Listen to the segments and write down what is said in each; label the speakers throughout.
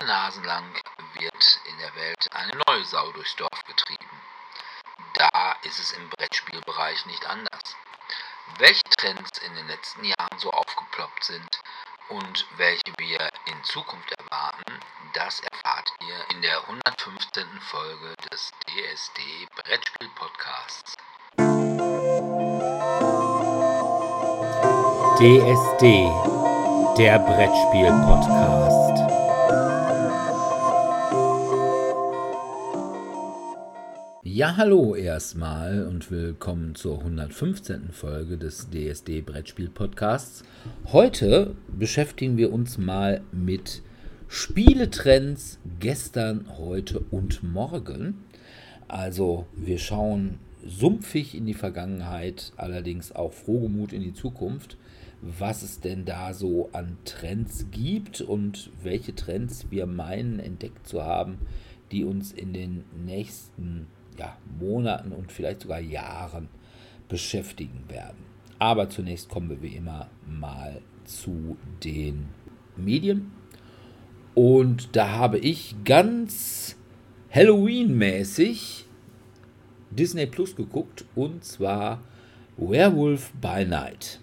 Speaker 1: Alle Nasen lang wird in der Welt eine neue Sau durchs Dorf getrieben. Da ist es im Brettspielbereich nicht anders. Welche Trends in den letzten Jahren so aufgeploppt sind und welche wir in Zukunft erwarten, das erfahrt ihr in der 115. Folge des DSD Brettspiel Podcasts.
Speaker 2: DSD, der Brettspiel Podcast. Ja, hallo erstmal und willkommen zur 115. Folge des DSD Brettspiel Podcasts. Heute beschäftigen wir uns mal mit Spieletrends gestern, heute und morgen. Also wir schauen sumpfig in die Vergangenheit, allerdings auch frohgemut in die Zukunft, was es denn da so an Trends gibt und welche Trends wir meinen entdeckt zu haben, die uns in den nächsten ja, Monaten und vielleicht sogar Jahren beschäftigen werden. Aber zunächst kommen wir wie immer mal zu den Medien. Und da habe ich ganz Halloween-mäßig Disney Plus geguckt und zwar Werewolf by Night.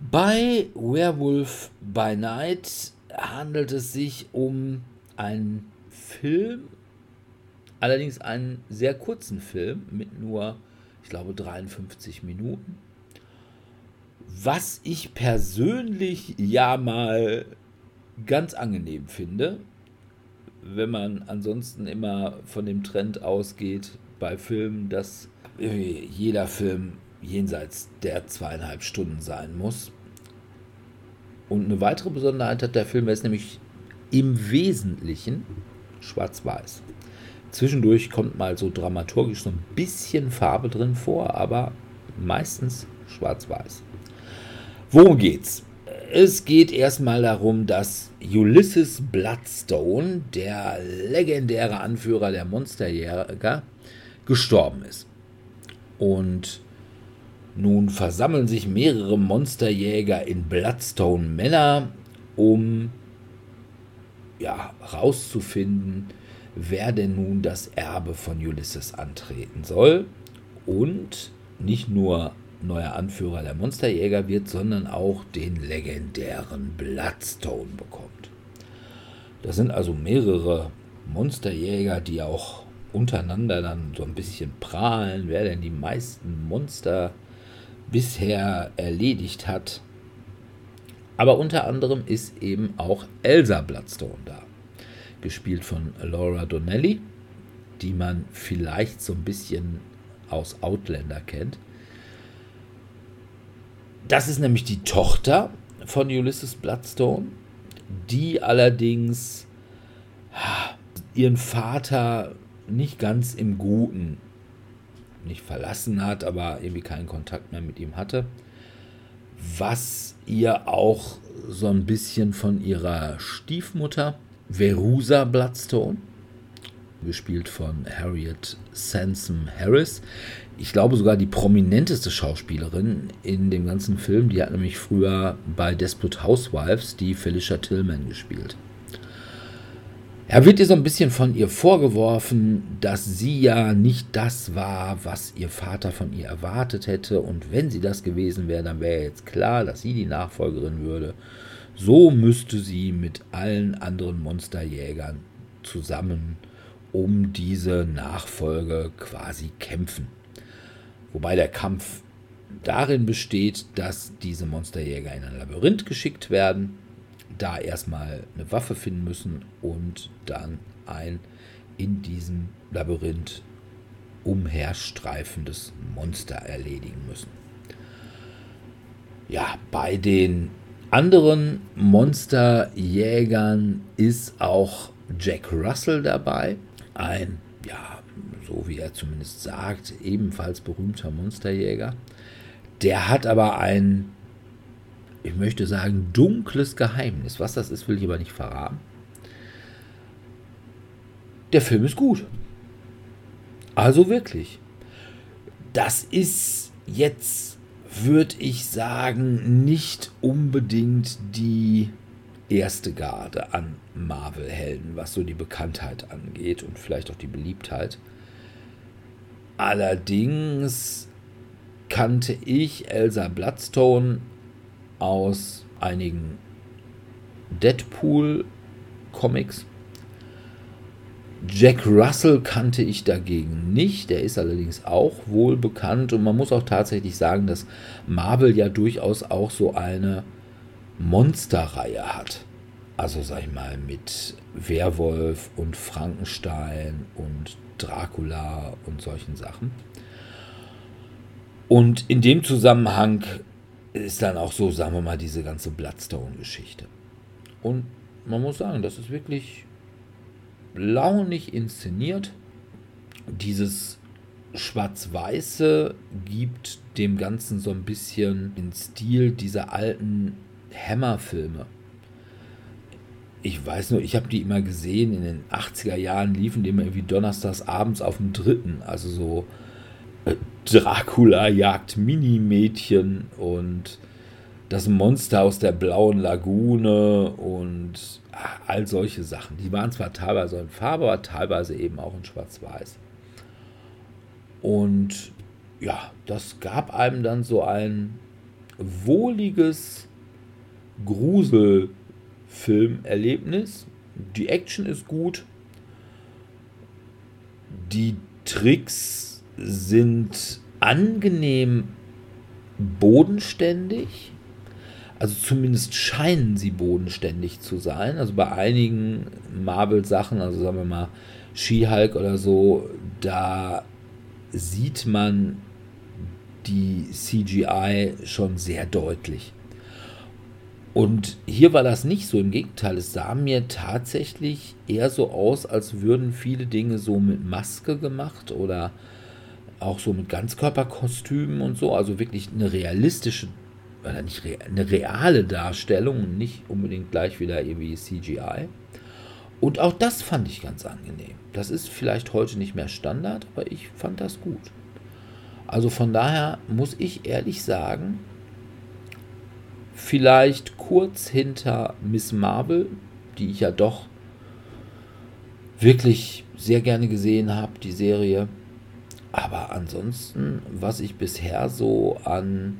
Speaker 2: Bei Werewolf by Night handelt es sich um einen Film Allerdings einen sehr kurzen Film mit nur, ich glaube, 53 Minuten. Was ich persönlich ja mal ganz angenehm finde, wenn man ansonsten immer von dem Trend ausgeht bei Filmen, dass jeder Film jenseits der zweieinhalb Stunden sein muss. Und eine weitere Besonderheit hat der Film, er ist nämlich im Wesentlichen schwarz-weiß. Zwischendurch kommt mal so dramaturgisch so ein bisschen Farbe drin vor, aber meistens schwarz-weiß. Worum geht's? Es geht erstmal darum, dass Ulysses Bloodstone, der legendäre Anführer der Monsterjäger, gestorben ist. Und nun versammeln sich mehrere Monsterjäger in Bloodstone Männer, um ja, rauszufinden, wer denn nun das Erbe von Ulysses antreten soll und nicht nur neuer Anführer der Monsterjäger wird, sondern auch den legendären Bloodstone bekommt. Das sind also mehrere Monsterjäger, die auch untereinander dann so ein bisschen prahlen, wer denn die meisten Monster bisher erledigt hat. Aber unter anderem ist eben auch Elsa Bloodstone da gespielt von Laura Donnelly, die man vielleicht so ein bisschen aus Outlander kennt. Das ist nämlich die Tochter von Ulysses Bloodstone, die allerdings ihren Vater nicht ganz im Guten nicht verlassen hat, aber irgendwie keinen Kontakt mehr mit ihm hatte. Was ihr auch so ein bisschen von ihrer Stiefmutter Verusa Bloodstone, gespielt von Harriet Sansom Harris. Ich glaube sogar die prominenteste Schauspielerin in dem ganzen Film. Die hat nämlich früher bei Desperate Housewives die Felicia Tillman gespielt. Er wird ihr so ein bisschen von ihr vorgeworfen, dass sie ja nicht das war, was ihr Vater von ihr erwartet hätte. Und wenn sie das gewesen wäre, dann wäre jetzt klar, dass sie die Nachfolgerin würde. So müsste sie mit allen anderen Monsterjägern zusammen um diese Nachfolge quasi kämpfen. Wobei der Kampf darin besteht, dass diese Monsterjäger in ein Labyrinth geschickt werden, da erstmal eine Waffe finden müssen und dann ein in diesem Labyrinth umherstreifendes Monster erledigen müssen. Ja, bei den anderen Monsterjägern ist auch Jack Russell dabei. Ein, ja, so wie er zumindest sagt, ebenfalls berühmter Monsterjäger. Der hat aber ein, ich möchte sagen, dunkles Geheimnis. Was das ist, will ich aber nicht verraten. Der Film ist gut. Also wirklich. Das ist jetzt würde ich sagen, nicht unbedingt die erste Garde an Marvel-Helden, was so die Bekanntheit angeht und vielleicht auch die Beliebtheit. Allerdings kannte ich Elsa Bloodstone aus einigen Deadpool-Comics. Jack Russell kannte ich dagegen nicht, der ist allerdings auch wohl bekannt und man muss auch tatsächlich sagen, dass Marvel ja durchaus auch so eine Monsterreihe hat. Also sag ich mal mit Werwolf und Frankenstein und Dracula und solchen Sachen. Und in dem Zusammenhang ist dann auch so, sagen wir mal, diese ganze Bloodstone-Geschichte. Und man muss sagen, das ist wirklich launig inszeniert. Dieses Schwarz-Weiße gibt dem Ganzen so ein bisschen den Stil dieser alten Hammer-Filme. Ich weiß nur, ich habe die immer gesehen, in den 80er Jahren liefen die immer irgendwie donnerstags abends auf dem dritten. Also so äh, Dracula jagt Minimädchen und das Monster aus der blauen Lagune und all solche Sachen. Die waren zwar teilweise in Farbe, aber teilweise eben auch in Schwarz-Weiß. Und ja, das gab einem dann so ein wohliges Gruselfilmerlebnis. Die Action ist gut. Die Tricks sind angenehm bodenständig. Also zumindest scheinen sie bodenständig zu sein. Also bei einigen Marvel-Sachen, also sagen wir mal She-Hulk oder so, da sieht man die CGI schon sehr deutlich. Und hier war das nicht so. Im Gegenteil, es sah mir tatsächlich eher so aus, als würden viele Dinge so mit Maske gemacht oder auch so mit Ganzkörperkostümen und so. Also wirklich eine realistische oder nicht eine reale Darstellung und nicht unbedingt gleich wieder irgendwie CGI. Und auch das fand ich ganz angenehm. Das ist vielleicht heute nicht mehr Standard, aber ich fand das gut. Also von daher muss ich ehrlich sagen, vielleicht kurz hinter Miss Marvel, die ich ja doch wirklich sehr gerne gesehen habe, die Serie. Aber ansonsten, was ich bisher so an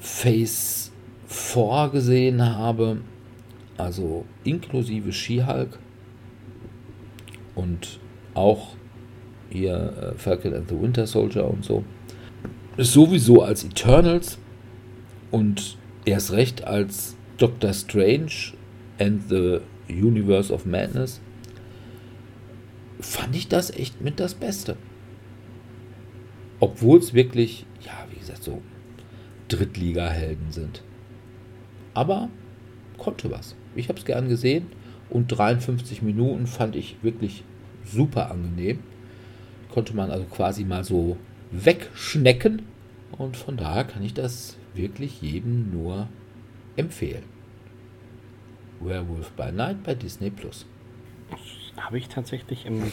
Speaker 2: Phase 4 gesehen habe, also inklusive She-Hulk und auch hier äh, Falcon and the Winter Soldier und so, sowieso als Eternals und erst recht als Doctor Strange and the Universe of Madness fand ich das echt mit das Beste. Obwohl es wirklich, ja, wie gesagt, so Drittliga-Helden sind. Aber konnte was. Ich habe es gern gesehen und 53 Minuten fand ich wirklich super angenehm. Konnte man also quasi mal so wegschnecken und von daher kann ich das wirklich jedem nur empfehlen. Werewolf by Night bei Disney Plus.
Speaker 3: Habe ich tatsächlich im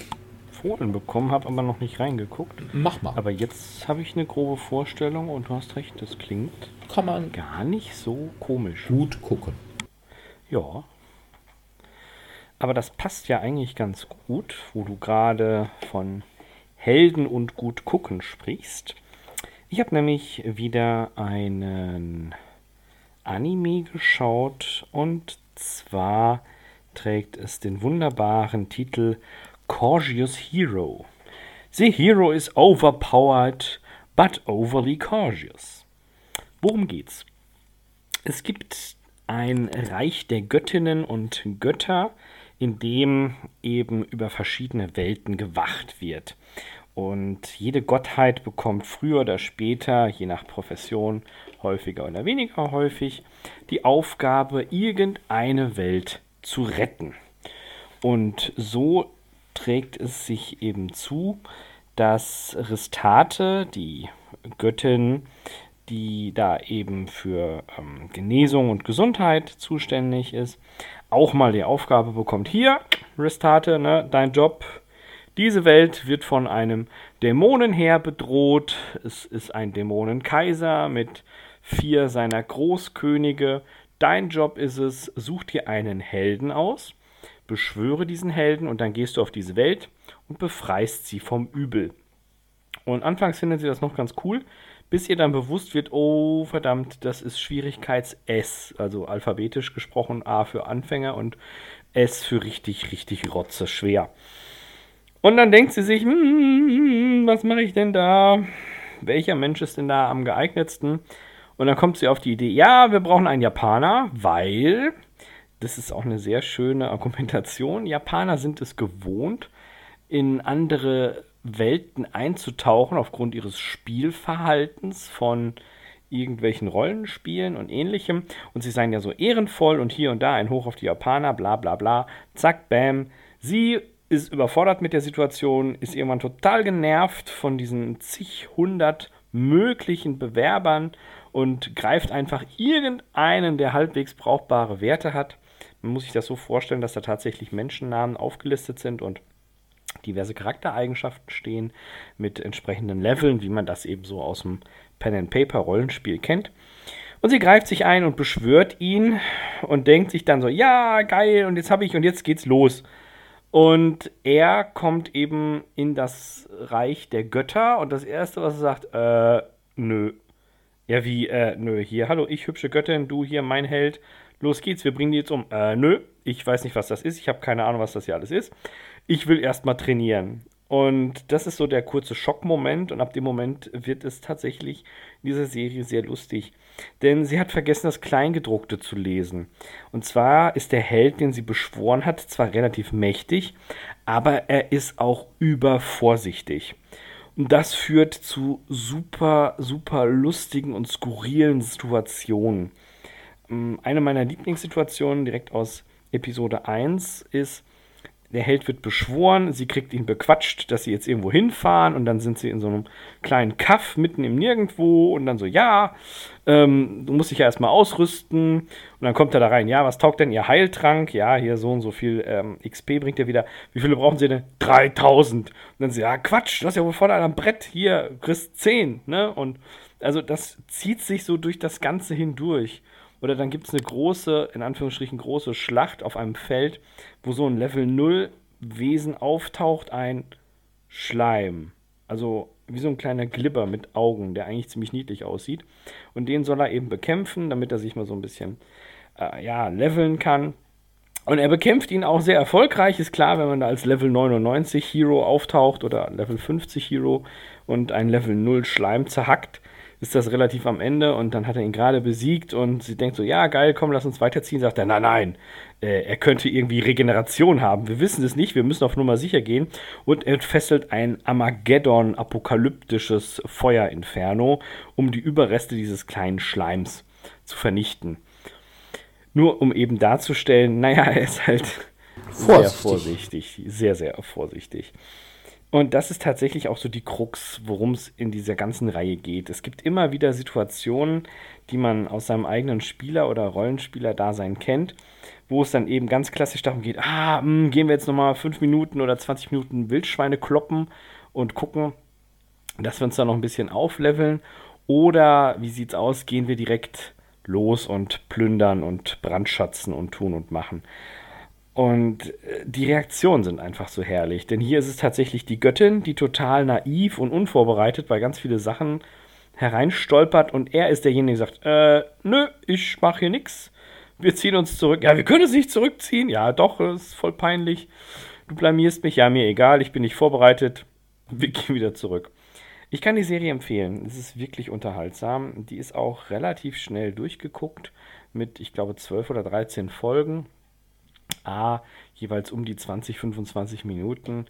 Speaker 3: empfohlen bekommen, habe aber noch nicht reingeguckt.
Speaker 2: Mach mal.
Speaker 3: Aber jetzt habe ich eine grobe Vorstellung und du hast recht, das klingt
Speaker 2: Kann man
Speaker 3: gar nicht so komisch.
Speaker 2: gut gucken.
Speaker 3: Ja. Aber das passt ja eigentlich ganz gut, wo du gerade von Helden und gut gucken sprichst. Ich habe nämlich wieder einen Anime geschaut und zwar trägt es den wunderbaren Titel cautious hero. The hero is overpowered, but overly cautious. Worum geht's? Es gibt ein Reich der Göttinnen und Götter, in dem eben über verschiedene Welten gewacht wird. Und jede Gottheit bekommt früher oder später, je nach Profession, häufiger oder weniger häufig, die Aufgabe, irgendeine Welt zu retten. Und so trägt es sich eben zu, dass Ristate, die Göttin, die da eben für ähm, Genesung und Gesundheit zuständig ist, auch mal die Aufgabe bekommt, hier, Ristate, ne, dein Job, diese Welt wird von einem Dämonenheer bedroht. Es ist ein Dämonenkaiser mit vier seiner Großkönige, Dein Job ist es, such dir einen Helden aus, beschwöre diesen Helden und dann gehst du auf diese Welt und befreist sie vom Übel. Und anfangs findet sie das noch ganz cool, bis ihr dann bewusst wird, oh verdammt, das ist Schwierigkeits S, also alphabetisch gesprochen A für Anfänger und S für richtig, richtig rotze schwer. Und dann denkt sie sich, hm, was mache ich denn da? Welcher Mensch ist denn da am geeignetsten? Und dann kommt sie auf die Idee, ja, wir brauchen einen Japaner, weil, das ist auch eine sehr schöne Argumentation, Japaner sind es gewohnt, in andere Welten einzutauchen aufgrund ihres Spielverhaltens von irgendwelchen Rollenspielen und ähnlichem. Und sie seien ja so ehrenvoll und hier und da ein Hoch auf die Japaner, bla bla bla. Zack, bam. Sie ist überfordert mit der Situation, ist irgendwann total genervt von diesen zig hundert möglichen Bewerbern und greift einfach irgendeinen, der halbwegs brauchbare Werte hat. Muss sich das so vorstellen, dass da tatsächlich Menschennamen aufgelistet sind und diverse Charaktereigenschaften stehen mit entsprechenden Leveln, wie man das eben so aus dem Pen-and-Paper-Rollenspiel kennt. Und sie greift sich ein und beschwört ihn und denkt sich dann so, ja, geil, und jetzt habe ich, und jetzt geht's los. Und er kommt eben in das Reich der Götter und das Erste, was er sagt, äh, nö. Ja, wie, äh, nö, hier, hallo, ich hübsche Göttin, du hier, mein Held, los geht's, wir bringen die jetzt um. Äh, nö, ich weiß nicht, was das ist, ich habe keine Ahnung, was das hier alles ist. Ich will erstmal trainieren. Und das ist so der kurze Schockmoment und ab dem Moment wird es tatsächlich in dieser Serie sehr lustig. Denn sie hat vergessen, das Kleingedruckte zu lesen. Und zwar ist der Held, den sie beschworen hat, zwar relativ mächtig, aber er ist auch übervorsichtig. Und das führt zu super, super lustigen und skurrilen Situationen. Ähm, eine meiner Lieblingssituationen direkt aus Episode 1 ist, der Held wird beschworen, sie kriegt ihn bequatscht, dass sie jetzt irgendwo hinfahren und dann sind sie in so einem kleinen Kaff mitten im Nirgendwo und dann so, ja, ähm, du musst dich ja erstmal ausrüsten und dann kommt er da rein, ja, was taugt denn ihr Heiltrank? Ja, hier so und so viel ähm, XP bringt er wieder. Wie viele brauchen sie denn? 3000. Und dann sie, ja, Quatsch, du hast ja wohl vorne am Brett, hier, kriegst 10, ne? Und also das zieht sich so durch das Ganze hindurch. Oder dann gibt es eine große, in Anführungsstrichen große Schlacht auf einem Feld, wo so ein Level 0 Wesen auftaucht, ein Schleim. Also wie so ein kleiner Glibber mit Augen, der eigentlich ziemlich niedlich aussieht. Und den soll er eben bekämpfen, damit er sich mal so ein bisschen äh, ja, leveln kann. Und er bekämpft ihn auch sehr erfolgreich, ist klar, wenn man da als Level 99 Hero auftaucht oder Level 50 Hero und ein Level 0 Schleim zerhackt, ist das relativ am Ende und dann hat er ihn gerade besiegt und sie denkt so, ja geil, komm, lass uns weiterziehen. Sagt er, nein, nein, äh, er könnte irgendwie Regeneration haben. Wir wissen es nicht, wir müssen auf Nummer sicher gehen und entfesselt ein Armageddon-apokalyptisches Feuerinferno, um die Überreste dieses kleinen Schleims zu vernichten. Nur um eben darzustellen, naja, er ist halt vorsichtig. sehr vorsichtig, sehr, sehr vorsichtig. Und das ist tatsächlich auch so die Krux, worum es in dieser ganzen Reihe geht. Es gibt immer wieder Situationen, die man aus seinem eigenen Spieler- oder Rollenspieler-Dasein kennt, wo es dann eben ganz klassisch darum geht, ah, mh, hm, gehen wir jetzt nochmal fünf Minuten oder 20 Minuten Wildschweine kloppen und gucken, dass wir uns da noch ein bisschen aufleveln. Oder, wie sieht's aus, gehen wir direkt los und plündern und brandschatzen und tun und machen. Und äh, die Reaktionen sind einfach so herrlich. Denn hier ist es tatsächlich die Göttin, die total naiv und unvorbereitet bei ganz viele Sachen hereinstolpert. Und er ist derjenige, der sagt, äh, nö, ich mache hier nichts. Wir ziehen uns zurück. Ja, wir können uns nicht zurückziehen. Ja, doch, das ist voll peinlich. Du blamierst mich. Ja, mir egal, ich bin nicht vorbereitet. Wir gehen wieder zurück. Ich kann die Serie empfehlen. Es ist wirklich unterhaltsam. Die ist auch relativ schnell durchgeguckt mit, ich glaube, 12 oder 13 Folgen. A, jeweils um die 20, 25 Minuten.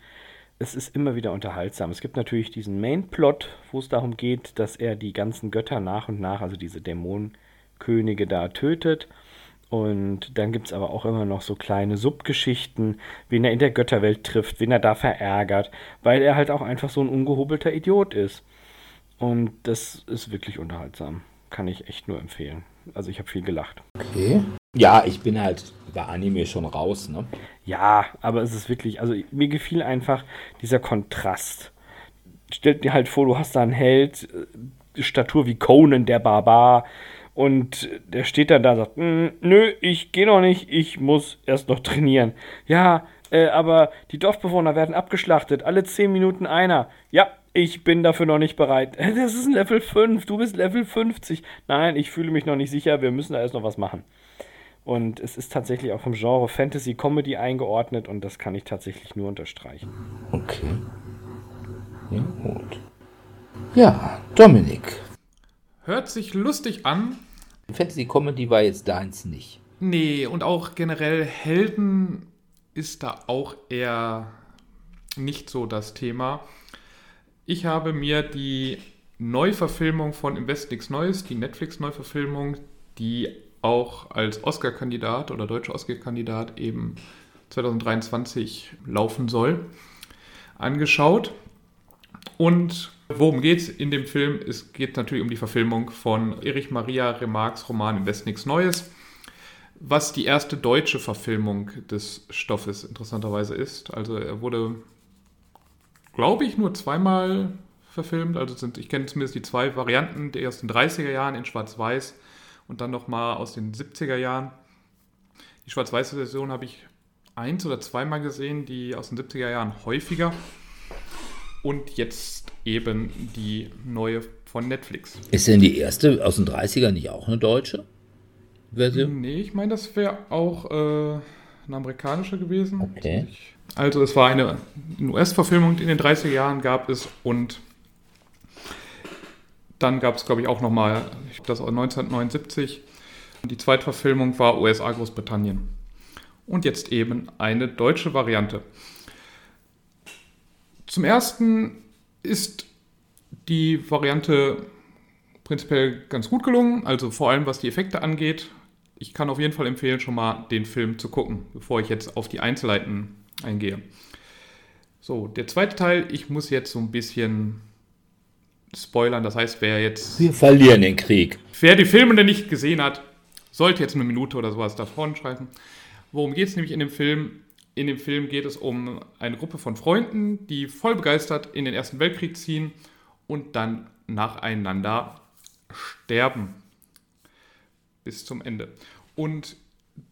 Speaker 3: Es ist immer wieder unterhaltsam. Es gibt natürlich diesen Main-Plot, wo es darum geht, dass er die ganzen Götter nach und nach, also diese Dämonenkönige da tötet. Und dann gibt es aber auch immer noch so kleine Subgeschichten, wen er in der Götterwelt trifft, wen er da verärgert, weil er halt auch einfach so ein ungehobelter Idiot ist. Und das ist wirklich unterhaltsam. Kann ich echt nur empfehlen. Also ich habe viel gelacht.
Speaker 2: Okay. Ja, ich bin halt bei Anime schon raus, ne?
Speaker 3: Ja, aber es ist wirklich, also mir gefiel einfach dieser Kontrast. Stell dir halt vor, du hast da einen Held, äh, Statur wie Conan der Barbar Und der steht dann da und sagt, "Mm, nö, ich gehe noch nicht, ich muss erst noch trainieren. Ja, äh, aber die Dorfbewohner werden abgeschlachtet, alle 10 Minuten einer. Ja, ich bin dafür noch nicht bereit. "Äh, Das ist ein Level 5, du bist Level 50. Nein, ich fühle mich noch nicht sicher, wir müssen da erst noch was machen. Und es ist tatsächlich auch im Genre Fantasy Comedy eingeordnet und das kann ich tatsächlich nur unterstreichen.
Speaker 2: Okay. Ja, gut. Ja, Dominik.
Speaker 4: Hört sich lustig an.
Speaker 2: Fantasy Comedy war jetzt deins nicht.
Speaker 4: Nee, und auch generell Helden ist da auch eher nicht so das Thema. Ich habe mir die Neuverfilmung von Im Westen nichts Neues, die Netflix-Neuverfilmung, die auch als Oscar-Kandidat oder deutscher Oscar-Kandidat eben 2023 laufen soll, angeschaut. Und worum geht's in dem Film? Es geht natürlich um die Verfilmung von Erich Maria Remarques Roman Im Westen nichts Neues, was die erste deutsche Verfilmung des Stoffes interessanterweise ist. Also er wurde, glaube ich, nur zweimal verfilmt. Also sind, ich kenne zumindest die zwei Varianten, aus den 30er Jahren in Schwarz-Weiß und dann nochmal aus den 70er Jahren. Die schwarz-weiße Version habe ich eins oder zweimal gesehen, die aus den 70er Jahren häufiger. Und jetzt eben die neue von Netflix.
Speaker 2: Ist denn die erste aus den 30ern nicht auch eine deutsche Version?
Speaker 4: Nee, ich meine, das wäre auch äh, eine amerikanische gewesen.
Speaker 2: Okay.
Speaker 4: Also es war eine US-Verfilmung, die in den 30er Jahren gab es und dann gab es, glaube ich, auch nochmal, das war 1979. Die Zweitverfilmung war USA Großbritannien. Und jetzt eben eine deutsche Variante. Zum ersten ist die Variante prinzipiell ganz gut gelungen, also vor allem was die Effekte angeht. Ich kann auf jeden Fall empfehlen, schon mal den Film zu gucken, bevor ich jetzt auf die Einzelheiten eingehe. So, der zweite Teil, ich muss jetzt so ein bisschen spoilern, das heißt, wer jetzt
Speaker 2: Wir verlieren den Krieg.
Speaker 4: Wer die Filme denn nicht gesehen hat, sollte jetzt eine Minute oder sowas davon schreiben. Worum geht es nämlich in dem Film? In dem Film geht es um eine Gruppe von Freunden, die voll begeistert in den Ersten Weltkrieg ziehen und dann nacheinander sterben. Bis zum Ende. Und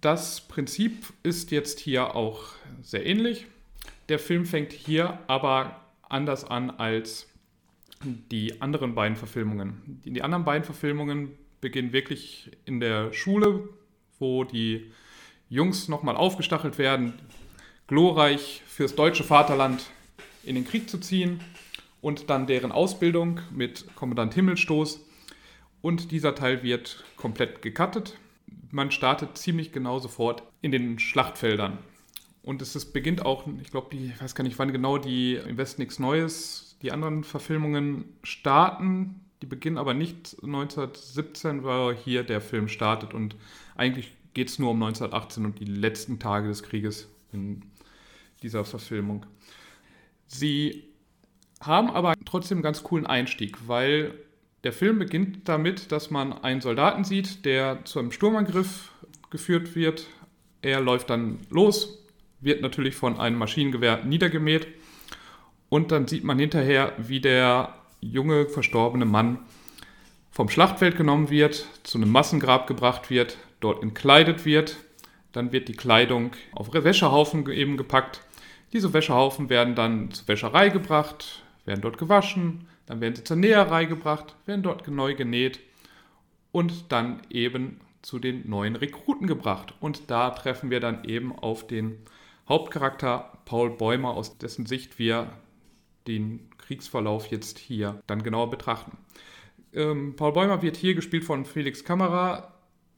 Speaker 4: das Prinzip ist jetzt hier auch sehr ähnlich. Der Film fängt hier aber anders an als die anderen beiden Verfilmungen. Die, die anderen beiden Verfilmungen beginnen wirklich in der Schule, wo die Jungs nochmal aufgestachelt werden, glorreich fürs deutsche Vaterland in den Krieg zu ziehen und dann deren Ausbildung mit Kommandant Himmelstoß. Und dieser Teil wird komplett gecuttet. Man startet ziemlich genau sofort in den Schlachtfeldern. Und es ist, beginnt auch, ich glaube, ich weiß gar nicht, wann genau die im Westen nichts Neues, die anderen Verfilmungen starten. Die beginnen aber nicht 1917, weil hier der Film startet. Und eigentlich geht es nur um 1918 und die letzten Tage des Krieges in dieser Verfilmung. Sie haben aber trotzdem einen ganz coolen Einstieg, weil der Film beginnt damit, dass man einen Soldaten sieht, der zu einem Sturmangriff geführt wird. Er läuft dann los, wird natürlich von einem Maschinengewehr niedergemäht und dann sieht man hinterher, wie der junge verstorbene Mann vom Schlachtfeld genommen wird, zu einem Massengrab gebracht wird, dort entkleidet wird. Dann wird die Kleidung auf Wäschehaufen eben gepackt. Diese Wäschehaufen werden dann zur Wäscherei gebracht, werden dort gewaschen, dann werden sie zur Näherei gebracht, werden dort neu genäht und dann eben zu den neuen Rekruten gebracht. Und da treffen wir dann eben auf den Hauptcharakter Paul Bäumer, aus dessen Sicht wir den Kriegsverlauf jetzt hier dann genauer betrachten. Ähm, Paul Bäumer wird hier gespielt von Felix Kamera.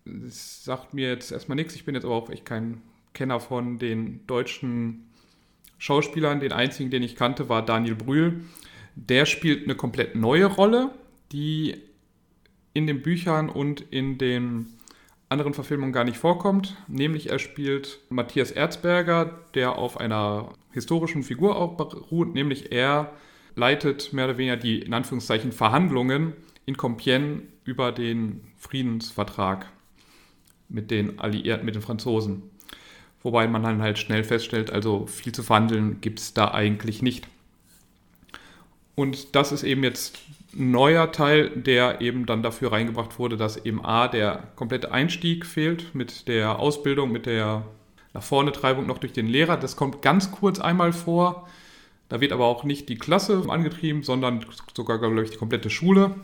Speaker 4: Das sagt mir jetzt erstmal nichts. Ich bin jetzt aber auch echt kein Kenner von den deutschen Schauspielern. Den einzigen, den ich kannte, war Daniel Brühl. Der spielt eine komplett neue Rolle, die in den Büchern und in den anderen Verfilmungen gar nicht vorkommt. Nämlich er spielt Matthias Erzberger, der auf einer historischen Figur auch beruht, nämlich er leitet mehr oder weniger die in Anführungszeichen Verhandlungen in Compiègne über den Friedensvertrag mit den Alliierten, mit den Franzosen. Wobei man dann halt schnell feststellt, also viel zu verhandeln gibt es da eigentlich nicht. Und das ist eben jetzt neuer Teil, der eben dann dafür reingebracht wurde, dass eben A, der komplette Einstieg fehlt mit der Ausbildung, mit der nach vorne Treibung noch durch den Lehrer. Das kommt ganz kurz einmal vor. Da wird aber auch nicht die Klasse angetrieben, sondern sogar, glaube ich, die komplette Schule.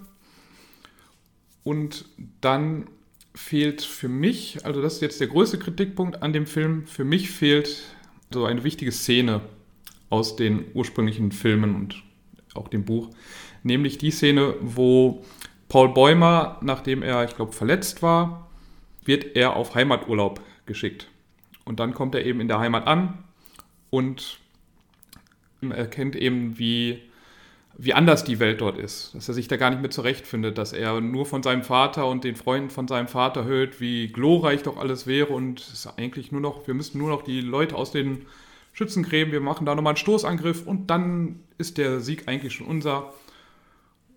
Speaker 4: Und dann fehlt für mich, also das ist jetzt der größte Kritikpunkt an dem Film, für mich fehlt so eine wichtige Szene aus den ursprünglichen Filmen und auch dem Buch, nämlich die Szene, wo Paul Bäumer, nachdem er, ich glaube, verletzt war, wird er auf Heimaturlaub geschickt. Und dann kommt er eben in der Heimat an und erkennt eben, wie wie anders die Welt dort ist, dass er sich da gar nicht mehr zurechtfindet, dass er nur von seinem Vater und den Freunden von seinem Vater hört, wie glorreich doch alles wäre und es ist eigentlich nur noch, wir müssen nur noch die Leute aus den Schützengräben, wir machen da nochmal einen Stoßangriff und dann ist der Sieg eigentlich schon unser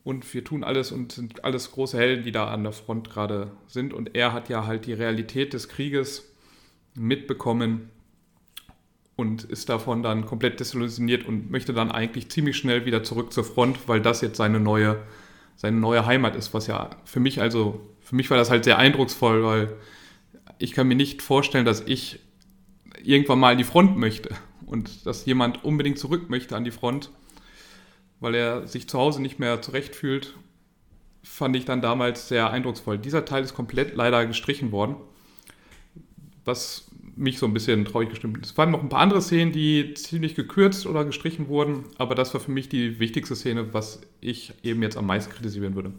Speaker 4: und wir tun alles und sind alles große Helden, die da an der Front gerade sind. Und er hat ja halt die Realität des Krieges mitbekommen und ist davon dann komplett desillusioniert und möchte dann eigentlich ziemlich schnell wieder zurück zur Front, weil das jetzt seine neue, seine neue Heimat ist, was ja für mich also, für mich war das halt sehr eindrucksvoll, weil ich kann mir nicht vorstellen, dass ich irgendwann mal an die Front möchte und dass jemand unbedingt zurück möchte an die Front, weil er sich zu Hause nicht mehr zurechtfühlt, fand ich dann damals sehr eindrucksvoll. Dieser Teil ist komplett leider gestrichen worden, was mich so ein bisschen traurig gestimmt. Es waren noch ein paar andere Szenen, die ziemlich gekürzt oder gestrichen wurden, aber das war für mich die wichtigste Szene, was ich eben jetzt am meisten kritisieren würde.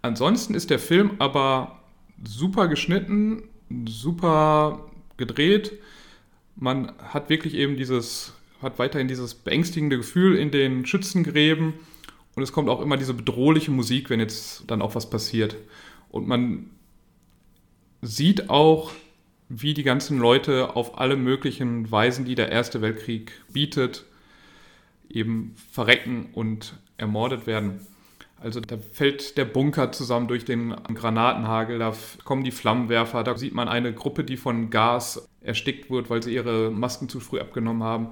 Speaker 4: Ansonsten ist der Film aber super geschnitten, super gedreht. Man hat wirklich eben dieses, hat weiterhin dieses beängstigende Gefühl in den Schützengräben und es kommt auch immer diese bedrohliche Musik, wenn jetzt dann auch was passiert. Und man sieht auch, wie die ganzen Leute auf alle möglichen Weisen, die der Erste Weltkrieg bietet, eben verrecken und ermordet werden. Also da fällt der Bunker zusammen durch den Granatenhagel, da kommen die Flammenwerfer, da sieht man eine Gruppe, die von Gas erstickt wird, weil sie ihre Masken zu früh abgenommen haben.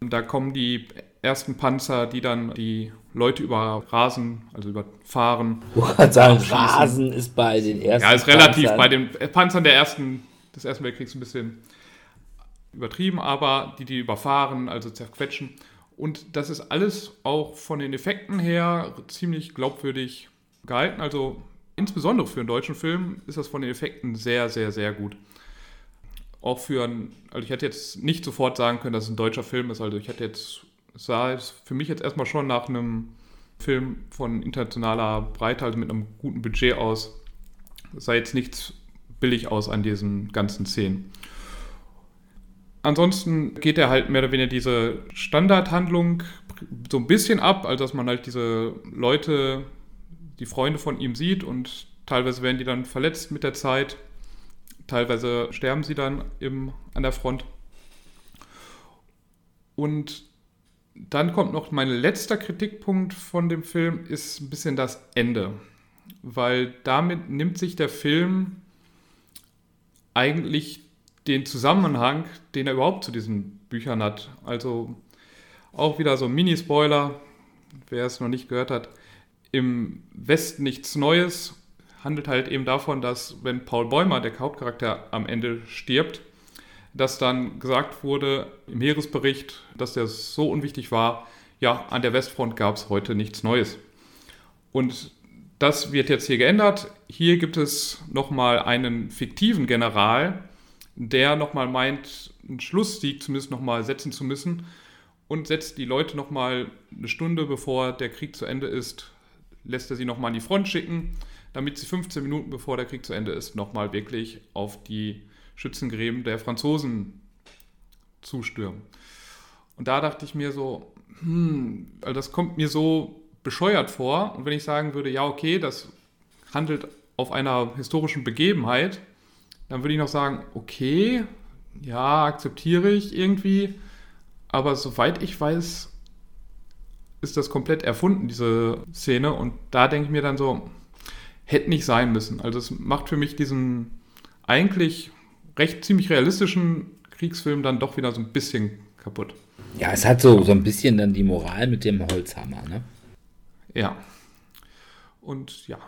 Speaker 4: Da kommen die ersten Panzer, die dann die Leute überrasen, also überfahren.
Speaker 2: Sagen, Rasen ist bei den ersten.
Speaker 4: Ja, ist relativ Panzern. bei den Panzern der ersten des Ersten Weltkriegs ein bisschen übertrieben, aber die die überfahren, also zerquetschen. Und das ist alles auch von den Effekten her ziemlich glaubwürdig gehalten. Also insbesondere für einen deutschen Film ist das von den Effekten sehr, sehr, sehr gut. Auch für einen, also ich hätte jetzt nicht sofort sagen können, dass es ein deutscher Film ist. Also ich hätte jetzt, sah es für mich jetzt erstmal schon nach einem Film von internationaler Breite, also mit einem guten Budget aus. Es sah jetzt nichts billig aus an diesen ganzen Szenen. Ansonsten geht er halt mehr oder weniger diese Standardhandlung so ein bisschen ab, also dass man halt diese Leute, die Freunde von ihm sieht und teilweise werden die dann verletzt mit der Zeit, teilweise sterben sie dann im, an der Front. Und dann kommt noch mein letzter Kritikpunkt von dem Film, ist ein bisschen das Ende. Weil damit nimmt sich der Film eigentlich den Zusammenhang, den er überhaupt zu diesen Büchern hat. Also auch wieder so ein Mini-Spoiler, wer es noch nicht gehört hat. Im Westen nichts Neues handelt halt eben davon, dass wenn Paul Bäumer, der Hauptcharakter, am Ende stirbt, dass dann gesagt wurde im Heeresbericht, dass der so unwichtig war, ja, an der Westfront gab es heute nichts Neues. Und das wird jetzt hier geändert. Hier gibt es nochmal einen fiktiven General, der nochmal meint, einen Schlusssieg zumindest nochmal setzen zu müssen und setzt die Leute nochmal eine Stunde bevor der Krieg zu Ende ist, lässt er sie nochmal an die Front schicken, damit sie 15 Minuten bevor der Krieg zu Ende ist, nochmal wirklich auf die Schützengräben der Franzosen zustürmen. Und da dachte ich mir so, hm, also das kommt mir so bescheuert vor. Und wenn ich sagen würde, ja, okay, das handelt auf einer historischen Begebenheit, dann würde ich noch sagen, okay, ja, akzeptiere ich irgendwie. Aber soweit ich weiß, ist das komplett erfunden, diese Szene. Und da denke ich mir dann so, hätte nicht sein müssen. Also es macht für mich diesen eigentlich recht ziemlich realistischen Kriegsfilm dann doch wieder so ein bisschen kaputt.
Speaker 2: Ja, es hat so, so ein bisschen dann die Moral mit dem Holzhammer, ne?
Speaker 4: Ja. Und ja,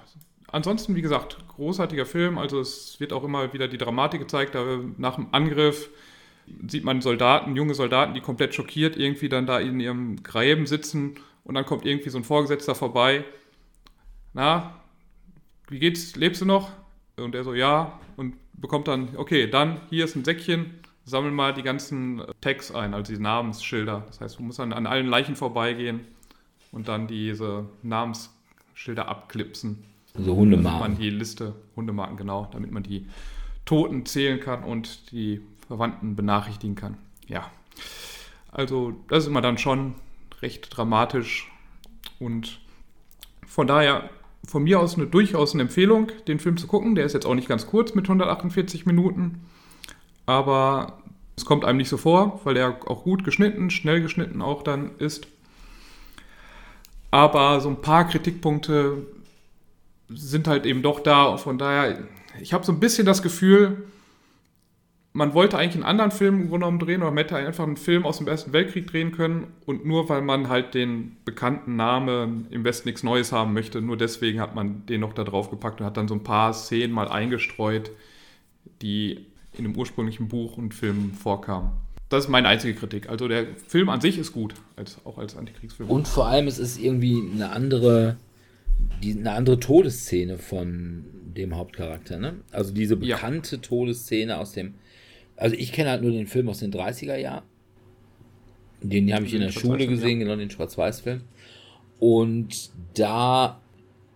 Speaker 4: ansonsten, wie gesagt, großartiger Film. Also es wird auch immer wieder die Dramatik gezeigt. Nach dem Angriff sieht man Soldaten, junge Soldaten, die komplett schockiert irgendwie dann da in ihrem Gräben sitzen und dann kommt irgendwie so ein Vorgesetzter vorbei. Na, wie geht's? Lebst du noch? Und er so, ja. Und bekommt dann, okay, dann hier ist ein Säckchen, sammel mal die ganzen Tags ein, also die Namensschilder. Das heißt, du musst dann an allen Leichen vorbeigehen und dann diese Namensschilder abklipsen.
Speaker 2: So Hundemarken. Damit
Speaker 4: man die Liste, Hundemarken, genau, damit man die Toten zählen kann und die Verwandten benachrichtigen kann. Ja. Also, das ist immer dann schon recht dramatisch und von daher von mir aus eine durchaus eine Empfehlung, den Film zu gucken. Der ist jetzt auch nicht ganz kurz mit 148 Minuten, aber es kommt einem nicht so vor, weil er auch gut geschnitten, schnell geschnitten auch dann ist. Aber so ein paar Kritikpunkte sind halt eben doch da. Von daher, ich habe so ein bisschen das Gefühl, man wollte eigentlich einen anderen Film im Grunde genommen drehen oder man hätte einfach einen Film aus dem Ersten Weltkrieg drehen können und nur weil man halt den bekannten Namen im Westen nichts Neues haben möchte, nur deswegen hat man den noch da drauf gepackt und hat dann so ein paar Szenen mal eingestreut, die in dem ursprünglichen Buch und Film vorkamen. Das ist meine einzige Kritik. Also der Film an sich ist gut, als, auch als Antikriegsfilm.
Speaker 2: Und vor allem es ist irgendwie eine andere, die, eine andere Todesszene von dem Hauptcharakter. Ne? Also diese bekannte ja. Todesszene aus dem also ich kenne halt nur den Film aus den 30er Jahren. Den habe ich in der Schule gesehen, ja. genau den Schwarz-Weiß-Film. Und da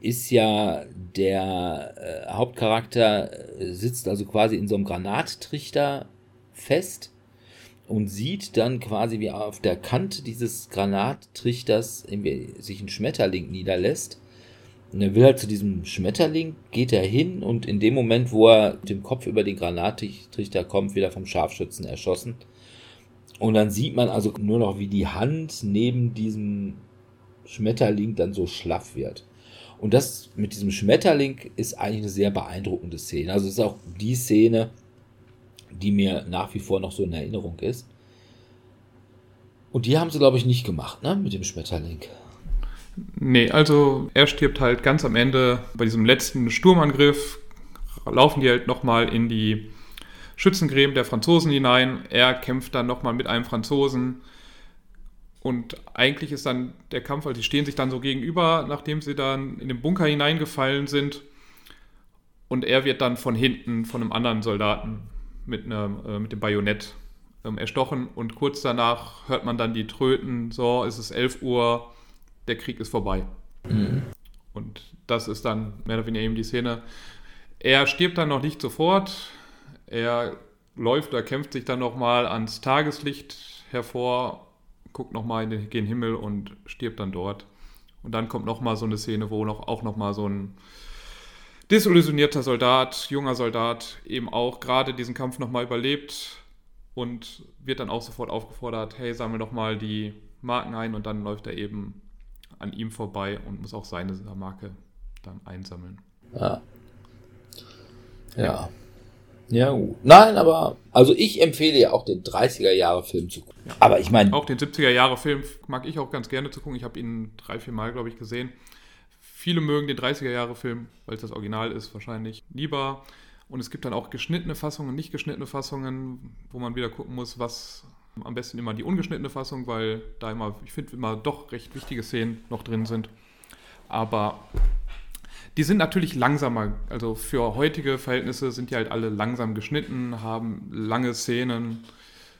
Speaker 2: ist ja der äh, Hauptcharakter äh, sitzt also quasi in so einem Granattrichter fest und sieht dann quasi, wie auf der Kante dieses Granattrichters sich ein Schmetterling niederlässt und er will halt zu diesem Schmetterling, geht er hin und in dem Moment, wo er mit dem Kopf über den Granattrichter kommt, wieder vom Scharfschützen erschossen. Und dann sieht man also nur noch, wie die Hand neben diesem Schmetterling dann so schlaff wird. Und das mit diesem Schmetterling ist eigentlich eine sehr beeindruckende Szene. Also es ist auch die Szene, die mir nach wie vor noch so in Erinnerung ist. Und die haben sie, glaube ich, nicht gemacht, ne? Mit dem Schmetterling.
Speaker 4: Nee, also er stirbt halt ganz am Ende bei diesem letzten Sturmangriff. Laufen die halt nochmal in die Schützengräben der Franzosen hinein. Er kämpft dann nochmal mit einem Franzosen. Und eigentlich ist dann der Kampf, also die stehen sich dann so gegenüber, nachdem sie dann in den Bunker hineingefallen sind. Und er wird dann von hinten von einem anderen Soldaten mit, einem, äh, mit dem Bajonett ähm, erstochen. Und kurz danach hört man dann die Tröten, so ist es 11 Uhr, der Krieg ist vorbei. Mhm. Und das ist dann mehr oder weniger eben die Szene. Er stirbt dann noch nicht sofort. Er läuft oder kämpft sich dann nochmal ans Tageslicht hervor, guckt nochmal in den Himmel und stirbt dann dort. Und dann kommt nochmal so eine Szene, wo noch, auch nochmal so ein desillusionierter Soldat, junger Soldat, eben auch gerade diesen Kampf nochmal überlebt und wird dann auch sofort aufgefordert, hey, sammle nochmal die Marken ein und dann läuft er eben an ihm vorbei und muss auch seine Marke dann einsammeln.
Speaker 2: Ja. Ja. Ja, gut. Nein, aber also ich empfehle ja auch den 30er Jahre Film zu gucken. Ja. Aber ich meine.
Speaker 4: Auch den 70er Jahre Film mag ich auch ganz gerne zu gucken. Ich habe ihn drei, vier Mal, glaube ich, gesehen. Viele mögen den 30er Jahre Film, weil es das Original ist, wahrscheinlich lieber. Und es gibt dann auch geschnittene Fassungen, nicht geschnittene Fassungen, wo man wieder gucken muss, was am besten immer die ungeschnittene Fassung, weil da immer, ich finde, immer doch recht wichtige Szenen noch drin sind. Aber die sind natürlich langsamer. Also für heutige Verhältnisse sind die halt alle langsam geschnitten, haben lange Szenen,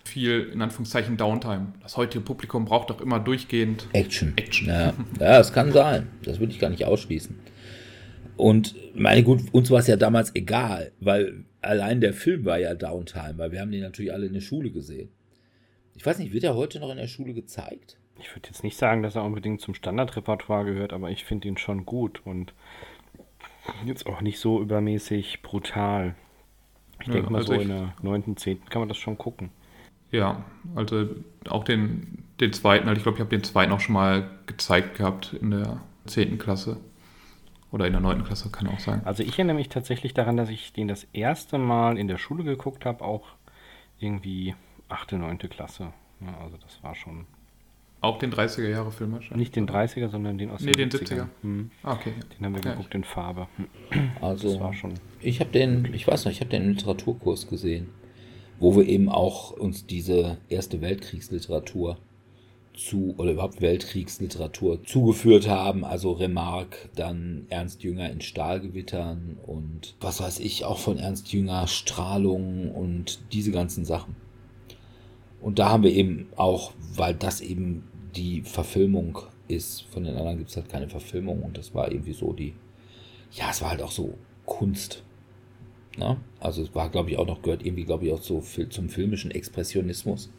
Speaker 4: viel in Anführungszeichen Downtime. Das heutige Publikum braucht doch immer durchgehend
Speaker 2: Action. Action. Ja, ja das kann sein. Das würde ich gar nicht ausschließen. Und meine gut, uns war es ja damals egal, weil allein der Film war ja Downtime, weil wir haben den natürlich alle in der Schule gesehen. Ich weiß nicht, wird er heute noch in der Schule gezeigt?
Speaker 3: Ich würde jetzt nicht sagen, dass er unbedingt zum Standardrepertoire gehört, aber ich finde ihn schon gut und jetzt auch nicht so übermäßig brutal. Ich ja, denke mal, also so in der 9., 10. kann man das schon gucken.
Speaker 4: Ja, also auch den, den zweiten, also ich glaube, ich habe den zweiten auch schon mal gezeigt gehabt in der 10. Klasse. Oder in der 9. Klasse, kann auch sein.
Speaker 3: Also ich erinnere mich tatsächlich daran, dass ich den das erste Mal in der Schule geguckt habe, auch irgendwie 8., 9. Klasse. Ja, also das war schon.
Speaker 4: Auch den 30er-Jahre-Film wahrscheinlich.
Speaker 3: Nicht den 30er, sondern den aus
Speaker 4: Nee, den 70er.
Speaker 3: Hm.
Speaker 4: Ah, okay.
Speaker 3: Den haben wir
Speaker 4: Ja.
Speaker 3: geguckt in Farbe.
Speaker 2: Also,
Speaker 3: Das war schon.
Speaker 2: ich habe den, ich weiß noch, ich habe den Literaturkurs gesehen, wo wir eben auch uns diese erste Weltkriegsliteratur zu, oder überhaupt Weltkriegsliteratur zugeführt haben, also Remarque, dann Ernst Jünger in Stahlgewittern und was weiß ich, auch von Ernst Jünger Strahlung und diese ganzen Sachen. Und da haben wir eben auch, weil das eben die Verfilmung ist, von den anderen gibt es halt keine Verfilmung und das war irgendwie so die, ja, es war halt auch so Kunst. Ne? Also es war, glaube ich, auch noch, gehört irgendwie, glaube ich, auch so viel zum filmischen Expressionismus.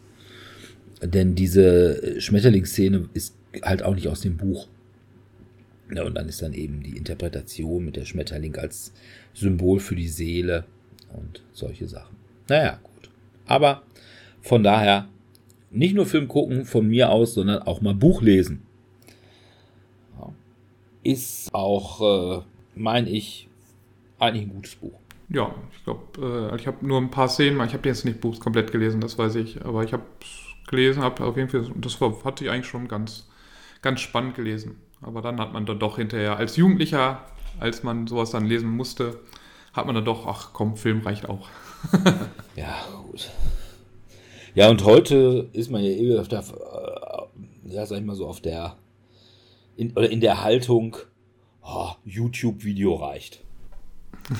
Speaker 2: Denn diese Schmetterlingsszene ist halt auch nicht aus dem Buch. Ja, und dann ist dann eben die Interpretation mit der Schmetterling als Symbol für die Seele und solche Sachen. Naja, gut. Aber von daher nicht nur Film gucken von mir aus, sondern auch mal Buch lesen. Ist auch, äh, meine ich, eigentlich ein gutes Buch.
Speaker 4: Ja, ich glaube, äh, ich habe nur ein paar Szenen, ich habe jetzt nicht Buch komplett gelesen, das weiß ich, aber ich habe gelesen, habe auf jeden Fall, und das war, hatte ich eigentlich schon ganz, ganz spannend gelesen. Aber dann hat man dann doch hinterher, als Jugendlicher, als man sowas dann lesen musste, hat man dann doch, ach komm, Film reicht auch.
Speaker 2: Ja, gut. Ja, und heute ist man ja eh auf der, äh, ja, sag ich mal so, auf der, in, oder in der Haltung, oh, YouTube-Video reicht.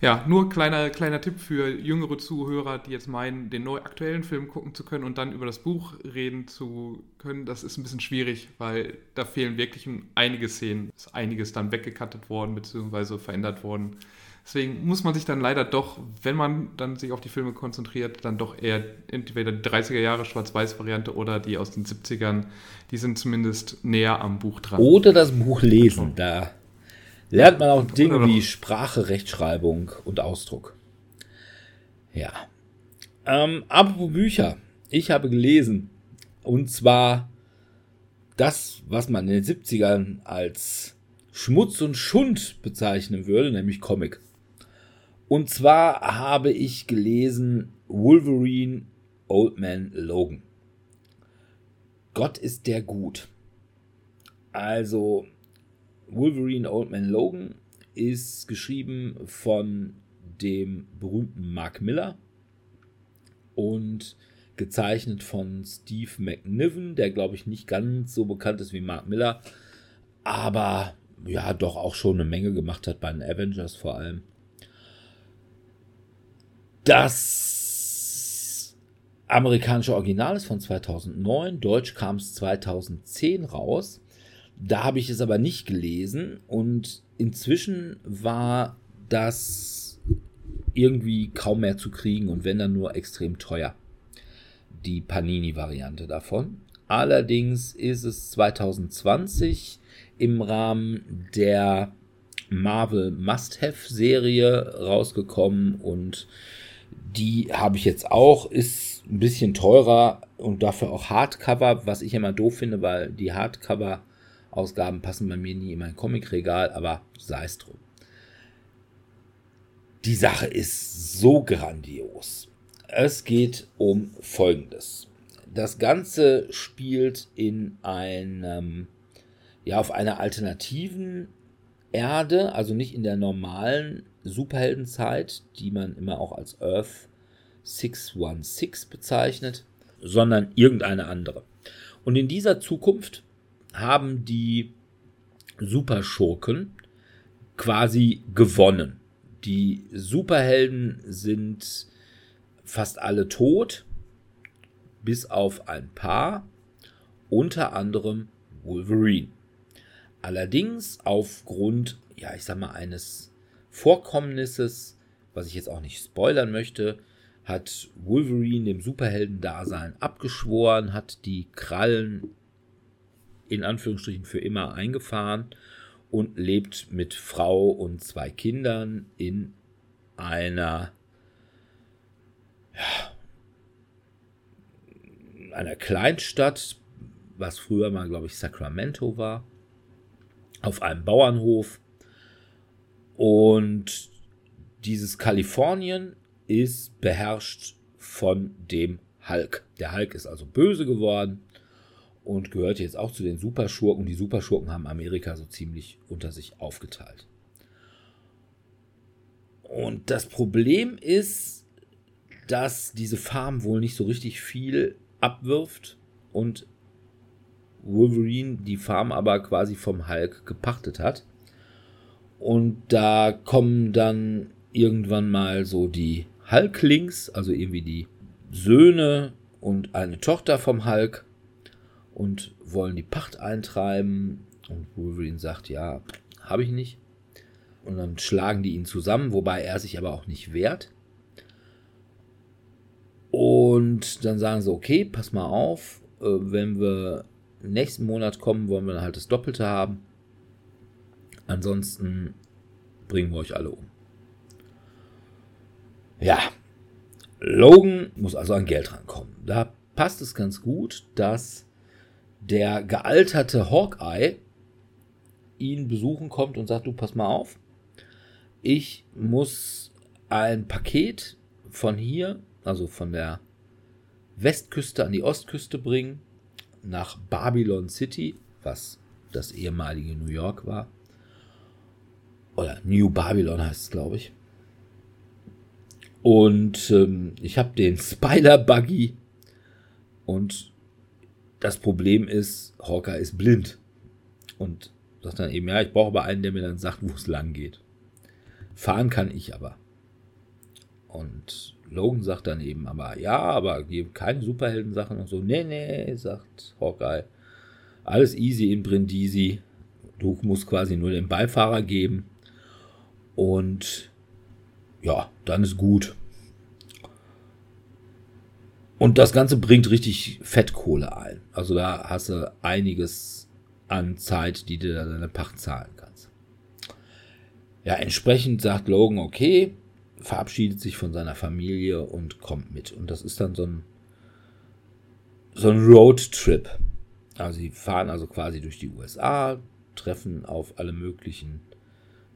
Speaker 4: Ja, nur kleiner, kleiner Tipp für jüngere Zuhörer, die jetzt meinen, den neu aktuellen Film gucken zu können und dann über das Buch reden zu können. Das ist ein bisschen schwierig, weil da fehlen wirklich einige Szenen. Ist einiges dann weggekattet worden, beziehungsweise verändert worden. Deswegen muss man sich dann leider doch, wenn man dann sich auf die Filme konzentriert, dann doch eher entweder die 30er Jahre Schwarz-Weiß-Variante oder die aus den 70ern. Die sind zumindest näher am Buch dran.
Speaker 2: Oder das Buch lesen, da lernt man auch Dinge wie Sprache, Rechtschreibung und Ausdruck. Ja. Ähm, apropos Bücher. Ich habe gelesen. Und zwar das, was man in den 70ern als Schmutz und Schund bezeichnen würde, nämlich Comic. Und zwar habe ich gelesen Wolverine Old Man Logan. Gott ist der gut. Also Wolverine Old Man Logan ist geschrieben von dem berühmten Mark Miller und gezeichnet von Steve McNiven, der glaube ich nicht ganz so bekannt ist wie Mark Miller, aber ja doch auch schon eine Menge gemacht hat bei den Avengers vor allem. Das amerikanische Original ist von 2009, deutsch kam es 2010 raus. Da habe ich es aber nicht gelesen und inzwischen war das irgendwie kaum mehr zu kriegen und wenn dann nur extrem teuer. Die Panini-Variante davon. Allerdings ist es 2020 im Rahmen der Marvel Must-Have-Serie rausgekommen und die habe ich jetzt auch. Ist ein bisschen teurer und dafür auch Hardcover, was ich immer doof finde, weil die Hardcover Ausgaben passen bei mir nie in mein Comicregal, aber sei es drum. Die Sache ist so grandios. Es geht um Folgendes. Das Ganze spielt in einem, ja, auf einer alternativen Erde, also nicht in der normalen Superheldenzeit, die man immer auch als Earth 616 bezeichnet, sondern irgendeine andere. Und in dieser Zukunft haben die Superschurken quasi gewonnen. Die Superhelden sind fast alle tot, bis auf ein paar, unter anderem Wolverine. Allerdings aufgrund, ja, ich sag mal, eines Vorkommnisses, was ich jetzt auch nicht spoilern möchte, hat Wolverine dem Superheldendasein abgeschworen, hat die Krallen in Anführungsstrichen für immer eingefahren und lebt mit Frau und zwei Kindern in einer ja, einer Kleinstadt, was früher mal, glaube ich, Sacramento war, auf einem Bauernhof. Und dieses Kalifornien ist beherrscht von dem Hulk. Der Hulk ist also böse geworden und gehört jetzt auch zu den Superschurken. Die Superschurken haben Amerika so ziemlich unter sich aufgeteilt. Und das Problem ist, dass diese Farm wohl nicht so richtig viel abwirft und Wolverine die Farm aber quasi vom Hulk gepachtet hat. Und da kommen dann irgendwann mal so die Hulklings, also irgendwie die Söhne und eine Tochter vom Hulk und wollen die Pacht eintreiben. Und Wolverine sagt, ja, habe ich nicht. Und dann schlagen die ihn zusammen, wobei er sich aber auch nicht wehrt. Und dann sagen sie, okay, pass mal auf, äh, wenn wir nächsten Monat kommen, wollen wir halt das Doppelte haben. Ansonsten bringen wir euch alle um. Ja, Logan muss also an Geld rankommen. Da passt es ganz gut, dass der gealterte Hawkeye ihn besuchen kommt und sagt, du pass mal auf, ich muss ein Paket von hier, also von der Westküste an die Ostküste bringen, nach Babylon City, was das ehemalige New York war. Oder New Babylon heißt es, glaube ich. Und ähm, ich habe den Spider-Buggy. Und das Problem ist, Hawker ist blind. Und sagt dann eben, ja, ich brauche aber einen, der mir dann sagt, wo es lang geht. Fahren kann ich aber. Und Logan sagt dann eben aber, ja, aber keine Superhelden-Sachen und so. Nee, nee, sagt Hawkeye. Alles easy in Brindisi. Du musst quasi nur den Beifahrer geben. Und ja, dann ist gut. Und das Ganze bringt richtig Fettkohle ein. Also da hast du einiges an Zeit, die du deine Pacht zahlen kannst. Ja, entsprechend sagt Logan, okay, verabschiedet sich von seiner Familie und kommt mit. Und das ist dann so ein, so ein Roadtrip. Also sie fahren also quasi durch die USA, treffen auf alle möglichen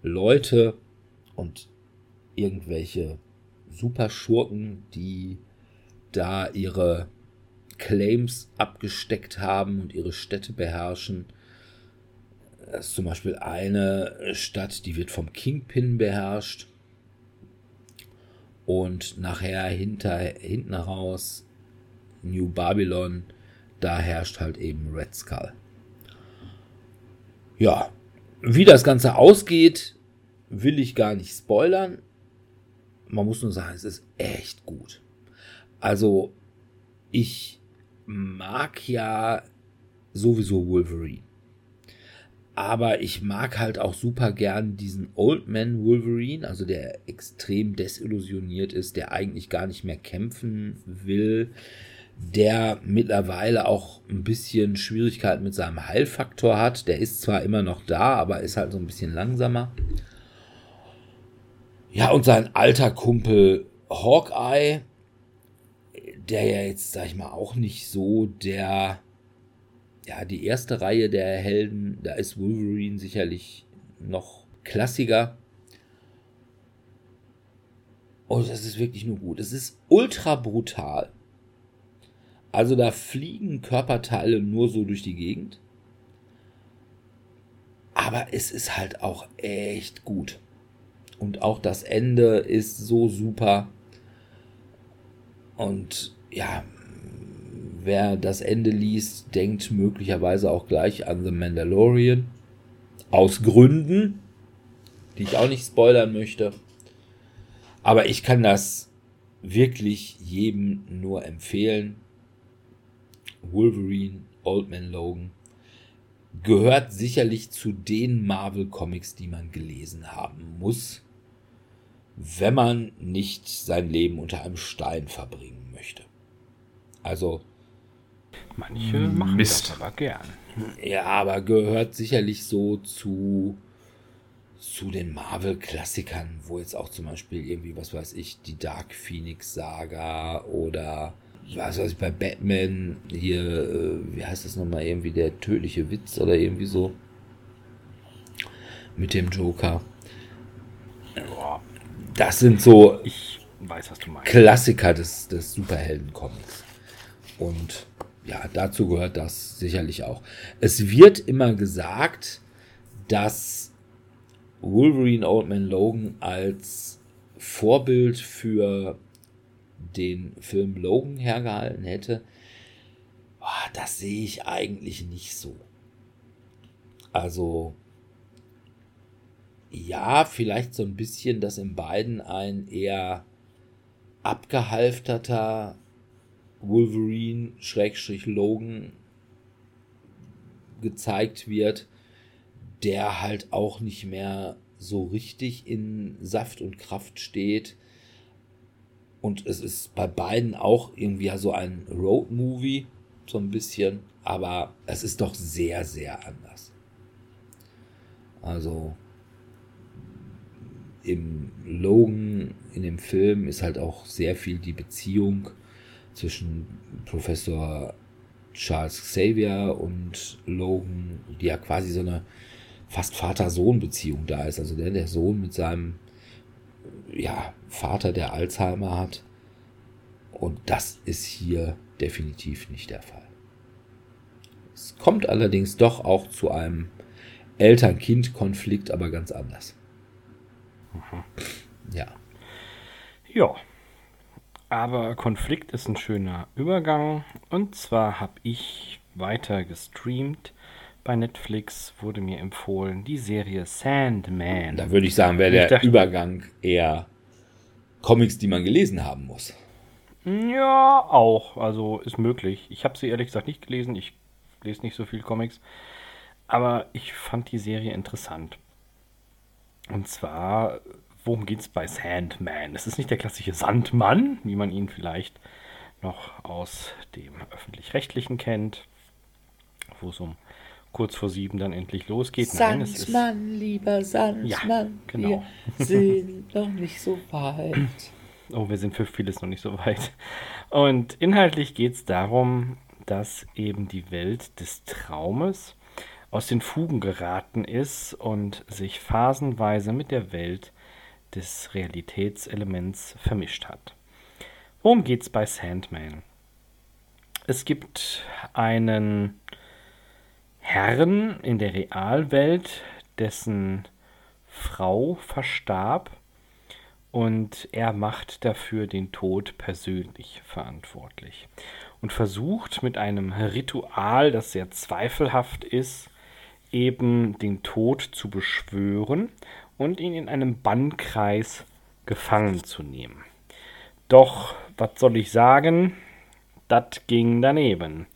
Speaker 2: Leute und irgendwelche Superschurken, die da ihre Claims abgesteckt haben und ihre Städte beherrschen. Das ist zum Beispiel eine Stadt, die wird vom Kingpin beherrscht. Und nachher hinter, hinten raus New Babylon, da herrscht halt eben Red Skull. Ja, wie das Ganze ausgeht, will ich gar nicht spoilern. Man muss nur sagen, es ist echt gut. Also, ich mag ja sowieso Wolverine. Aber ich mag halt auch super gern diesen Old Man Wolverine, also der extrem desillusioniert ist, der eigentlich gar nicht mehr kämpfen will, der mittlerweile auch ein bisschen Schwierigkeiten mit seinem Heilfaktor hat. Der ist zwar immer noch da, aber ist halt so ein bisschen langsamer. Ja, und sein alter Kumpel Hawkeye, der ja jetzt, sag ich mal, auch nicht so der ja, die erste Reihe der Helden, da ist Wolverine sicherlich noch klassiger. Und das ist wirklich nur gut. Es ist ultra brutal. Also da fliegen Körperteile nur so durch die Gegend. Aber es ist halt auch echt gut. Und auch das Ende ist so super. Und ja, wer das Ende liest, denkt möglicherweise auch gleich an The Mandalorian. Aus Gründen, die ich auch nicht spoilern möchte. Aber ich kann das wirklich jedem nur empfehlen. Wolverine, Old Man Logan gehört sicherlich zu den Marvel Comics, die man gelesen haben muss, wenn man nicht sein Leben unter einem Stein verbringen möchte. Also
Speaker 3: Manche machen Mist. das aber gern.
Speaker 2: Ja, aber gehört sicherlich so zu, zu den Marvel-Klassikern, wo jetzt auch zum Beispiel irgendwie, was weiß ich, die Dark Phoenix-Saga oder was weiß ich, bei Batman hier, äh, wie heißt das nochmal, irgendwie der tödliche Witz oder irgendwie so. Mit dem Joker. Das sind so
Speaker 3: ich weiß, was du meinst.
Speaker 2: Klassiker des, des Superhelden-Comics. Und ja, dazu gehört das sicherlich auch. Es wird immer gesagt, dass Wolverine Old Man Logan als Vorbild für den Film Logan hergehalten hätte. Oh, das sehe ich eigentlich nicht so. Also, ja, vielleicht so ein bisschen, dass in beiden ein eher abgehalfterter Wolverine Schrägstrich Logan gezeigt wird, der halt auch nicht mehr so richtig in Saft und Kraft steht. Und es ist bei beiden auch irgendwie so ein Road-Movie, so ein bisschen, aber es ist doch sehr, sehr anders. Also im Logan, in dem Film, ist halt auch sehr viel die Beziehung zwischen Professor Charles Xavier und Logan, die ja quasi so eine fast Vater-Sohn-Beziehung da ist. Also der, der Sohn mit seinem ja, Vater, der Alzheimer hat. Und das ist hier definitiv nicht der Fall. Es kommt allerdings doch auch zu einem Eltern-Kind-Konflikt, aber ganz anders.
Speaker 3: Mhm.
Speaker 2: Ja.
Speaker 3: Ja. Aber Konflikt ist ein schöner Übergang. Und zwar habe ich weiter gestreamt. Bei Netflix wurde mir empfohlen die Serie Sandman.
Speaker 2: Da würde ich sagen, wäre der
Speaker 3: dachte-
Speaker 2: Übergang eher Comics, die man gelesen haben muss.
Speaker 3: Ja, auch. Also ist möglich. Ich habe sie ehrlich gesagt nicht gelesen. Ich lese nicht so viel Comics. Aber ich fand die Serie interessant. Und zwar, worum geht es bei Sandman? Es ist nicht der klassische Sandmann, wie man ihn vielleicht noch aus dem öffentlich-rechtlichen kennt, wo es um kurz vor sieben dann endlich losgeht. Nein, es ist
Speaker 2: lieber Sandsmann,
Speaker 3: genau.
Speaker 2: wir sind noch nicht so weit.
Speaker 3: Oh, wir sind für vieles noch nicht so weit. Und inhaltlich geht es darum, dass eben die Welt des Traumes aus den Fugen geraten ist und sich phasenweise mit der Welt des Realitätselements vermischt hat. Worum geht es bei Sandman? Es gibt einen Herrn in der Realwelt, dessen Frau verstarb und er macht dafür den Tod persönlich verantwortlich und versucht mit einem Ritual, das sehr zweifelhaft ist, eben den Tod zu beschwören und ihn in einem Bannkreis gefangen zu nehmen. Doch, was soll ich sagen? Das ging daneben.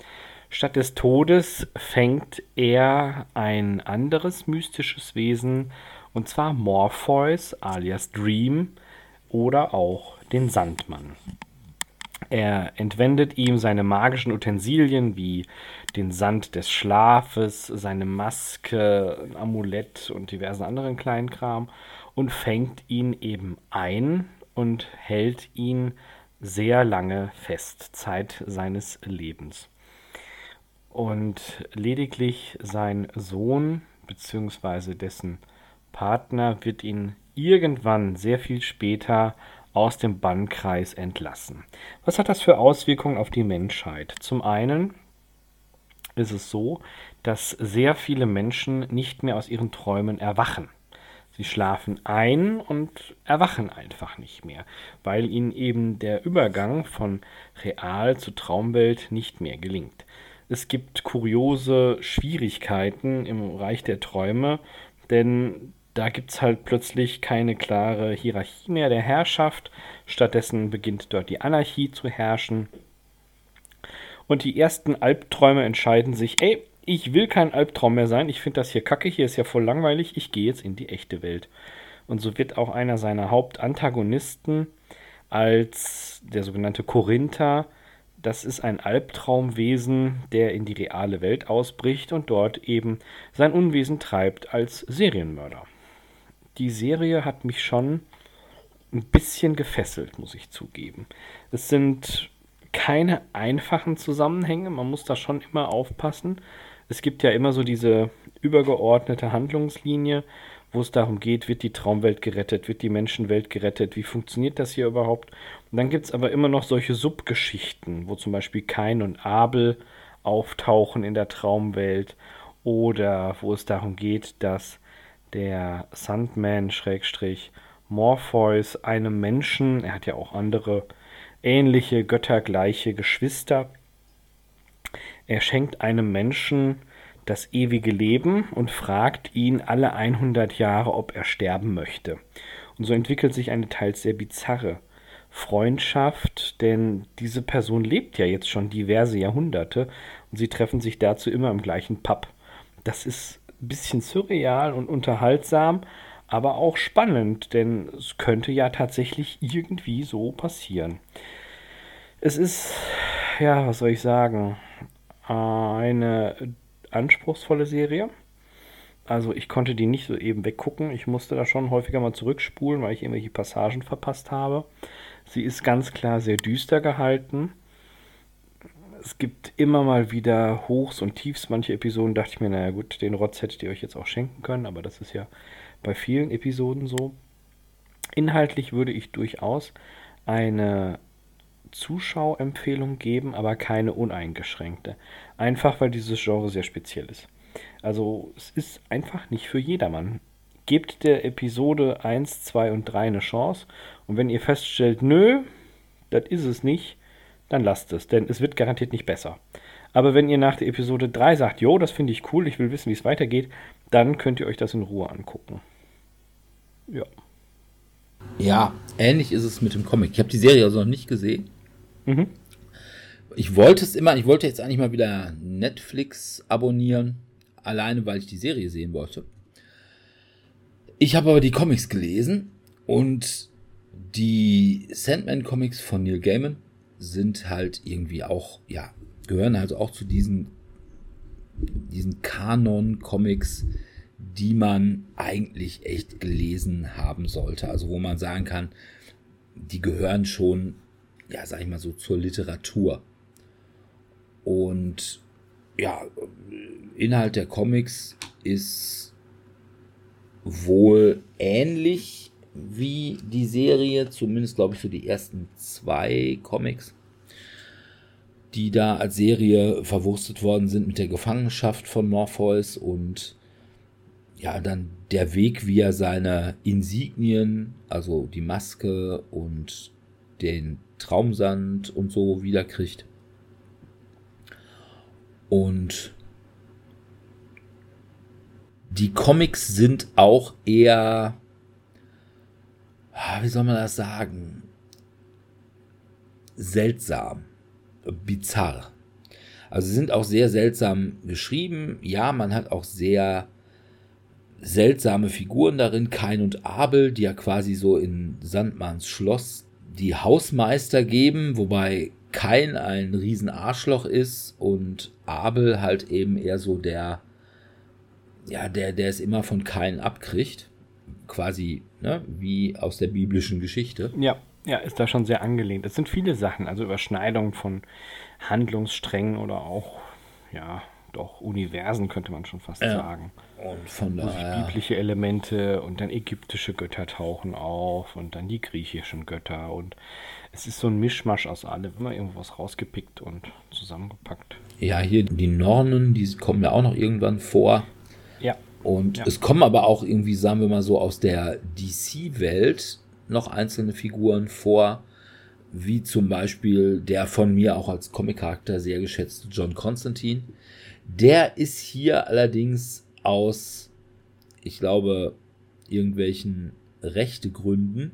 Speaker 3: Statt des Todes fängt er ein anderes mystisches Wesen, und zwar Morpheus alias Dream oder auch den Sandmann. Er entwendet ihm seine magischen Utensilien wie den Sand des Schlafes, seine Maske, ein Amulett und diversen anderen Kleinkram und fängt ihn eben ein und hält ihn sehr lange fest, Zeit seines Lebens. Und lediglich sein Sohn bzw. dessen Partner wird ihn irgendwann sehr viel später aus dem Bannkreis entlassen. Was hat das für Auswirkungen auf die Menschheit? Zum einen ist es so, dass sehr viele Menschen nicht mehr aus ihren Träumen erwachen. Sie schlafen ein und erwachen einfach nicht mehr, weil ihnen eben der Übergang von Real zu Traumwelt nicht mehr gelingt. Es gibt kuriose Schwierigkeiten im Reich der Träume, denn da gibt es halt plötzlich keine klare Hierarchie mehr der Herrschaft. Stattdessen beginnt dort die Anarchie zu herrschen. Und die ersten Albträume entscheiden sich, ey, ich will kein Albtraum mehr sein, ich finde das hier kacke, hier ist ja voll langweilig, ich gehe jetzt in die echte Welt. Und so wird auch einer seiner Hauptantagonisten als der sogenannte Korinther, das ist ein Albtraumwesen, der in die reale Welt ausbricht und dort eben sein Unwesen treibt als Serienmörder. Die Serie hat mich schon ein bisschen gefesselt, muss ich zugeben. Es sind keine einfachen Zusammenhänge, man muss da schon immer aufpassen. Es gibt ja immer so diese übergeordnete Handlungslinie, wo es darum geht, wird die Traumwelt gerettet, wird die Menschenwelt gerettet, wie funktioniert das hier überhaupt? Und dann gibt es aber immer noch solche Subgeschichten, wo zum Beispiel Kain und Abel auftauchen in der Traumwelt oder wo es darum geht, dass der Sandman Morpheus einem Menschen, er hat ja auch andere ähnliche göttergleiche Geschwister, er schenkt einem Menschen das ewige Leben und fragt ihn alle 100 Jahre, ob er sterben möchte. Und so entwickelt sich eine teils sehr bizarre Freundschaft, denn diese Person lebt ja jetzt schon diverse Jahrhunderte und sie treffen sich dazu immer im gleichen Pub. Das ist ein bisschen surreal und unterhaltsam, aber auch spannend, denn es könnte ja tatsächlich irgendwie so passieren. Es ist, ja, was soll ich sagen, eine anspruchsvolle Serie. Also ich konnte die nicht so eben weggucken. Ich musste da schon häufiger mal zurückspulen, weil ich irgendwelche Passagen verpasst habe. Sie ist ganz klar sehr düster gehalten. Es gibt immer mal wieder Hochs und Tiefs. Manche Episoden dachte ich mir, naja gut, den Rotz hättet ihr euch jetzt auch schenken können, aber das ist ja bei vielen Episoden so. Inhaltlich würde ich durchaus eine Zuschauempfehlung geben, aber keine uneingeschränkte. Einfach weil dieses Genre sehr speziell ist. Also es ist einfach nicht für jedermann. Gebt der Episode 1, 2 und 3 eine Chance und wenn ihr feststellt, nö, das ist es nicht, dann lasst es, denn es wird garantiert nicht besser. Aber wenn ihr nach der Episode 3 sagt, jo, das finde ich cool, ich will wissen, wie es weitergeht, dann könnt ihr euch das in Ruhe angucken. Ja.
Speaker 2: Ja, ähnlich ist es mit dem Comic. Ich habe die Serie also noch nicht gesehen. Mhm. Ich wollte es immer, ich wollte jetzt eigentlich mal wieder Netflix abonnieren, alleine weil ich die Serie sehen wollte. Ich habe aber die Comics gelesen und die Sandman-Comics von Neil Gaiman sind halt irgendwie auch, ja, gehören also auch zu diesen, diesen Kanon-Comics, die man eigentlich echt gelesen haben sollte. Also wo man sagen kann, die gehören schon, ja, sag ich mal so, zur Literatur. Und ja, Inhalt der Comics ist wohl ähnlich wie die Serie, zumindest glaube ich für die ersten zwei Comics, die da als Serie verwurstet worden sind mit der Gefangenschaft von Morpheus und ja, dann der Weg, wie er seine Insignien, also die Maske und den Traumsand und so wiederkriegt. Und die Comics sind auch eher, ah, wie soll man das sagen, seltsam, bizarr. Also sie sind auch sehr seltsam geschrieben. Ja, man hat auch sehr seltsame Figuren darin. Kain und Abel, die ja quasi so in Sandmanns Schloss die Hausmeister geben, wobei kein ein Riesenarschloch ist und Abel halt eben eher so der, ja, der, der es immer von keinen abkriegt. Quasi, ne, wie aus der biblischen Geschichte.
Speaker 3: Ja, ja, ist da schon sehr angelehnt. Es sind viele Sachen, also Überschneidungen von Handlungssträngen oder auch, ja, doch Universen könnte man schon fast ja. sagen.
Speaker 2: Und von daher.
Speaker 3: Biblische Elemente und dann ägyptische Götter tauchen auf und dann die griechischen Götter und es ist so ein Mischmasch aus allem, immer irgendwas rausgepickt und zusammengepackt.
Speaker 2: Ja, hier die Nornen, die kommen ja auch noch irgendwann vor.
Speaker 3: Ja.
Speaker 2: Und
Speaker 3: ja.
Speaker 2: es kommen aber auch irgendwie, sagen wir mal so, aus der DC-Welt noch einzelne Figuren vor, wie zum Beispiel der von mir auch als Comic-Charakter sehr geschätzte John Constantine. Der ist hier allerdings aus, ich glaube, irgendwelchen Rechtegründen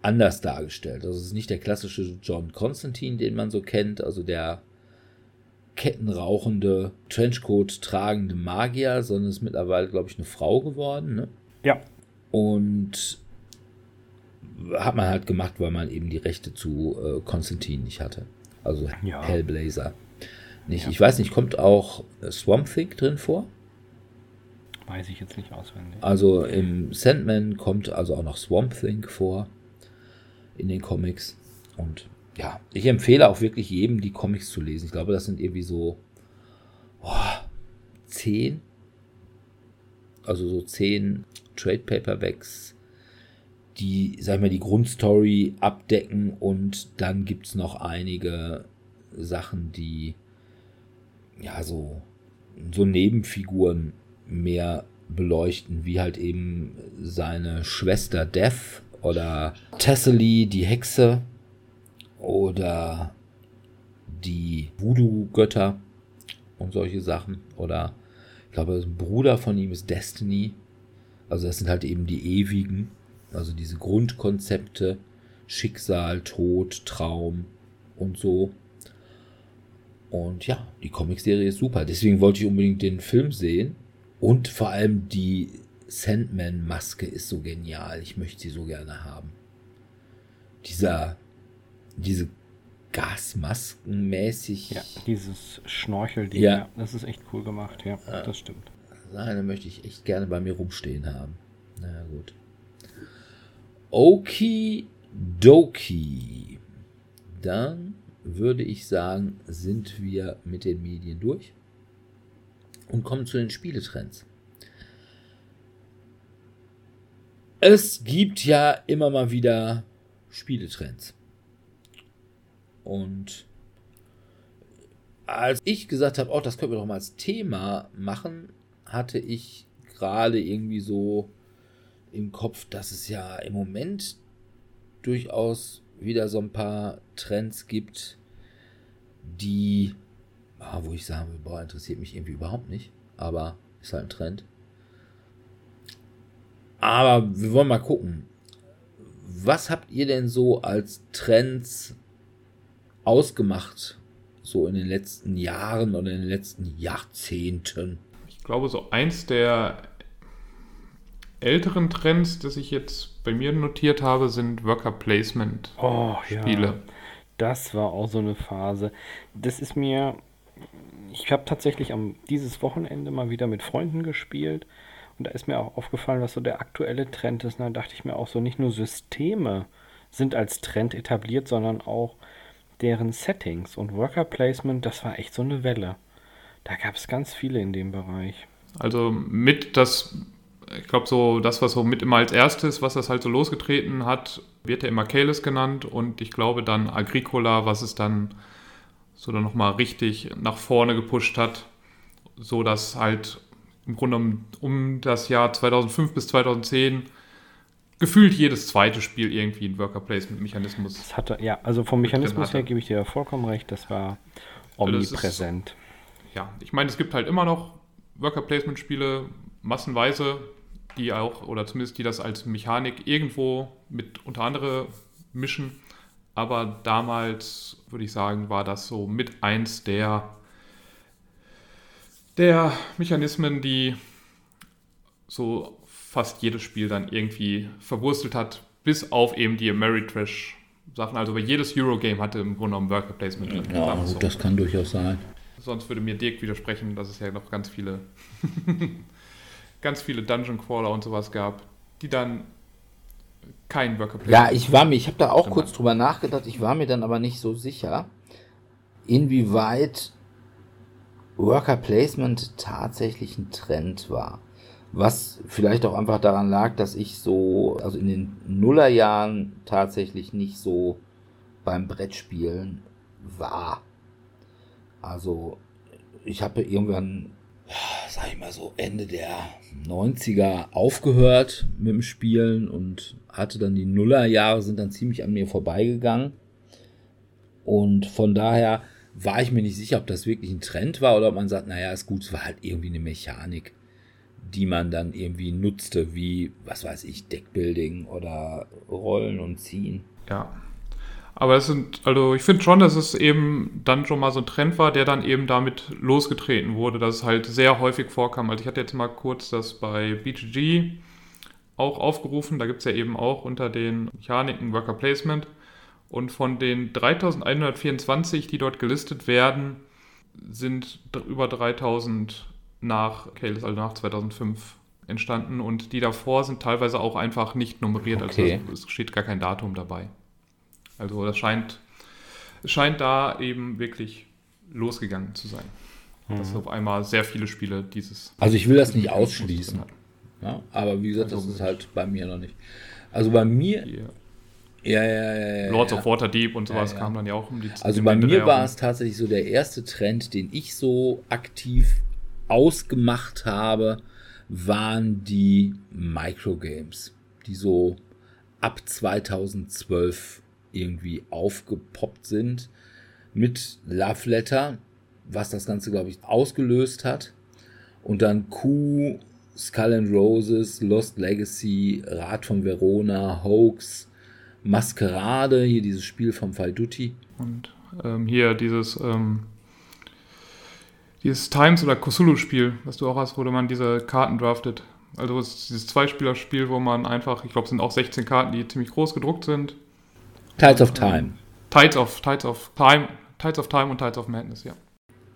Speaker 2: anders dargestellt. Also es ist nicht der klassische John Constantine, den man so kennt, also der kettenrauchende, Trenchcoat tragende Magier, sondern ist mittlerweile, glaube ich, eine Frau geworden. Ne?
Speaker 3: Ja.
Speaker 2: Und hat man halt gemacht, weil man eben die Rechte zu äh, Constantine nicht hatte. Also ja. Hellblazer. Nicht. Ja. Ich weiß nicht, kommt auch Swamp Thing drin vor?
Speaker 3: Weiß ich jetzt nicht auswendig.
Speaker 2: Also im Sandman kommt also auch noch Swamp Thing vor in den Comics. Und ja, ich empfehle auch wirklich jedem, die Comics zu lesen. Ich glaube, das sind irgendwie so oh, zehn also so zehn Trade Paperbacks, die, sag ich mal, die Grundstory abdecken und dann gibt es noch einige Sachen, die ja so, so Nebenfiguren mehr beleuchten, wie halt eben seine Schwester Death oder Tessely, die Hexe oder die Voodoo-Götter und solche Sachen. Oder ich glaube, ein Bruder von ihm ist Destiny. Also das sind halt eben die ewigen, also diese Grundkonzepte, Schicksal, Tod, Traum und so. Und ja, die Comicserie ist super. Deswegen wollte ich unbedingt den Film sehen. Und vor allem die Sandman-Maske ist so genial. Ich möchte sie so gerne haben. Dieser, diese Gasmaskenmäßig.
Speaker 3: Ja, dieses Schnorchelding,
Speaker 2: Ja.
Speaker 3: ja. das ist echt cool gemacht, ja, das stimmt.
Speaker 2: Eine möchte ich echt gerne bei mir rumstehen haben. Na ja, gut. Okidoki. Dann würde ich sagen, sind wir mit den Medien durch und kommen zu den Spieletrends. Es gibt ja immer mal wieder Spieletrends. Und als ich gesagt habe, oh, das können wir doch mal als Thema machen, hatte ich gerade irgendwie so im Kopf, dass es ja im Moment durchaus wieder so ein paar Trends gibt, die, ah, wo ich sagen will, boah, interessiert mich irgendwie überhaupt nicht, aber ist halt ein Trend. Aber wir wollen mal gucken. Was habt ihr denn so als Trends ausgemacht, so in den letzten Jahren oder in den letzten Jahrzehnten?
Speaker 4: Ich glaube, so eins der älteren Trends, das ich jetzt bei mir notiert habe, sind Worker Placement
Speaker 3: Oh, ja.
Speaker 4: Spiele.
Speaker 3: Das war auch so eine Phase. Das ist mir. Ich habe tatsächlich am dieses Wochenende mal wieder mit Freunden gespielt. Und da ist mir auch aufgefallen, was so der aktuelle Trend ist. Und da dachte ich mir auch so, nicht nur Systeme sind als Trend etabliert, sondern auch deren Settings. Und Worker Placement, das war echt so eine Welle. Da gab es ganz viele in dem Bereich.
Speaker 4: Also mit das, ich glaube so, das, was so mit immer als erstes, was das halt so losgetreten hat, wird ja immer Kalis genannt und ich glaube dann Agricola, was es dann so dann nochmal richtig nach vorne gepusht hat, so dass halt im Grunde um, um das Jahr 2005 bis 2010 gefühlt jedes zweite Spiel irgendwie einen Worker Placement Mechanismus.
Speaker 3: Das hatte, ja, also vom Mechanismus her gebe ich dir vollkommen recht, das war
Speaker 4: Also das ist-
Speaker 3: omnipräsent.
Speaker 4: Ja, ich meine, es gibt halt immer noch Worker Placement Spiele massenweise, die auch, oder zumindest die das als Mechanik irgendwo mit unter andere mischen. Aber damals würde ich sagen, war das so mit eins der, der Mechanismen, die so fast jedes Spiel dann irgendwie verwurstelt hat, bis auf eben die Ameritrash Sachen. Also bei jedes Eurogame hatte im Grunde genommen Worker Placement drin.
Speaker 2: Ja,
Speaker 4: wir so.
Speaker 2: gut, das kann durchaus sein.
Speaker 4: Sonst würde mir Dirk widersprechen, dass es ja noch ganz viele, ganz viele Dungeon Crawler und sowas gab, die dann kein Worker
Speaker 2: Ja, ich war mir, ich habe da auch kurz drüber nachgedacht, ich war mir dann aber nicht so sicher, inwieweit Worker Placement tatsächlich ein Trend war. Was vielleicht auch einfach daran lag, dass ich so, also in den Nullerjahren tatsächlich nicht so beim Brettspielen war. Also ich habe irgendwann, sag ich mal so, Ende der 90er aufgehört mit dem Spielen und hatte dann die Nullerjahre sind dann ziemlich an mir vorbeigegangen. Und von daher war ich mir nicht sicher, ob das wirklich ein Trend war oder ob man sagt, naja, ist gut, es war halt irgendwie eine Mechanik, die man dann irgendwie nutzte, wie, was weiß ich, Deckbuilding oder Rollen und Ziehen.
Speaker 4: Ja. Aber es sind, also ich finde schon, dass es eben dann schon mal so ein Trend war, der dann eben damit losgetreten wurde, dass es halt sehr häufig vorkam. Also ich hatte jetzt mal kurz das bei BGG auch aufgerufen. Da gibt es ja eben auch unter den Mechaniken Worker Placement. Und von den 3124, die dort gelistet werden, sind über 3000 nach Kalis, also nach 2005 entstanden. Und die davor sind teilweise auch einfach nicht nummeriert.
Speaker 2: Okay.
Speaker 4: Also es steht gar kein Datum dabei. Also das scheint, es scheint da eben wirklich losgegangen zu sein. Dass auf einmal sehr viele Spiele dieses.
Speaker 2: Also ich will das nicht ausschließen.
Speaker 4: drin hat.
Speaker 2: Ja, aber wie gesagt, das ist halt bei mir noch nicht. Also bei mir,
Speaker 4: Hier.
Speaker 2: ja, ja, ja, ja.
Speaker 4: Lords
Speaker 2: ja.
Speaker 4: of Waterdeep und sowas
Speaker 2: Ja,
Speaker 4: kam dann ja auch um die
Speaker 2: Also
Speaker 4: dem
Speaker 2: bei
Speaker 4: Ende
Speaker 2: mir war es tatsächlich so der erste Trend, den ich so aktiv ausgemacht habe, waren die Microgames, die so ab 2012 irgendwie aufgepoppt sind mit Love Letter, was das Ganze, glaube ich, ausgelöst hat. Und dann Q, Skull and Roses, Lost Legacy, Rat von Verona, Hoax, Maskerade, hier dieses Spiel vom Faiduti.
Speaker 4: Und ähm, hier dieses, ähm, dieses Times- oder Cthulhu-Spiel, was du auch hast, wo man diese Karten draftet. Also es ist dieses Zweispieler-Spiel, wo man einfach, ich glaube, es sind auch 16 Karten, die ziemlich groß gedruckt sind.
Speaker 2: Tides of Time.
Speaker 4: Tides of, Tides of Time, Tides of Time und Tides of Madness, ja.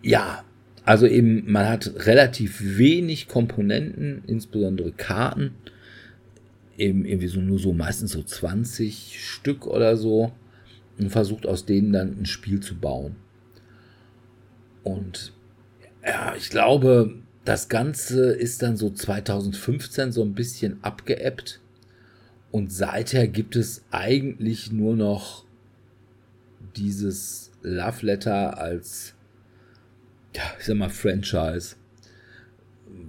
Speaker 2: Ja, also eben, man hat relativ wenig Komponenten, insbesondere Karten. Eben irgendwie so nur so meistens so 20 Stück oder so. Und versucht aus denen dann ein Spiel zu bauen. Und ja, ich glaube, das Ganze ist dann so 2015 so ein bisschen abgeebbt. Und seither gibt es eigentlich nur noch dieses Love Letter als, ja, ich sag mal, Franchise,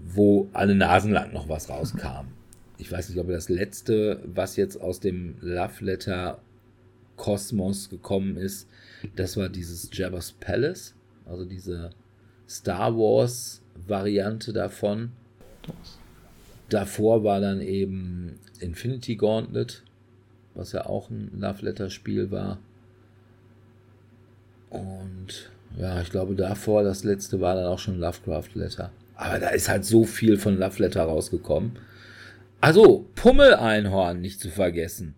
Speaker 2: wo alle Nasen lang noch was rauskam. Ich weiß nicht, ob das letzte, was jetzt aus dem Love Letter Kosmos gekommen ist, das war dieses Jabba's Palace, also diese Star Wars Variante davon. Davor war dann eben Infinity Gauntlet, was ja auch ein Love Letter Spiel war. Und ja, ich glaube davor, das letzte war dann auch schon Lovecraft Letter. Aber da ist halt so viel von Love Letter rausgekommen. Also, Pummel-Einhorn nicht zu vergessen.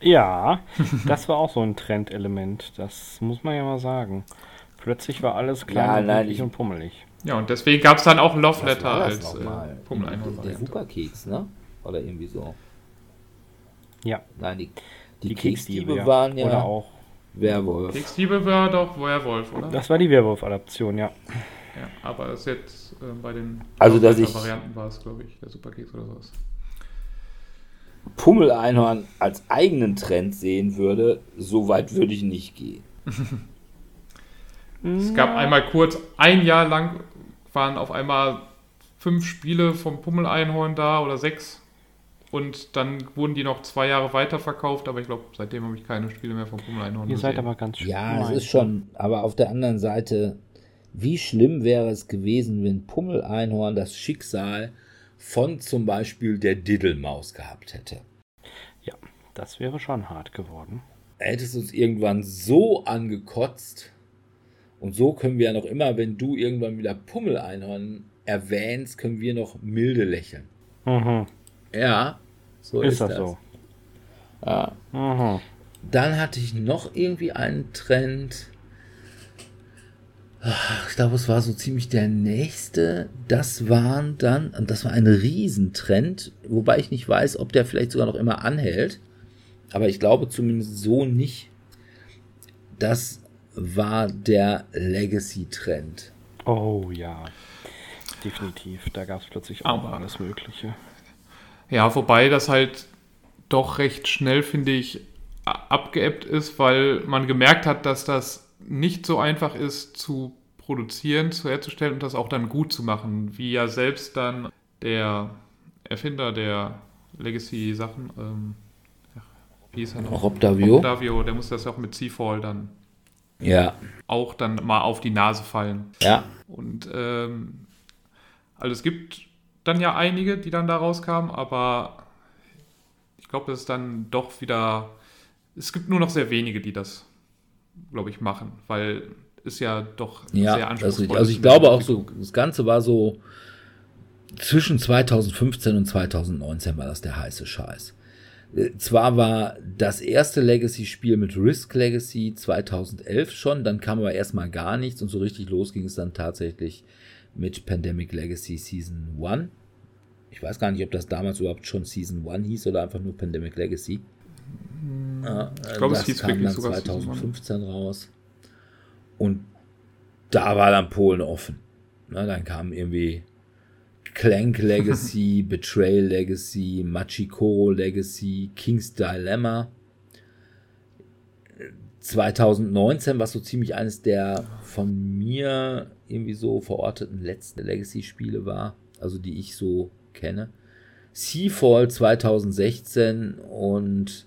Speaker 3: Ja, das war auch so ein Trendelement. Das muss man ja mal sagen. Plötzlich war alles klein
Speaker 2: Ja,
Speaker 3: und und pummelig.
Speaker 4: Ja, und deswegen gab es dann auch Love
Speaker 2: Was
Speaker 4: Letter als äh, pummel
Speaker 2: Der Superkeks, ne? Oder irgendwie so.
Speaker 3: Ja,
Speaker 2: Nein, die, die,
Speaker 3: die
Speaker 2: Keksdiebe
Speaker 3: Keksdiebe ja.
Speaker 2: waren ja
Speaker 3: Oder auch.
Speaker 2: Werwolf.
Speaker 4: Kriegsdiebe war doch Werwolf, oder?
Speaker 3: Das war die Werwolf-Adaption, ja.
Speaker 4: Ja, aber das ist jetzt äh, bei den
Speaker 2: Also, dass ich-
Speaker 4: Varianten war es, glaube ich, der Superkeks oder sowas.
Speaker 2: Pummel-Einhorn als eigenen Trend sehen würde, so weit würde ich nicht gehen.
Speaker 4: Es gab einmal kurz, ein Jahr lang waren auf einmal fünf Spiele vom Pummel-Einhorn da oder sechs. Und dann wurden die noch zwei Jahre weiterverkauft, aber ich glaube, seitdem habe ich keine Spiele mehr vom Pummel-Einhorn
Speaker 3: Ihr seid
Speaker 4: gesehen.
Speaker 3: aber ganz schön.
Speaker 2: Ja, es ist schon, aber auf der anderen Seite, wie schlimm wäre es gewesen, wenn Pummel-Einhorn das Schicksal von zum Beispiel der Diddelmaus gehabt hätte.
Speaker 3: Ja, das wäre schon hart geworden.
Speaker 2: hätte es uns irgendwann so angekotzt. Und so können wir ja noch immer, wenn du irgendwann wieder Pummel-Einhorn erwähnst, können wir noch milde lächeln.
Speaker 3: Mhm.
Speaker 2: Ja, so
Speaker 3: Ist
Speaker 2: ist,
Speaker 3: das
Speaker 2: das.
Speaker 3: so?
Speaker 2: Ja.
Speaker 3: Mhm.
Speaker 2: Dann hatte ich noch irgendwie einen Trend. Ich glaube, es war so ziemlich der nächste. Das waren dann, und das war ein Riesentrend, wobei ich nicht weiß, ob der vielleicht sogar noch immer anhält. Aber ich glaube zumindest so nicht. Das war der Legacy-Trend.
Speaker 3: Oh ja. Definitiv. Da gab es plötzlich auch
Speaker 4: Aber-
Speaker 3: alles Mögliche.
Speaker 4: Ja, wobei das halt doch recht schnell, finde ich, abgeebbt ist, weil man gemerkt hat, dass das nicht so einfach ist zu produzieren, zu herzustellen und das auch dann gut zu machen. Wie ja selbst dann der Erfinder der Legacy-Sachen, ähm, wie hieß er noch?
Speaker 2: Rob Davio?
Speaker 4: Davio, der musste das ja auch mit Seafall dann
Speaker 2: Ja,
Speaker 4: auch dann mal auf die Nase fallen.
Speaker 2: ja.
Speaker 4: Und ähm, also es gibt dann ja einige, die dann da rauskamen, aber ich glaube, es ist dann doch wieder. Es gibt nur noch sehr wenige, die das, glaube ich, machen, weil es ja doch
Speaker 2: Ja,
Speaker 4: sehr
Speaker 2: ist
Speaker 4: anspruchsvoll
Speaker 2: richtig. Also
Speaker 4: ist
Speaker 2: ich
Speaker 4: der
Speaker 2: glaube auch so, das Ganze war so zwischen 2015 und 2019 war das der heiße Scheiß. Äh, Zwar war das erste Legacy-Spiel mit Risk Legacy 2011 schon, dann kam aber erstmal gar nichts und so richtig los ging es dann tatsächlich mit Pandemic Legacy Season 1. Ich weiß gar nicht, ob das damals überhaupt schon Season 1 hieß oder einfach nur Pandemic Legacy. Ja,
Speaker 4: Ich glaube, es
Speaker 2: das
Speaker 4: hieß
Speaker 2: kam
Speaker 4: wirklich
Speaker 2: dann
Speaker 4: sogar Season 1.
Speaker 2: 2015 raus. Und da war dann Polen offen. Na, dann kamen irgendwie Clank Legacy, Betrayal Legacy, Machikoro Legacy, King's Dilemma. 2019, was so ziemlich eines der von mir irgendwie so verorteten letzten Legacy-Spiele war, also die ich so kenne. Seafall 2016 und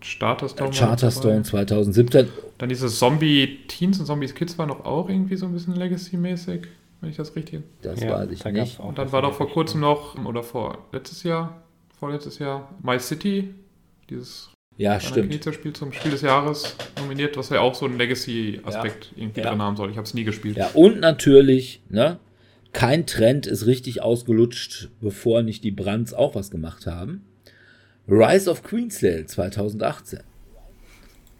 Speaker 4: Charterstone,
Speaker 2: Charterstone 2017.
Speaker 4: Dann diese Zombie Teens und Zombies Kids war noch auch irgendwie so ein bisschen Legacy-mäßig, wenn ich das richtig.
Speaker 2: Das ja, weiß ich da nicht.
Speaker 4: Und dann war doch vor kurzem noch, oder vor letztes Jahr, vorletztes Jahr, My City, dieses
Speaker 2: ja, stimmt.
Speaker 4: Spiel zum Spiel des Jahres nominiert, was ja auch so einen Legacy-Aspekt ja. irgendwie ja. drin haben soll. Ich habe es nie gespielt.
Speaker 2: Ja, und natürlich, ne, kein Trend ist richtig ausgelutscht, bevor nicht die Brands auch was gemacht haben. Rise of Queensdale 2018.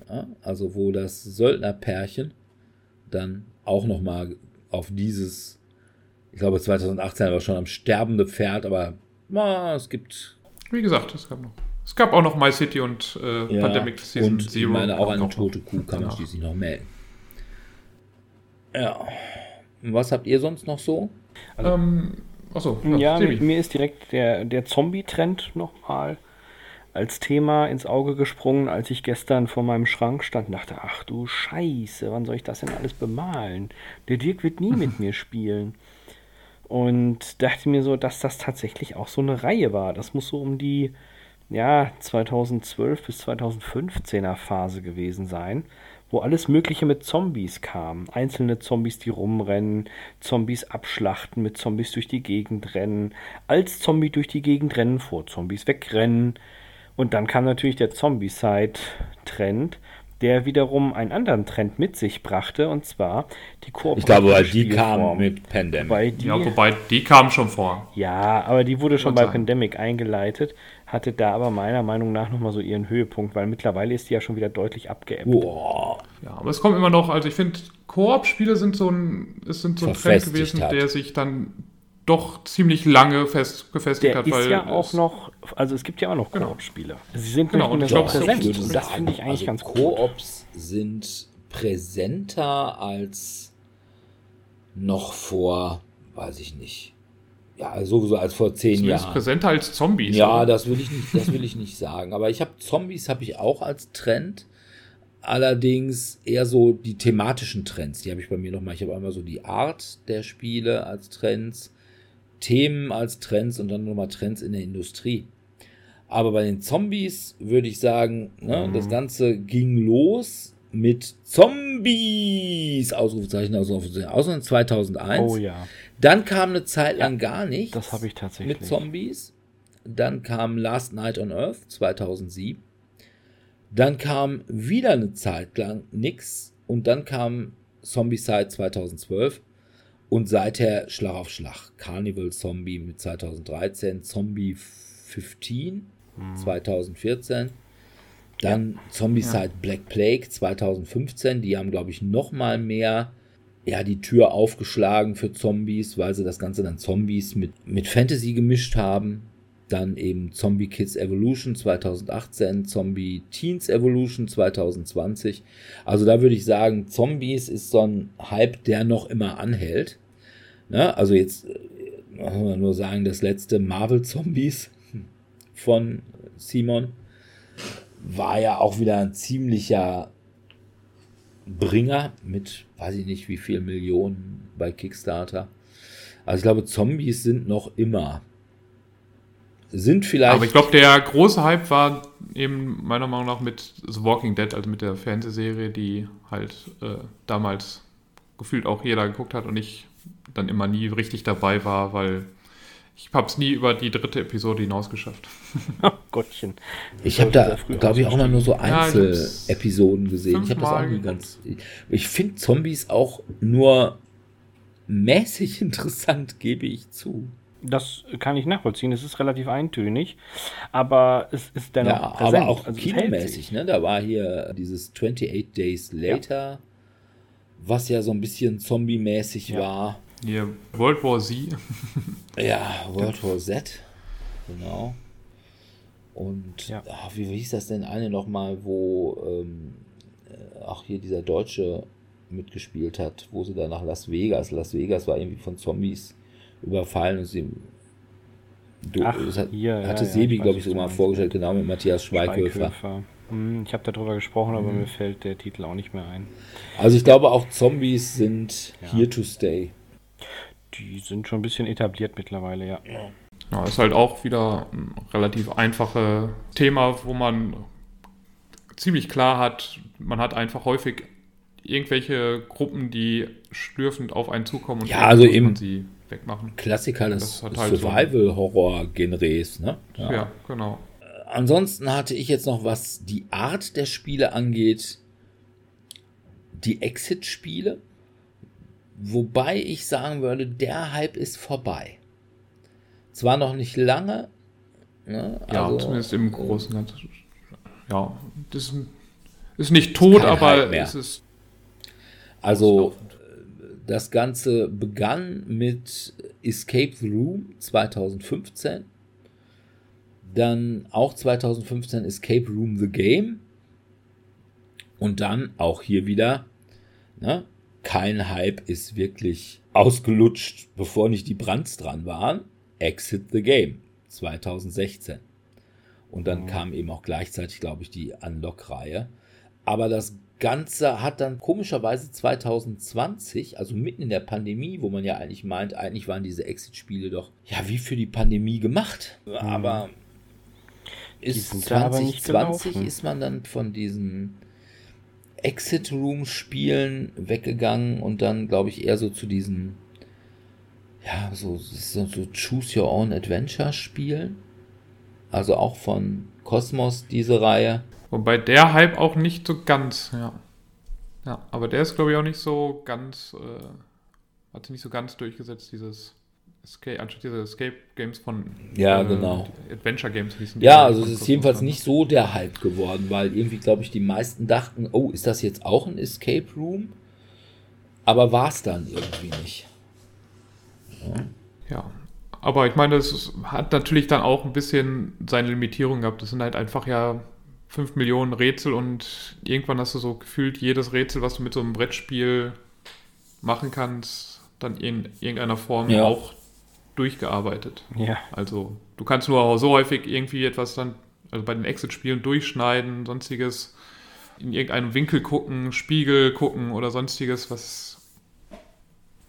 Speaker 2: Ja, also wo das Söldnerpärchen dann auch nochmal auf dieses, ich glaube 2018 war schon am sterbende Pferd, aber na, es gibt...
Speaker 4: Wie gesagt, es gab noch es gab auch noch My City und äh,
Speaker 2: ja, Pandemic Season und Zero. Ich meine, auch eine tote Kuh kann man schließlich noch melden. Ja. Und was habt ihr sonst noch so?
Speaker 4: Also, ähm, achso,
Speaker 3: ja, ja mir ist direkt der, der Zombie-Trend nochmal als Thema ins Auge gesprungen, als ich gestern vor meinem Schrank stand und dachte, ach du Scheiße, wann soll ich das denn alles bemalen? Der Dirk wird nie mit mir spielen. Und dachte mir so, dass das tatsächlich auch so eine Reihe war. Das muss so um die ja, 2012 bis 2015er Phase gewesen sein, wo alles Mögliche mit Zombies kam. Einzelne Zombies, die rumrennen, Zombies abschlachten, mit Zombies durch die Gegend rennen, als Zombie durch die Gegend rennen, vor Zombies wegrennen. Und dann kam natürlich der Zombie-Side-Trend, der wiederum einen anderen Trend mit sich brachte, und zwar die
Speaker 2: Kooperative Ich glaube, weil die kam mit Pandemic.
Speaker 4: Die, ja, wobei die kam schon vor.
Speaker 3: Ja, aber die wurde schon bei. Pandemic eingeleitet hatte da aber meiner Meinung nach nochmal so ihren Höhepunkt, weil mittlerweile ist die ja schon wieder deutlich abgeebbt.
Speaker 4: Boah. Ja, aber es kommt immer noch, also ich finde, Koop-Spiele sind so ein, es sind so ein Trend gewesen, hat. der sich dann doch ziemlich lange fest, gefestigt
Speaker 3: der
Speaker 4: hat.
Speaker 3: Ist ja auch noch, also es gibt ja auch noch genau. Koop-Spiele. Sie sind genau, nicht mehr so präsent.
Speaker 2: Das, das finde ich eigentlich also ganz cool. Koops sind präsenter als noch vor, weiß ich nicht, ja, sowieso als vor zehn Zumindest Jahren.
Speaker 4: präsenter als Zombies.
Speaker 2: Ja, oder? das will ich nicht, das will ich nicht sagen. Aber ich habe Zombies habe ich auch als Trend. Allerdings eher so die thematischen Trends. Die habe ich bei mir nochmal. Ich habe einmal so die Art der Spiele als Trends, Themen als Trends und dann nochmal Trends in der Industrie. Aber bei den Zombies würde ich sagen, ne, mhm. das Ganze ging los mit Zombies! Ausrufezeichen, Ausrufezeichen, aus 2001.
Speaker 3: Oh ja.
Speaker 2: Dann kam eine Zeit lang gar nichts.
Speaker 3: Das habe ich tatsächlich.
Speaker 2: Mit Zombies. Dann kam Last Night on Earth 2007. Dann kam wieder eine Zeit lang nichts. Und dann kam Zombicide 2012. Und seither Schlag auf Schlag. Carnival Zombie mit 2013. Zombie 15 hm. 2014. Dann ja. Zombicide ja. Black Plague 2015. Die haben, glaube ich, noch mal mehr ja, die Tür aufgeschlagen für Zombies, weil sie das Ganze dann Zombies mit, mit Fantasy gemischt haben. Dann eben Zombie Kids Evolution 2018, Zombie Teens Evolution 2020. Also da würde ich sagen, Zombies ist so ein Hype, der noch immer anhält. Ne? Also jetzt äh, muss man nur sagen, das letzte Marvel Zombies von Simon war ja auch wieder ein ziemlicher Bringer mit, weiß ich nicht, wie viel Millionen bei Kickstarter. Also ich glaube, Zombies sind noch immer. Sind vielleicht.
Speaker 4: Aber ich glaube, der große Hype war eben meiner Meinung nach mit The Walking Dead, also mit der Fernsehserie, die halt äh, damals gefühlt auch jeder geguckt hat und ich dann immer nie richtig dabei war, weil ich habe es nie über die dritte Episode hinaus geschafft.
Speaker 3: Oh Gottchen.
Speaker 2: Ich habe da, glaube ich, auch mal nur so Einzelepisoden ja, gesehen. Ich habe das auch nie ganz. Ich finde Zombies auch nur mäßig interessant, gebe ich zu.
Speaker 3: Das kann ich nachvollziehen. Es ist relativ eintönig, aber es ist dennoch
Speaker 2: ja, präsent. Aber auch also kinomäßig. Ne? Da war hier dieses 28 Days Later, ja. was ja so ein bisschen zombie-mäßig ja. war.
Speaker 4: Hier, World War Z.
Speaker 2: ja, World War Z. Genau. Und ja. ach, wie, hieß das denn eine nochmal, wo ähm, auch hier dieser Deutsche mitgespielt hat, wo sie da nach Las Vegas, Las Vegas war irgendwie von Zombies überfallen und sie. Du,
Speaker 3: Ach,
Speaker 2: das hat,
Speaker 3: hier, ja,
Speaker 2: hatte
Speaker 3: ja,
Speaker 2: Sebi,
Speaker 3: weiß,
Speaker 2: glaube ich, so mal vorgestellt, genau mit Matthias Schweighöfer.
Speaker 3: Schweighöfer. Hm, ich habe darüber gesprochen, aber
Speaker 2: Mhm.
Speaker 3: mir fällt der Titel auch nicht mehr ein.
Speaker 2: Also ich glaube auch Zombies sind
Speaker 3: Ja.
Speaker 2: here to stay.
Speaker 3: Die sind schon ein bisschen etabliert mittlerweile, ja.
Speaker 4: Ja, ist halt auch wieder ein relativ einfaches Thema, wo man ziemlich klar hat, man hat einfach häufig irgendwelche Gruppen, die schlürfend auf einen zukommen und
Speaker 2: Ja, also eben-
Speaker 4: sie wegmachen.
Speaker 2: Klassiker des
Speaker 4: halt
Speaker 2: Survival-Horror-Genres. Ne?
Speaker 4: Ja, genau.
Speaker 2: Ansonsten hatte ich jetzt noch, was die Art der Spiele angeht, die Exit-Spiele. Wobei ich sagen würde, der Hype ist vorbei. Zwar noch nicht lange. Ne?
Speaker 4: Ja,
Speaker 2: also,
Speaker 4: zumindest im Großen und Ganzen. Ja, das ist, nicht tot, aber es ist.
Speaker 2: Also das Ganze begann mit Escape the Room 2015. Dann auch 2015 Escape Room The Game. Und dann auch hier wieder, ne, kein Hype ist wirklich ausgelutscht, bevor nicht die Brands dran waren. Exit the Game 2016. Und dann kam eben auch gleichzeitig, glaube ich, die Unlock-Reihe. Aber das Ganze hat dann komischerweise 2020, also mitten in der Pandemie, wo man ja eigentlich meint, eigentlich waren diese Exit-Spiele doch ja wie für die Pandemie gemacht. Aber ist
Speaker 3: da aber nicht
Speaker 2: 2020
Speaker 3: gelaufen.
Speaker 2: ist man dann von diesen Exit-Room-Spielen weggegangen und dann, glaube ich, eher so zu diesen ja, so, so, so Choose Your Own Adventure-Spielen. Also auch von Cosmos, diese Reihe.
Speaker 4: Wobei der Hype auch nicht so ganz, ja. Ja, aber der ist, glaube ich, auch nicht so ganz, äh, hat sich nicht so ganz durchgesetzt, dieses Escape, anstatt diese Escape Games von
Speaker 2: Ja,
Speaker 4: äh,
Speaker 2: genau.
Speaker 4: Adventure Games hießen die
Speaker 2: Ja, also es ist jedenfalls nicht so der Hype geworden, weil irgendwie, glaube ich, die meisten dachten, oh, ist das jetzt auch ein Escape Room? Aber war es dann irgendwie nicht.
Speaker 4: Ja, aber ich meine, es hat natürlich dann auch ein bisschen seine Limitierung gehabt. Das sind halt einfach ja 5 Millionen Rätsel und irgendwann hast du so gefühlt jedes Rätsel, was du mit so einem Brettspiel machen kannst, dann in irgendeiner Form
Speaker 2: Ja.
Speaker 4: auch durchgearbeitet.
Speaker 3: Ja,
Speaker 4: Also du kannst nur so häufig irgendwie etwas dann, also bei den Exit-Spielen durchschneiden, sonstiges, in irgendeinem Winkel gucken, Spiegel gucken oder sonstiges, was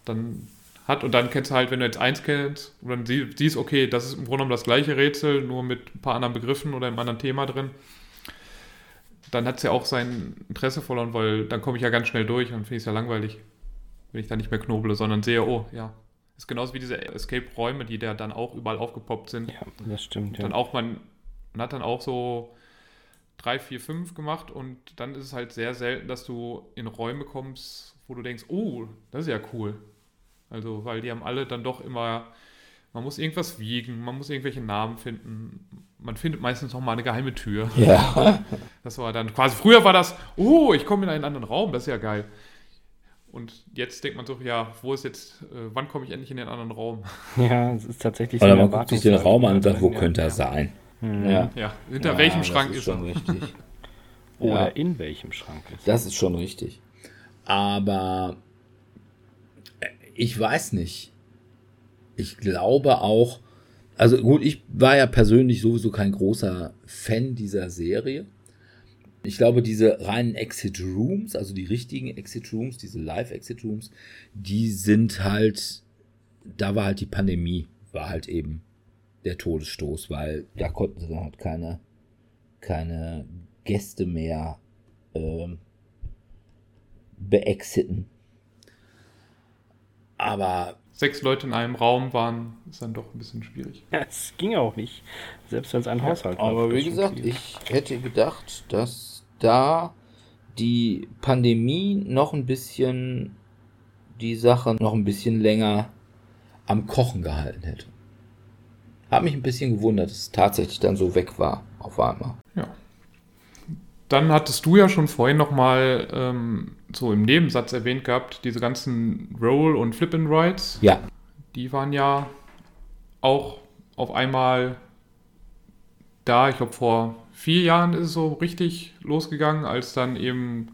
Speaker 4: dann hat. Und dann kennst du halt, wenn du jetzt eins kennst und dann sie- siehst, okay, das ist im Grunde genommen das gleiche Rätsel, nur mit ein paar anderen Begriffen oder einem anderen Thema drin. Dann hat es ja auch sein Interesse verloren, weil dann komme ich ja ganz schnell durch und finde ich es ja langweilig, wenn ich da nicht mehr knoble, sondern sehe, oh, ja. Ist genauso wie diese Escape-Räume, die da dann auch überall aufgepoppt sind.
Speaker 3: ja, das stimmt,
Speaker 4: Dann
Speaker 3: ja.
Speaker 4: auch man, man hat dann auch so drei, vier, fünf gemacht und dann ist es halt sehr selten, dass du in Räume kommst, wo du denkst, oh, das ist ja cool. Also, weil die haben alle dann doch immer, man muss irgendwas wiegen, man muss irgendwelche Namen finden. Man findet meistens noch mal eine geheime Tür.
Speaker 2: Ja.
Speaker 4: Das war dann quasi, früher war das, oh, ich komme in einen anderen Raum, das ist ja geil. Und jetzt denkt man so, ja, wo ist jetzt, äh, wann komme ich endlich in den anderen Raum?
Speaker 3: Ja, es ist tatsächlich
Speaker 2: Oder
Speaker 3: eine
Speaker 2: man guckt sich den Raum an und sagt, wo
Speaker 3: ja.
Speaker 2: könnte er sein? Ja.
Speaker 4: Ja, hinter
Speaker 2: Ja,
Speaker 4: welchem
Speaker 2: das
Speaker 4: Schrank
Speaker 2: ist
Speaker 4: ist,
Speaker 2: schon
Speaker 4: er?
Speaker 2: richtig.
Speaker 3: Oder
Speaker 2: Ja.
Speaker 3: in welchem Schrank ist
Speaker 2: Das ist schon richtig. Aber äh, ich weiß nicht. Ich glaube auch, also gut, ich war ja persönlich sowieso kein großer Fan dieser Serie. Ich glaube, diese reinen Exit Rooms, also die richtigen Exit Rooms, diese Live Exit Rooms, die sind halt, da war halt die Pandemie, war halt eben der Todesstoß, weil da konnten sie dann halt keine, keine Gäste mehr ähm, beexiten. Aber
Speaker 4: Sechs Leute in einem Raum waren, ist dann doch ein bisschen schwierig.
Speaker 3: Ja, es ging auch nicht. Selbst wenn es ein Haushalt war.
Speaker 2: Aber wie gesagt, ich hätte gedacht, dass da die Pandemie noch ein bisschen die Sache noch ein bisschen länger am Kochen gehalten hätte. Hab mich ein bisschen gewundert, dass es tatsächlich dann so weg war auf einmal.
Speaker 4: Ja. Dann hattest du ja schon vorhin nochmal ähm, so im Nebensatz erwähnt gehabt, diese ganzen Roll- und Flip-and-Rides,
Speaker 2: Ja,
Speaker 4: die waren ja auch auf einmal da. Ich glaube, vor vier Jahren ist es so richtig losgegangen, als dann eben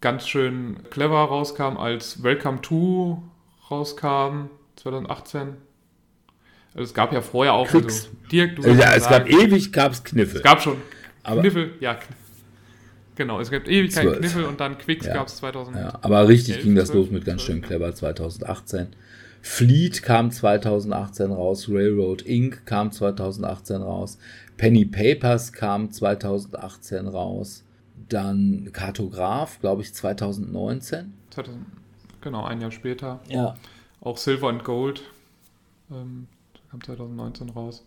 Speaker 4: ganz schön clever rauskam, als Welcome to rauskam 2018. Also es gab ja vorher auch.
Speaker 2: Quicks.
Speaker 4: Also, Dirk, du
Speaker 2: ja, es gab ewig, gab's Kniffel.
Speaker 4: Es gab schon
Speaker 2: Aber-
Speaker 4: Kniffel, ja. Genau, es gab ewig keinen. Kniffel und dann Quicks
Speaker 2: Ja.
Speaker 4: gab es 2000.
Speaker 2: Ja, aber richtig
Speaker 4: 11,
Speaker 2: ging das
Speaker 4: 12,
Speaker 2: los mit ganz
Speaker 4: 12.
Speaker 2: schön clever 2018. Fleet kam 2018 raus, Railroad Inc. kam 2018 raus, Penny Papers kam 2018 raus, dann Kartograph, glaube ich, 2019.
Speaker 4: 2000, genau, ein Jahr später.
Speaker 2: Ja.
Speaker 4: Auch Silver and Gold ähm, kam 2019 raus.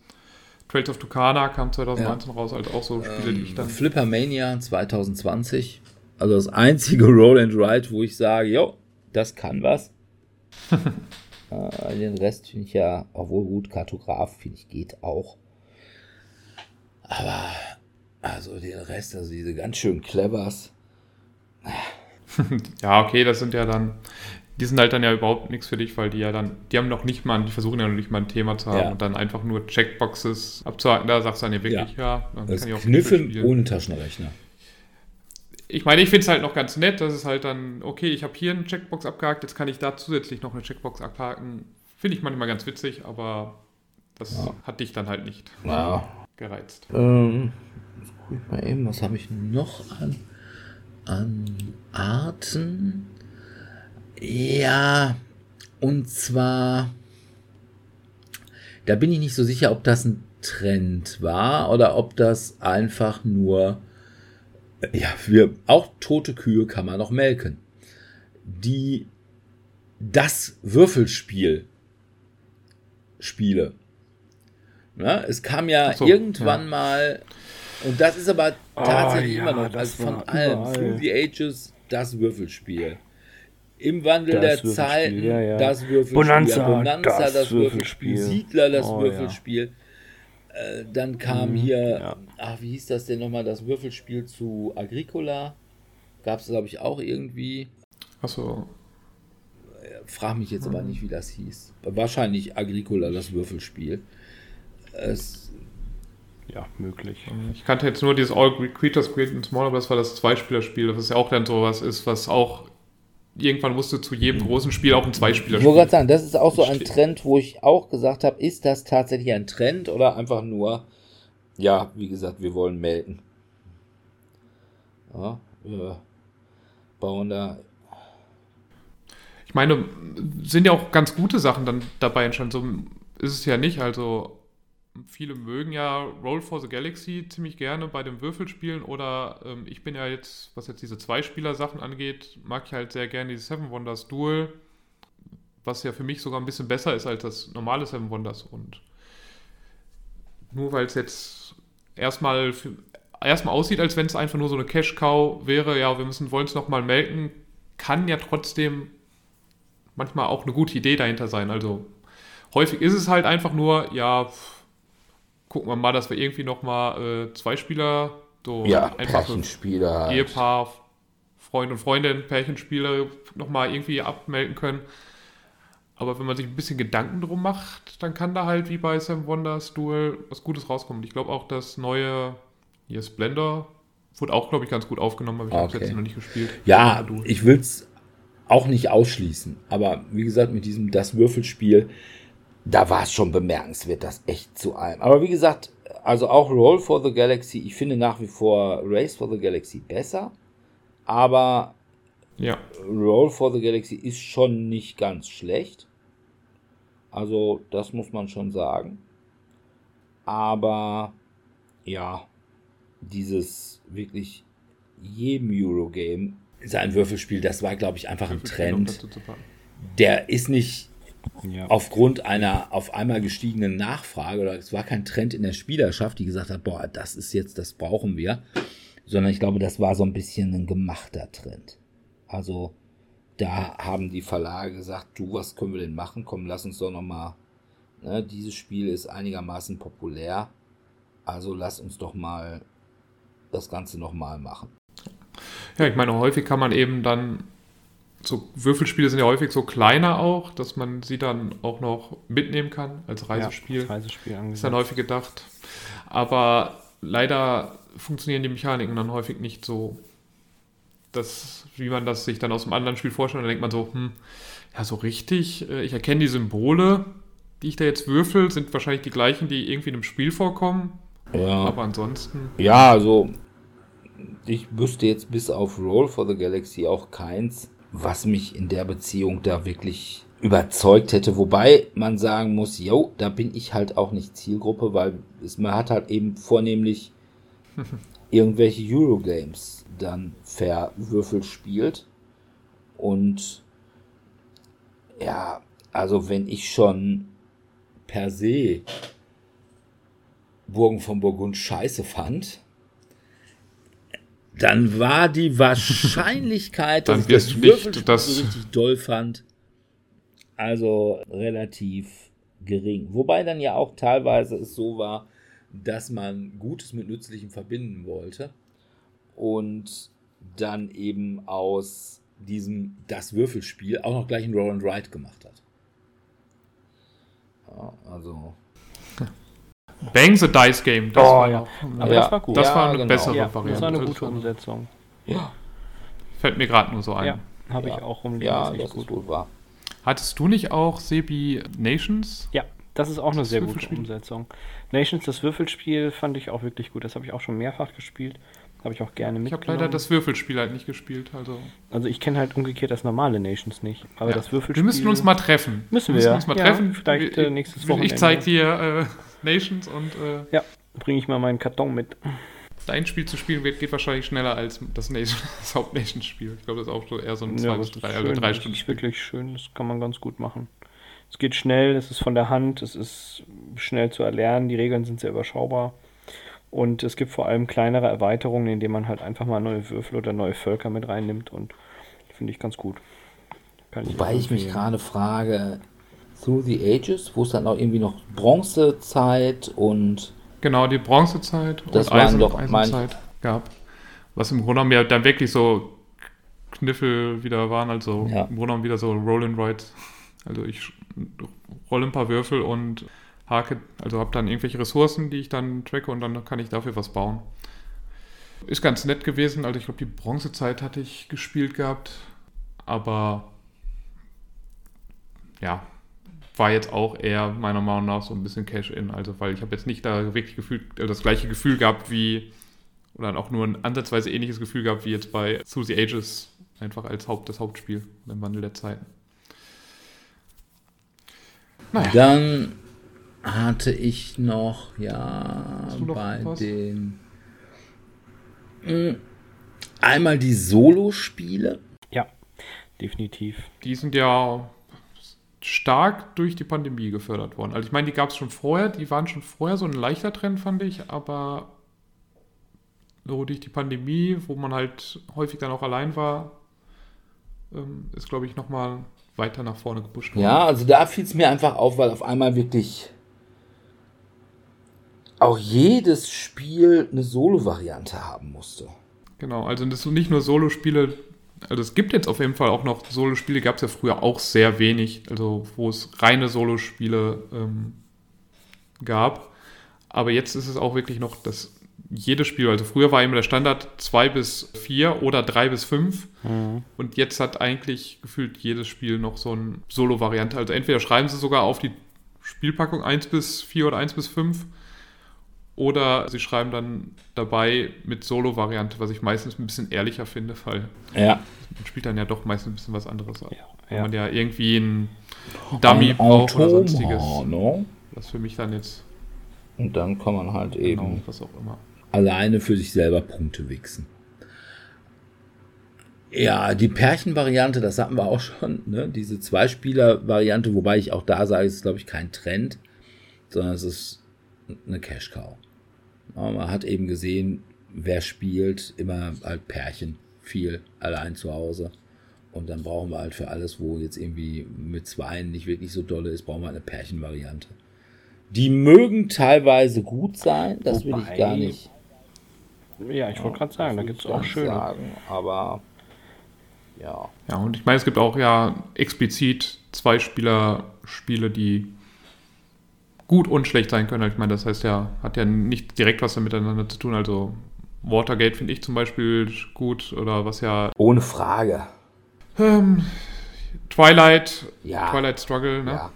Speaker 4: Trails of Tucana kam 2019 raus, also auch so Spiele, die ich dann.
Speaker 2: Flippermania 2020. Also das einzige Roll and Ride, wo ich sage, jo, das kann was. äh, den Rest finde ich ja, obwohl gut, Kartograf finde ich geht auch. Aber also den Rest, also diese ganz schön clevers.
Speaker 4: Ja, okay, das sind ja dann. Die sind halt dann ja überhaupt nichts für dich, weil die ja dann, die haben noch nicht mal, die versuchen ja noch nicht mal ein Thema zu haben
Speaker 2: Ja.
Speaker 4: und dann einfach nur Checkboxes abzuhaken. Da sagst du dann ja wirklich, ja, dann
Speaker 2: Das
Speaker 4: kann ich auch
Speaker 2: Kniffeln
Speaker 4: spielen.
Speaker 2: ohne Taschenrechner.
Speaker 4: Ich meine, ich finde es halt noch ganz nett, dass es halt dann, okay, ich habe hier eine Checkbox abgehakt, jetzt kann ich da zusätzlich noch eine Checkbox abhaken. Finde ich manchmal ganz witzig, aber das
Speaker 2: Ja.
Speaker 4: hat dich dann halt nicht
Speaker 2: Ja.
Speaker 4: gereizt.
Speaker 2: Ähm, mal eben, was habe ich noch an, an Arten? Ja, und zwar, da bin ich nicht so sicher, ob das ein Trend war oder ob das einfach nur, ja, wir, auch tote Kühe kann man noch melken. Die, das Würfelspiel, Spiele. Ja, es kam ja
Speaker 4: so,
Speaker 2: irgendwann
Speaker 4: ja.
Speaker 2: mal, und das ist aber tatsächlich
Speaker 3: ja,
Speaker 2: immer noch, also von allem. Through the Ages, das Würfelspiel. Im Wandel
Speaker 3: Das
Speaker 2: der Zeiten,
Speaker 3: ja, ja.
Speaker 2: das Würfelspiel.
Speaker 3: Bonanza,
Speaker 2: Bonanza
Speaker 3: das
Speaker 2: das, Würfelspiel. Siedler, das
Speaker 3: Oh.
Speaker 2: Würfelspiel. Äh, dann kam
Speaker 3: Mhm,
Speaker 2: hier,
Speaker 3: ja.
Speaker 2: ach, wie hieß das denn nochmal, das Würfelspiel zu Agricola. Gab es, glaube ich, auch irgendwie.
Speaker 4: Achso,
Speaker 2: Frag mich jetzt
Speaker 3: Mhm.
Speaker 2: aber nicht, wie das hieß. Wahrscheinlich Agricola, das Würfelspiel. Es,
Speaker 3: Ja, möglich.
Speaker 4: ich kannte jetzt nur dieses All Creatures Great and Small, aber das war das Zweispielerspiel, was ja auch dann sowas ist, was auch irgendwann musste zu jedem großen Spiel auch ein
Speaker 2: ich
Speaker 4: Zweispielerspiel.
Speaker 2: wollte gerade sagen, das ist auch so ein. Trend, wo ich auch gesagt habe, ist das tatsächlich ein Trend oder einfach nur, ja, wie gesagt, wir wollen melken. Ja, wir bauen da
Speaker 4: Ich meine, sind ja auch ganz gute Sachen dann dabei entstanden. So ist es ja nicht. Also viele mögen ja Roll for the Galaxy ziemlich gerne bei den Würfelspielen oder ähm, ich bin ja jetzt, was jetzt diese Zweispieler-Sachen angeht, mag ich halt sehr gerne dieses Seven Wonders Duel, was ja für mich sogar ein bisschen besser ist als das normale Seven Wonders und nur weil es jetzt erstmal erstmal aussieht, als wenn es einfach nur so eine Cash-Cow wäre, ja, wir müssen wollen es nochmal melken, kann ja trotzdem manchmal auch eine gute Idee dahinter sein. Also häufig ist es halt einfach nur, ja, pff, gucken wir mal, dass wir irgendwie nochmal äh, zwei Spieler, so
Speaker 2: ja,
Speaker 4: einfache
Speaker 2: Pärchenspieler. halt.
Speaker 4: Ehepaar, Freund und Freundin, Pärchenspiele nochmal irgendwie abmelden können. Aber wenn man sich ein bisschen Gedanken drum macht, dann kann da halt wie bei Sam Wonders Duel was Gutes rauskommen. Ich glaube auch das neue hier Splendor wurde auch, glaube ich, ganz gut aufgenommen, aber ich habe es
Speaker 2: Okay.
Speaker 4: jetzt noch nicht gespielt.
Speaker 2: Ja, ich will es auch nicht ausschließen. Aber wie gesagt, mit diesem das Würfelspiel, da war es schon bemerkenswert, das echt zu allem. Aber wie gesagt, also auch Roll for the Galaxy, ich finde nach wie vor Race for the Galaxy besser. Aber
Speaker 4: Ja,
Speaker 2: Roll for the Galaxy ist schon nicht ganz schlecht. Also, das muss man schon sagen. Aber ja, dieses wirklich jedem Eurogame ist ein Würfelspiel, das war, glaube ich, einfach ein Trend. Der ist nicht
Speaker 3: Ja.
Speaker 2: aufgrund einer auf einmal gestiegenen Nachfrage oder es war kein Trend in der Spielerschaft, die gesagt hat, boah, das ist jetzt, das brauchen wir, sondern ich glaube, das war so ein bisschen ein gemachter Trend. Also da haben die Verlage gesagt, du, was können wir denn machen? Komm, lass uns doch noch mal, ne, dieses Spiel ist einigermaßen populär, also lass uns doch mal das Ganze noch mal machen.
Speaker 4: Ja, ich meine, häufig kann man eben dann, so Würfelspiele sind ja häufig so kleiner auch, dass man sie dann auch noch mitnehmen kann als Reisespiel.
Speaker 3: Ja, als Reisespiel
Speaker 4: Ist dann
Speaker 3: angesagt.
Speaker 4: häufig gedacht. Aber leider funktionieren die Mechaniken dann häufig nicht so, dass, wie man das sich dann aus einem anderen Spiel vorstellt. Dann denkt man so, hm, ja, so richtig, äh, ich erkenne die Symbole, die ich da jetzt würfel, sind wahrscheinlich die gleichen, die irgendwie in einem Spiel vorkommen.
Speaker 2: Ja.
Speaker 4: Aber ansonsten,
Speaker 2: Ja, also ich wüsste jetzt bis auf Roll for the Galaxy auch keins, was mich in der Beziehung da wirklich überzeugt hätte. Wobei man sagen muss, yo, da bin ich halt auch nicht Zielgruppe, weil es, man hat halt eben vornehmlich irgendwelche Eurogames dann verwürfelt spielt. Und ja, also wenn ich schon per se Burgen von Burgund scheiße fand, dann war die Wahrscheinlichkeit, dass ich das Würfelspiel
Speaker 4: das-
Speaker 2: so richtig doll fand, also relativ gering. Wobei dann ja auch teilweise es so war, dass man Gutes mit Nützlichem verbinden wollte und dann eben aus diesem das Würfelspiel auch noch gleich ein Roll and Ride gemacht hat. Ja, also
Speaker 4: Bang the Dice Game. Das
Speaker 3: Oh,
Speaker 4: war
Speaker 3: ja. Aber
Speaker 2: Ja.
Speaker 3: das war gut.
Speaker 4: das
Speaker 2: Ja,
Speaker 4: war eine
Speaker 2: genau.
Speaker 4: bessere
Speaker 3: ja, das
Speaker 4: Variante.
Speaker 3: war eine gute
Speaker 4: war-
Speaker 3: Umsetzung.
Speaker 2: ja,
Speaker 4: Fällt mir gerade nur so ein.
Speaker 3: Ja, habe ich auch rumliegen.
Speaker 2: ja, das ist wohl wahr.
Speaker 4: Hattest du nicht auch Sebi Nations?
Speaker 3: Ja, das ist auch eine
Speaker 4: Das
Speaker 3: sehr gute? Umsetzung. Nations, das Würfelspiel, fand ich auch wirklich gut. Das habe ich auch schon mehrfach gespielt. Habe ich auch gerne
Speaker 4: Ich habe
Speaker 3: mitgenommen.
Speaker 4: leider das Würfelspiel halt nicht gespielt. Also
Speaker 3: also ich kenne halt umgekehrt das normale Nations nicht. Aber
Speaker 4: ja.
Speaker 3: das Würfelspiel...
Speaker 4: Wir müssen uns mal treffen.
Speaker 3: Müssen wir,
Speaker 4: uns mal
Speaker 3: ja.
Speaker 4: treffen.
Speaker 3: Vielleicht,
Speaker 4: Wir-
Speaker 3: äh, nächstes
Speaker 4: Ich
Speaker 3: Wochenende.
Speaker 4: zeige dir äh, Nations und äh,
Speaker 3: Ja, bringe ich mal meinen Karton mit.
Speaker 4: dein Spiel zu spielen wird, geht wahrscheinlich schneller als das, Nation, das Haupt-Nations-Spiel. Ich glaube, das ist auch so eher so ein zwei
Speaker 3: Ja,
Speaker 4: bis
Speaker 3: das ist
Speaker 4: drei, also
Speaker 3: schön.
Speaker 4: drei
Speaker 3: Das
Speaker 4: Stunden
Speaker 3: ist wirklich schön. Das kann man ganz gut machen. Es geht schnell, es ist von der Hand, es ist schnell zu erlernen, die Regeln sind sehr überschaubar. Und es gibt vor allem kleinere Erweiterungen, indem man halt einfach mal neue Würfel oder neue Völker mit reinnimmt und finde ich ganz gut. Kann
Speaker 2: Wobei ich mich gerade frage, Through the Ages, wo es dann auch irgendwie noch Bronzezeit und
Speaker 4: Genau, die Bronzezeit
Speaker 2: Das
Speaker 4: und Eisen,
Speaker 2: doch
Speaker 4: Eisenzeit gab. Was im Grunde genommen ja dann wirklich so Kniffel wieder waren, also
Speaker 2: Ja.
Speaker 4: im Grunde genommen wieder so Roll and Ride. Also ich rolle ein paar Würfel und hake, also habe dann irgendwelche Ressourcen, die ich dann tracke und dann kann ich dafür was bauen. Ist ganz nett gewesen, also ich glaube, die Bronzezeit hatte ich gespielt gehabt, aber ja, war jetzt auch eher meiner Meinung nach so ein bisschen Cash-In, also weil ich habe jetzt nicht da wirklich gefühlt, äh, das gleiche Gefühl gehabt wie, oder auch nur ein ansatzweise ähnliches Gefühl gehabt wie jetzt bei Through the Ages, einfach als Haupt, das Hauptspiel im Wandel der Zeiten. Naja,
Speaker 2: dann hatte ich noch, ja,
Speaker 4: noch
Speaker 2: bei
Speaker 4: was?
Speaker 2: den Mm, einmal die Solo-Spiele.
Speaker 3: Ja, definitiv.
Speaker 4: die sind ja stark durch die Pandemie gefördert worden. Also ich meine, die gab es schon vorher, die waren schon vorher so ein leichter Trend, fand ich, aber so durch die Pandemie, wo man halt häufig dann auch allein war, ähm, ist, glaube ich, nochmal weiter nach vorne gepusht worden.
Speaker 2: Ja, also da fiel es mir einfach auf, weil auf einmal wirklich auch jedes Spiel eine Solo-Variante haben musste.
Speaker 4: Genau, also das sind nicht nur Solo-Spiele, also es gibt jetzt auf jeden Fall auch noch Solo-Spiele, gab es ja früher auch sehr wenig, also wo es reine Solo-Spiele ähm, gab. Aber jetzt ist es auch wirklich noch das jedes Spiel, also früher war immer der Standard 2 bis 4 oder 3 bis 5 und jetzt hat eigentlich gefühlt jedes Spiel noch so eine Solo-Variante. Also entweder schreiben sie sogar auf die Spielpackung 1 bis 4 oder 1 bis 5 oder sie schreiben dann dabei mit Solo-Variante, was ich meistens ein bisschen ehrlicher finde, weil
Speaker 2: Ja.
Speaker 4: man spielt dann ja doch meistens ein bisschen was anderes.
Speaker 3: Ja,
Speaker 4: Wenn
Speaker 3: ja.
Speaker 4: man ja irgendwie einen Dummy
Speaker 2: Ein
Speaker 4: braucht oder
Speaker 2: Atom-
Speaker 4: sonstiges.
Speaker 2: No?
Speaker 4: Was für mich dann jetzt,
Speaker 2: Und dann kann man halt eben
Speaker 4: genau, was auch immer.
Speaker 2: alleine für sich selber Punkte wichsen. Ja, die Pärchenvariante, das hatten wir auch schon, ne? diese Zweispieler-Variante, wobei ich auch da sage, es ist, glaube ich, kein Trend, sondern es ist eine Cash-Cow. Ja, man hat eben gesehen, wer spielt, immer halt Pärchen, viel allein zu Hause. Und dann brauchen wir halt für alles, wo jetzt irgendwie mit Zweien nicht wirklich so dolle ist, brauchen wir eine Pärchenvariante. Die mögen teilweise gut sein, das will ich
Speaker 3: Wobei-
Speaker 2: gar nicht.
Speaker 3: Ja, ich wollte gerade sagen, da gibt es auch schöne.
Speaker 2: Sagen, aber ja.
Speaker 4: Ja, und ich meine, es gibt auch ja explizit Zwei-Spieler-Spiele, die gut und schlecht sein können. Ich meine, das heißt ja, hat ja nicht direkt was miteinander zu tun. Also Watergate finde ich zum Beispiel gut oder was ja
Speaker 2: Ohne Frage.
Speaker 4: Ähm, Twilight,
Speaker 2: Ja.
Speaker 4: Twilight Struggle, ne?
Speaker 2: Ja.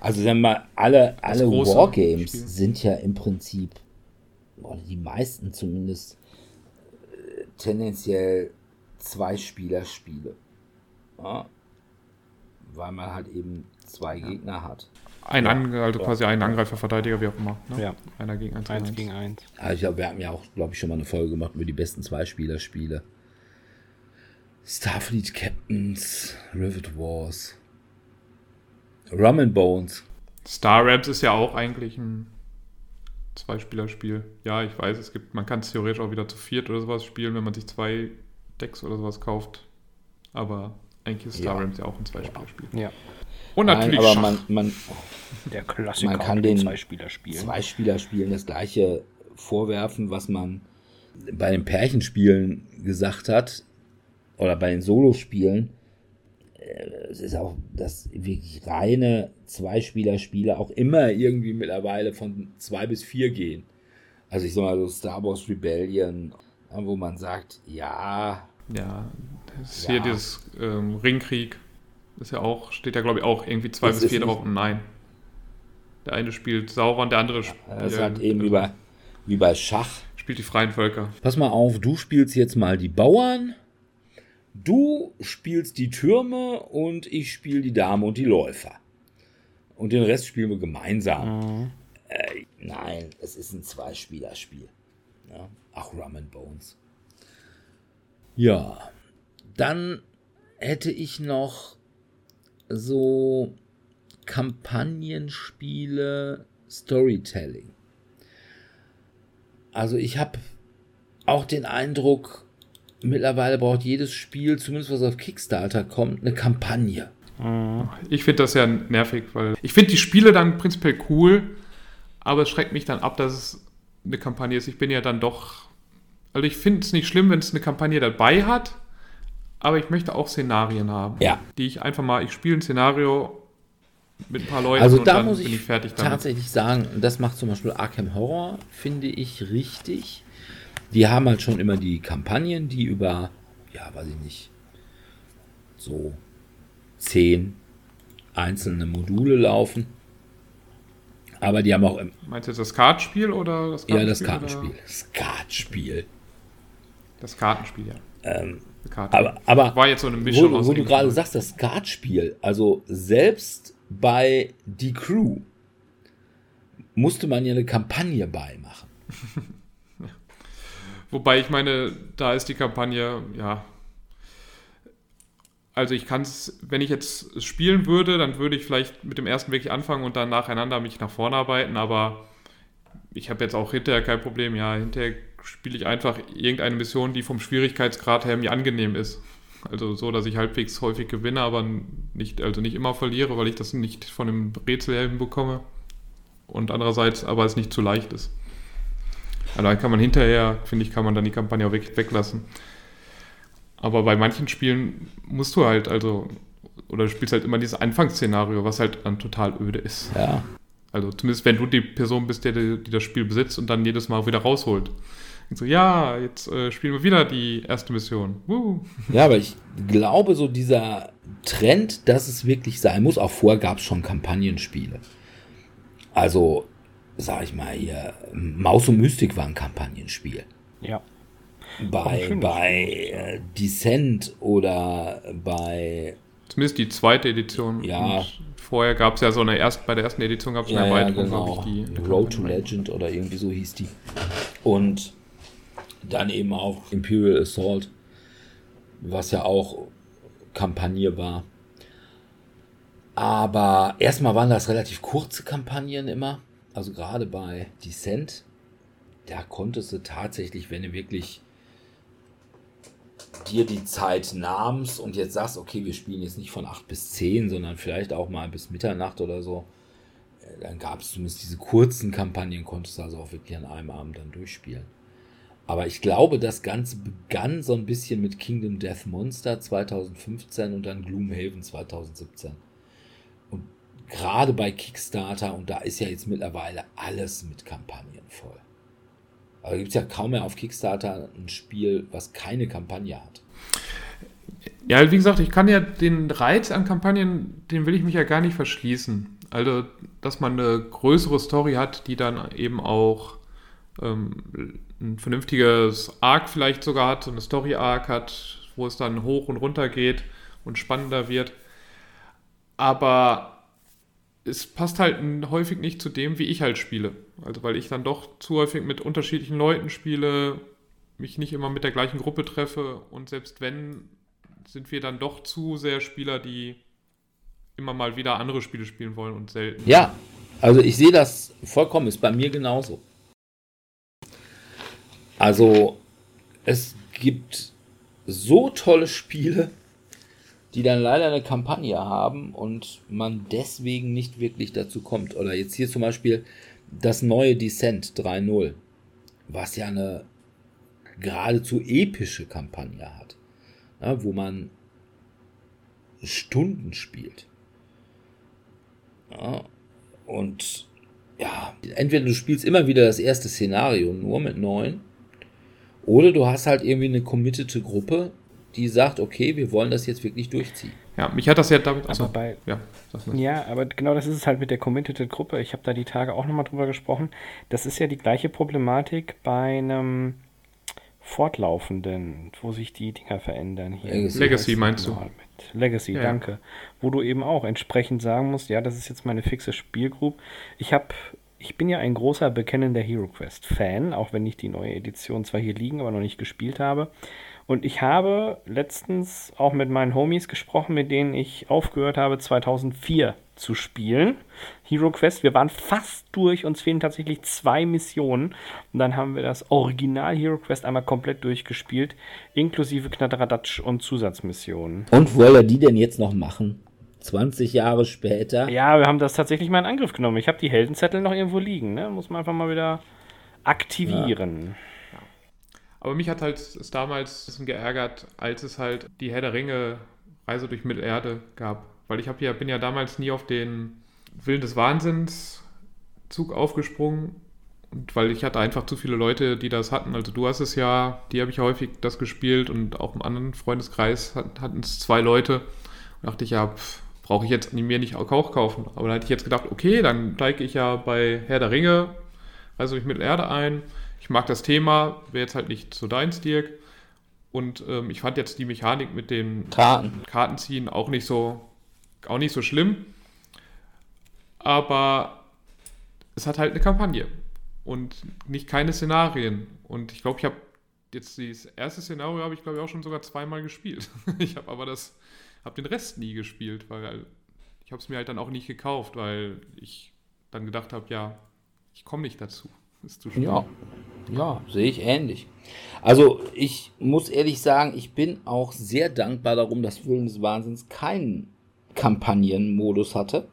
Speaker 2: Also sagen wir mal, alle, alle Wargames
Speaker 4: Spiel.
Speaker 2: sind ja im Prinzip, oder die meisten zumindest, äh, tendenziell Zwei-Spieler-Spiele. Ja. Weil man halt eben zwei Gegner hat.
Speaker 4: Ein An also quasi ein Angreifer, Verteidiger, wie auch immer. Ne?
Speaker 3: Ja.
Speaker 4: Einer gegen eins.
Speaker 3: Eins gegen eins.
Speaker 2: Also ich glaube, wir haben ja auch, glaube ich, schon mal eine Folge gemacht über die besten Zwei-Spieler-Spiele. Starfleet Captains, Rivet Wars, Rum and Bones.
Speaker 4: Star Rams ist ja auch eigentlich ein Zweispielerspiel. Ja, ich weiß, es gibt, man kann es theoretisch auch wieder zu viert oder sowas spielen, wenn man sich zwei Decks oder sowas kauft. Aber eigentlich ist Star
Speaker 2: Ja.
Speaker 4: Rams ja auch ein Zweispielerspiel.
Speaker 3: Ja.
Speaker 4: Und natürlich
Speaker 2: Nein, aber
Speaker 4: Schach.
Speaker 2: man, man,
Speaker 3: Der Klassiker
Speaker 2: Man kann
Speaker 3: den
Speaker 2: den
Speaker 3: Zweispielerspielen.
Speaker 2: Zwei-Spieler-Spielen das gleiche vorwerfen, was man bei den Pärchenspielen gesagt hat, oder bei den Solospielen. Äh, Es ist auch das wirklich reine Zwei-Spieler-Spiele auch immer irgendwie mittlerweile von zwei bis vier gehen. Also ich sag mal so Star Wars Rebellion, wo man sagt, ja,
Speaker 4: Ja, das ist
Speaker 2: Ja.
Speaker 4: hier dieses ähm, Ringkrieg. Das ist ja auch, steht ja glaube ich auch irgendwie zwei
Speaker 2: Das
Speaker 4: bis vier drauf und nein. Der eine spielt Sauron, der andere spielt,
Speaker 2: das ist halt eben wie bei, wie bei Schach.
Speaker 4: spielt die freien Völker.
Speaker 2: Pass mal auf, du spielst jetzt mal die Bauern, du spielst die Türme und ich spiele die Dame und die Läufer. Und den Rest spielen wir gemeinsam.
Speaker 3: Mhm.
Speaker 2: Äh, nein, es ist ein Zweispielerspiel. Ja? Ach, Rum and Bones. Ja, dann hätte ich noch so Kampagnenspiele Storytelling. Also ich habe auch den Eindruck, mittlerweile braucht jedes Spiel, zumindest was auf Kickstarter kommt, eine Kampagne.
Speaker 4: Ich finde das ja nervig, weil ich finde die Spiele dann prinzipiell cool, aber es schreckt mich dann ab, dass es eine Kampagne ist. Ich bin ja dann doch. Also ich finde es nicht schlimm, wenn es eine Kampagne dabei hat, aber ich möchte auch Szenarien haben.
Speaker 2: Ja.
Speaker 4: Die ich einfach mal, ich spiele ein Szenario mit ein paar Leuten
Speaker 2: Also
Speaker 4: und
Speaker 2: da muss ich
Speaker 4: ich
Speaker 2: tatsächlich sagen, das macht zum Beispiel Arkham Horror, finde ich richtig. Die haben halt schon immer die Kampagnen, die über, ja, weiß ich nicht, so zehn einzelne Module laufen. Aber die haben auch im,
Speaker 4: Meinst du jetzt das Kartenspiel oder das
Speaker 2: ja, das
Speaker 4: Kartenspiel
Speaker 2: Kartenspiel. Das Kartenspiel.
Speaker 4: Oder? Das Kartenspiel, ja.
Speaker 2: Ähm,
Speaker 4: Das Karten-
Speaker 2: aber, aber
Speaker 4: War jetzt so eine Mischung
Speaker 2: wo,
Speaker 4: aus
Speaker 2: wo du gerade sagst, das Skatspiel, also selbst bei Die Crew musste man ja eine Kampagne beimachen.
Speaker 4: Wobei ich meine, da ist die Kampagne, ja. Also ich kann es, wenn ich jetzt spielen würde, dann würde ich vielleicht mit dem ersten wirklich anfangen und dann nacheinander mich nach vorne arbeiten, aber ich habe jetzt auch hinterher kein Problem. Ja, hinterher spiele ich einfach irgendeine Mission, die vom Schwierigkeitsgrad her mir angenehm ist. Also so, dass ich halbwegs häufig gewinne, aber nicht, also nicht immer verliere, weil ich das nicht von einem Rätsel her hinbekomme. Und andererseits aber es nicht zu leicht ist. Also dann kann man hinterher, finde ich, kann man dann die Kampagne auch wirklich weglassen. Aber bei manchen Spielen musst du halt, also, oder du spielst halt immer dieses Anfangsszenario, was halt dann total öde ist.
Speaker 2: Ja.
Speaker 4: Also zumindest wenn du die Person bist, die die das Spiel besitzt und dann jedes Mal wieder rausholt. Und so, ja, jetzt äh, spielen wir wieder die erste Mission. Woo.
Speaker 2: Ja, aber ich glaube, so dieser Trend, dass es wirklich sein muss, auch vorher gab es schon Kampagnenspiele. Also, sag ich mal hier, Maus und Mystik war ein Kampagnenspiel.
Speaker 3: Ja.
Speaker 2: Bei, bei äh, Descent oder bei
Speaker 4: Zumindest die zweite Edition.
Speaker 2: Ja.
Speaker 4: Und vorher gab es ja so eine erst, bei der ersten Edition gab es eine
Speaker 2: ja, ja,
Speaker 4: Erweiterung,
Speaker 2: genau.
Speaker 4: glaub ich, die.
Speaker 2: Road to Legend oder irgendwie so hieß die. Und dann eben auch Imperial Assault, was ja auch Kampagne war. Aber erstmal waren das relativ kurze Kampagnen immer. Also gerade bei Descent, da konntest du tatsächlich, wenn du wirklich dir die Zeit nahmst und jetzt sagst, okay, wir spielen jetzt nicht von 8 bis 10, sondern vielleicht auch mal bis Mitternacht oder so, äh, dann gab es zumindest diese kurzen Kampagnen, konntest du also auch wirklich an einem Abend dann durchspielen. Aber ich glaube, das Ganze begann so ein bisschen mit Kingdom Death Monster 2015 und dann Gloomhaven 2017. Und gerade bei Kickstarter, und da ist ja jetzt mittlerweile alles mit Kampagnen voll. Aber gibt es ja kaum mehr auf Kickstarter ein Spiel, was keine Kampagne hat.
Speaker 4: Ja, wie gesagt, ich kann ja den Reiz an Kampagnen, den will ich mich ja gar nicht verschließen. Also, dass man eine größere Story hat, die dann eben auch ähm, ein vernünftiges Arc vielleicht sogar hat, so eine Story-Arc hat, wo es dann hoch und runter geht und spannender wird. Aber es passt halt häufig nicht zu dem, wie ich halt spiele. Also weil ich dann doch zu häufig mit unterschiedlichen Leuten spiele, mich nicht immer mit der gleichen Gruppe treffe und selbst wenn, sind wir dann doch zu sehr Spieler, die immer mal wieder andere Spiele spielen wollen und selten.
Speaker 2: Ja, also ich sehe das vollkommen, ist bei mir genauso. Also es gibt so tolle Spiele, die dann leider eine Kampagne haben und man deswegen nicht wirklich dazu kommt. Oder jetzt hier zum Beispiel das neue Descent 3.0, was ja eine geradezu epische Kampagne hat, ja, wo man Stunden spielt. Ja, und ja, entweder du spielst immer wieder das erste Szenario nur mit neun, oder du hast halt irgendwie eine committete Gruppe, die sagt, okay, wir wollen das jetzt wirklich durchziehen.
Speaker 4: Ja, mich hat das ja damit.
Speaker 3: Also, bei, ja, ja, aber genau das ist es halt mit der committed Gruppe. Ich habe da die Tage auch nochmal drüber gesprochen. Das ist ja die gleiche Problematik bei einem fortlaufenden, wo sich die Dinger verändern. Hier.
Speaker 4: Legacy, Legacy meinst du?
Speaker 3: Legacy, ja, danke. Wo du eben auch entsprechend sagen musst, ja, das ist jetzt meine fixe Spielgroup. Ich habe ich bin ja ein großer bekennender Hero Quest Fan, auch wenn ich die neue Edition zwar hier liegen, aber noch nicht gespielt habe. Und ich habe letztens auch mit meinen Homies gesprochen, mit denen ich aufgehört habe, 2004 zu spielen. Hero Quest, wir waren fast durch, uns fehlen tatsächlich zwei Missionen. Und dann haben wir das Original Hero Quest einmal komplett durchgespielt, inklusive Knatteradatsch und Zusatzmissionen.
Speaker 2: Und wo er die denn jetzt noch machen? 20 Jahre später?
Speaker 3: Ja, wir haben das tatsächlich mal in Angriff genommen. Ich habe die Heldenzettel noch irgendwo liegen, ne? Muss man einfach mal wieder aktivieren. Ja.
Speaker 4: Aber mich hat halt es damals ein bisschen geärgert, als es halt die Herr der Ringe Reise durch Mittelerde gab. Weil ich ja, bin ja damals nie auf den Willen des Wahnsinns Zug aufgesprungen. Und weil ich hatte einfach zu viele Leute, die das hatten. Also du hast es ja, die habe ich häufig das gespielt und auch im anderen Freundeskreis hatten es zwei Leute. Und dachte ich, ja, brauche ich jetzt mir nicht auch kaufen. Aber dann hatte ich jetzt gedacht, okay, dann steige ich ja bei Herr der Ringe Reise durch Mittelerde ein ich mag das Thema, wäre jetzt halt nicht so deins, Dirk. Und ähm, ich fand jetzt die Mechanik mit den Karten. Kartenziehen auch nicht so, auch nicht so schlimm. Aber es hat halt eine Kampagne und nicht keine Szenarien. Und ich glaube, ich habe jetzt das erste Szenario habe ich glaube ich auch schon sogar zweimal gespielt. ich habe aber das, habe den Rest nie gespielt, weil ich habe es mir halt dann auch nicht gekauft, weil ich dann gedacht habe, ja, ich komme nicht dazu.
Speaker 2: Ist zu ja, ja, sehe ich ähnlich. Also ich muss ehrlich sagen, ich bin auch sehr dankbar darum, dass Willen des Wahnsinns keinen Kampagnenmodus hatte,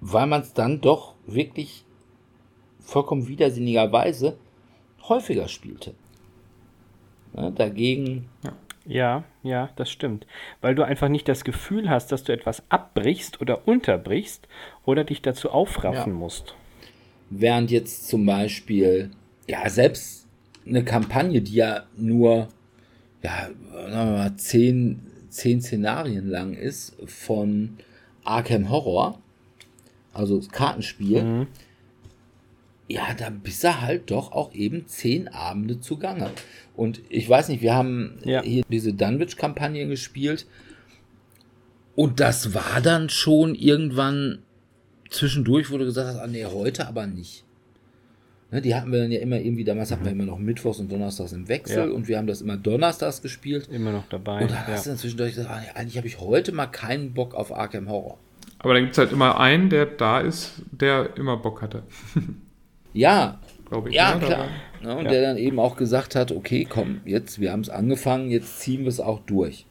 Speaker 2: weil man es dann doch wirklich vollkommen widersinnigerweise häufiger spielte. Ja, dagegen.
Speaker 3: Ja. Ja, ja, das stimmt. Weil du einfach nicht das Gefühl hast, dass du etwas abbrichst oder unterbrichst oder dich dazu aufraffen ja. musst.
Speaker 2: Während jetzt zum Beispiel, ja, selbst eine Kampagne, die ja nur, ja, sagen wir mal, zehn, zehn Szenarien lang ist von Arkham Horror, also das Kartenspiel, mhm. ja, da bist du halt doch auch eben zehn Abende zugange. Und ich weiß nicht, wir haben ja. hier diese Dunwich-Kampagne gespielt. Und das war dann schon irgendwann zwischendurch, wo du gesagt hast, ah nee, heute aber nicht. Ne, die hatten wir dann ja immer irgendwie, damals mhm. hatten wir immer noch Mittwochs und Donnerstags im Wechsel ja. und wir haben das immer Donnerstags gespielt.
Speaker 3: Immer noch dabei.
Speaker 2: Und da hast du dann zwischendurch gesagt, ah, eigentlich habe ich heute mal keinen Bock auf Arkham Horror.
Speaker 4: Aber dann gibt es halt immer einen, der da ist, der immer Bock hatte.
Speaker 2: ja, glaube ich. Ja, ne, klar. Ne, und ja. der dann eben auch gesagt hat, okay, komm, jetzt, wir haben es angefangen, jetzt ziehen wir es auch durch.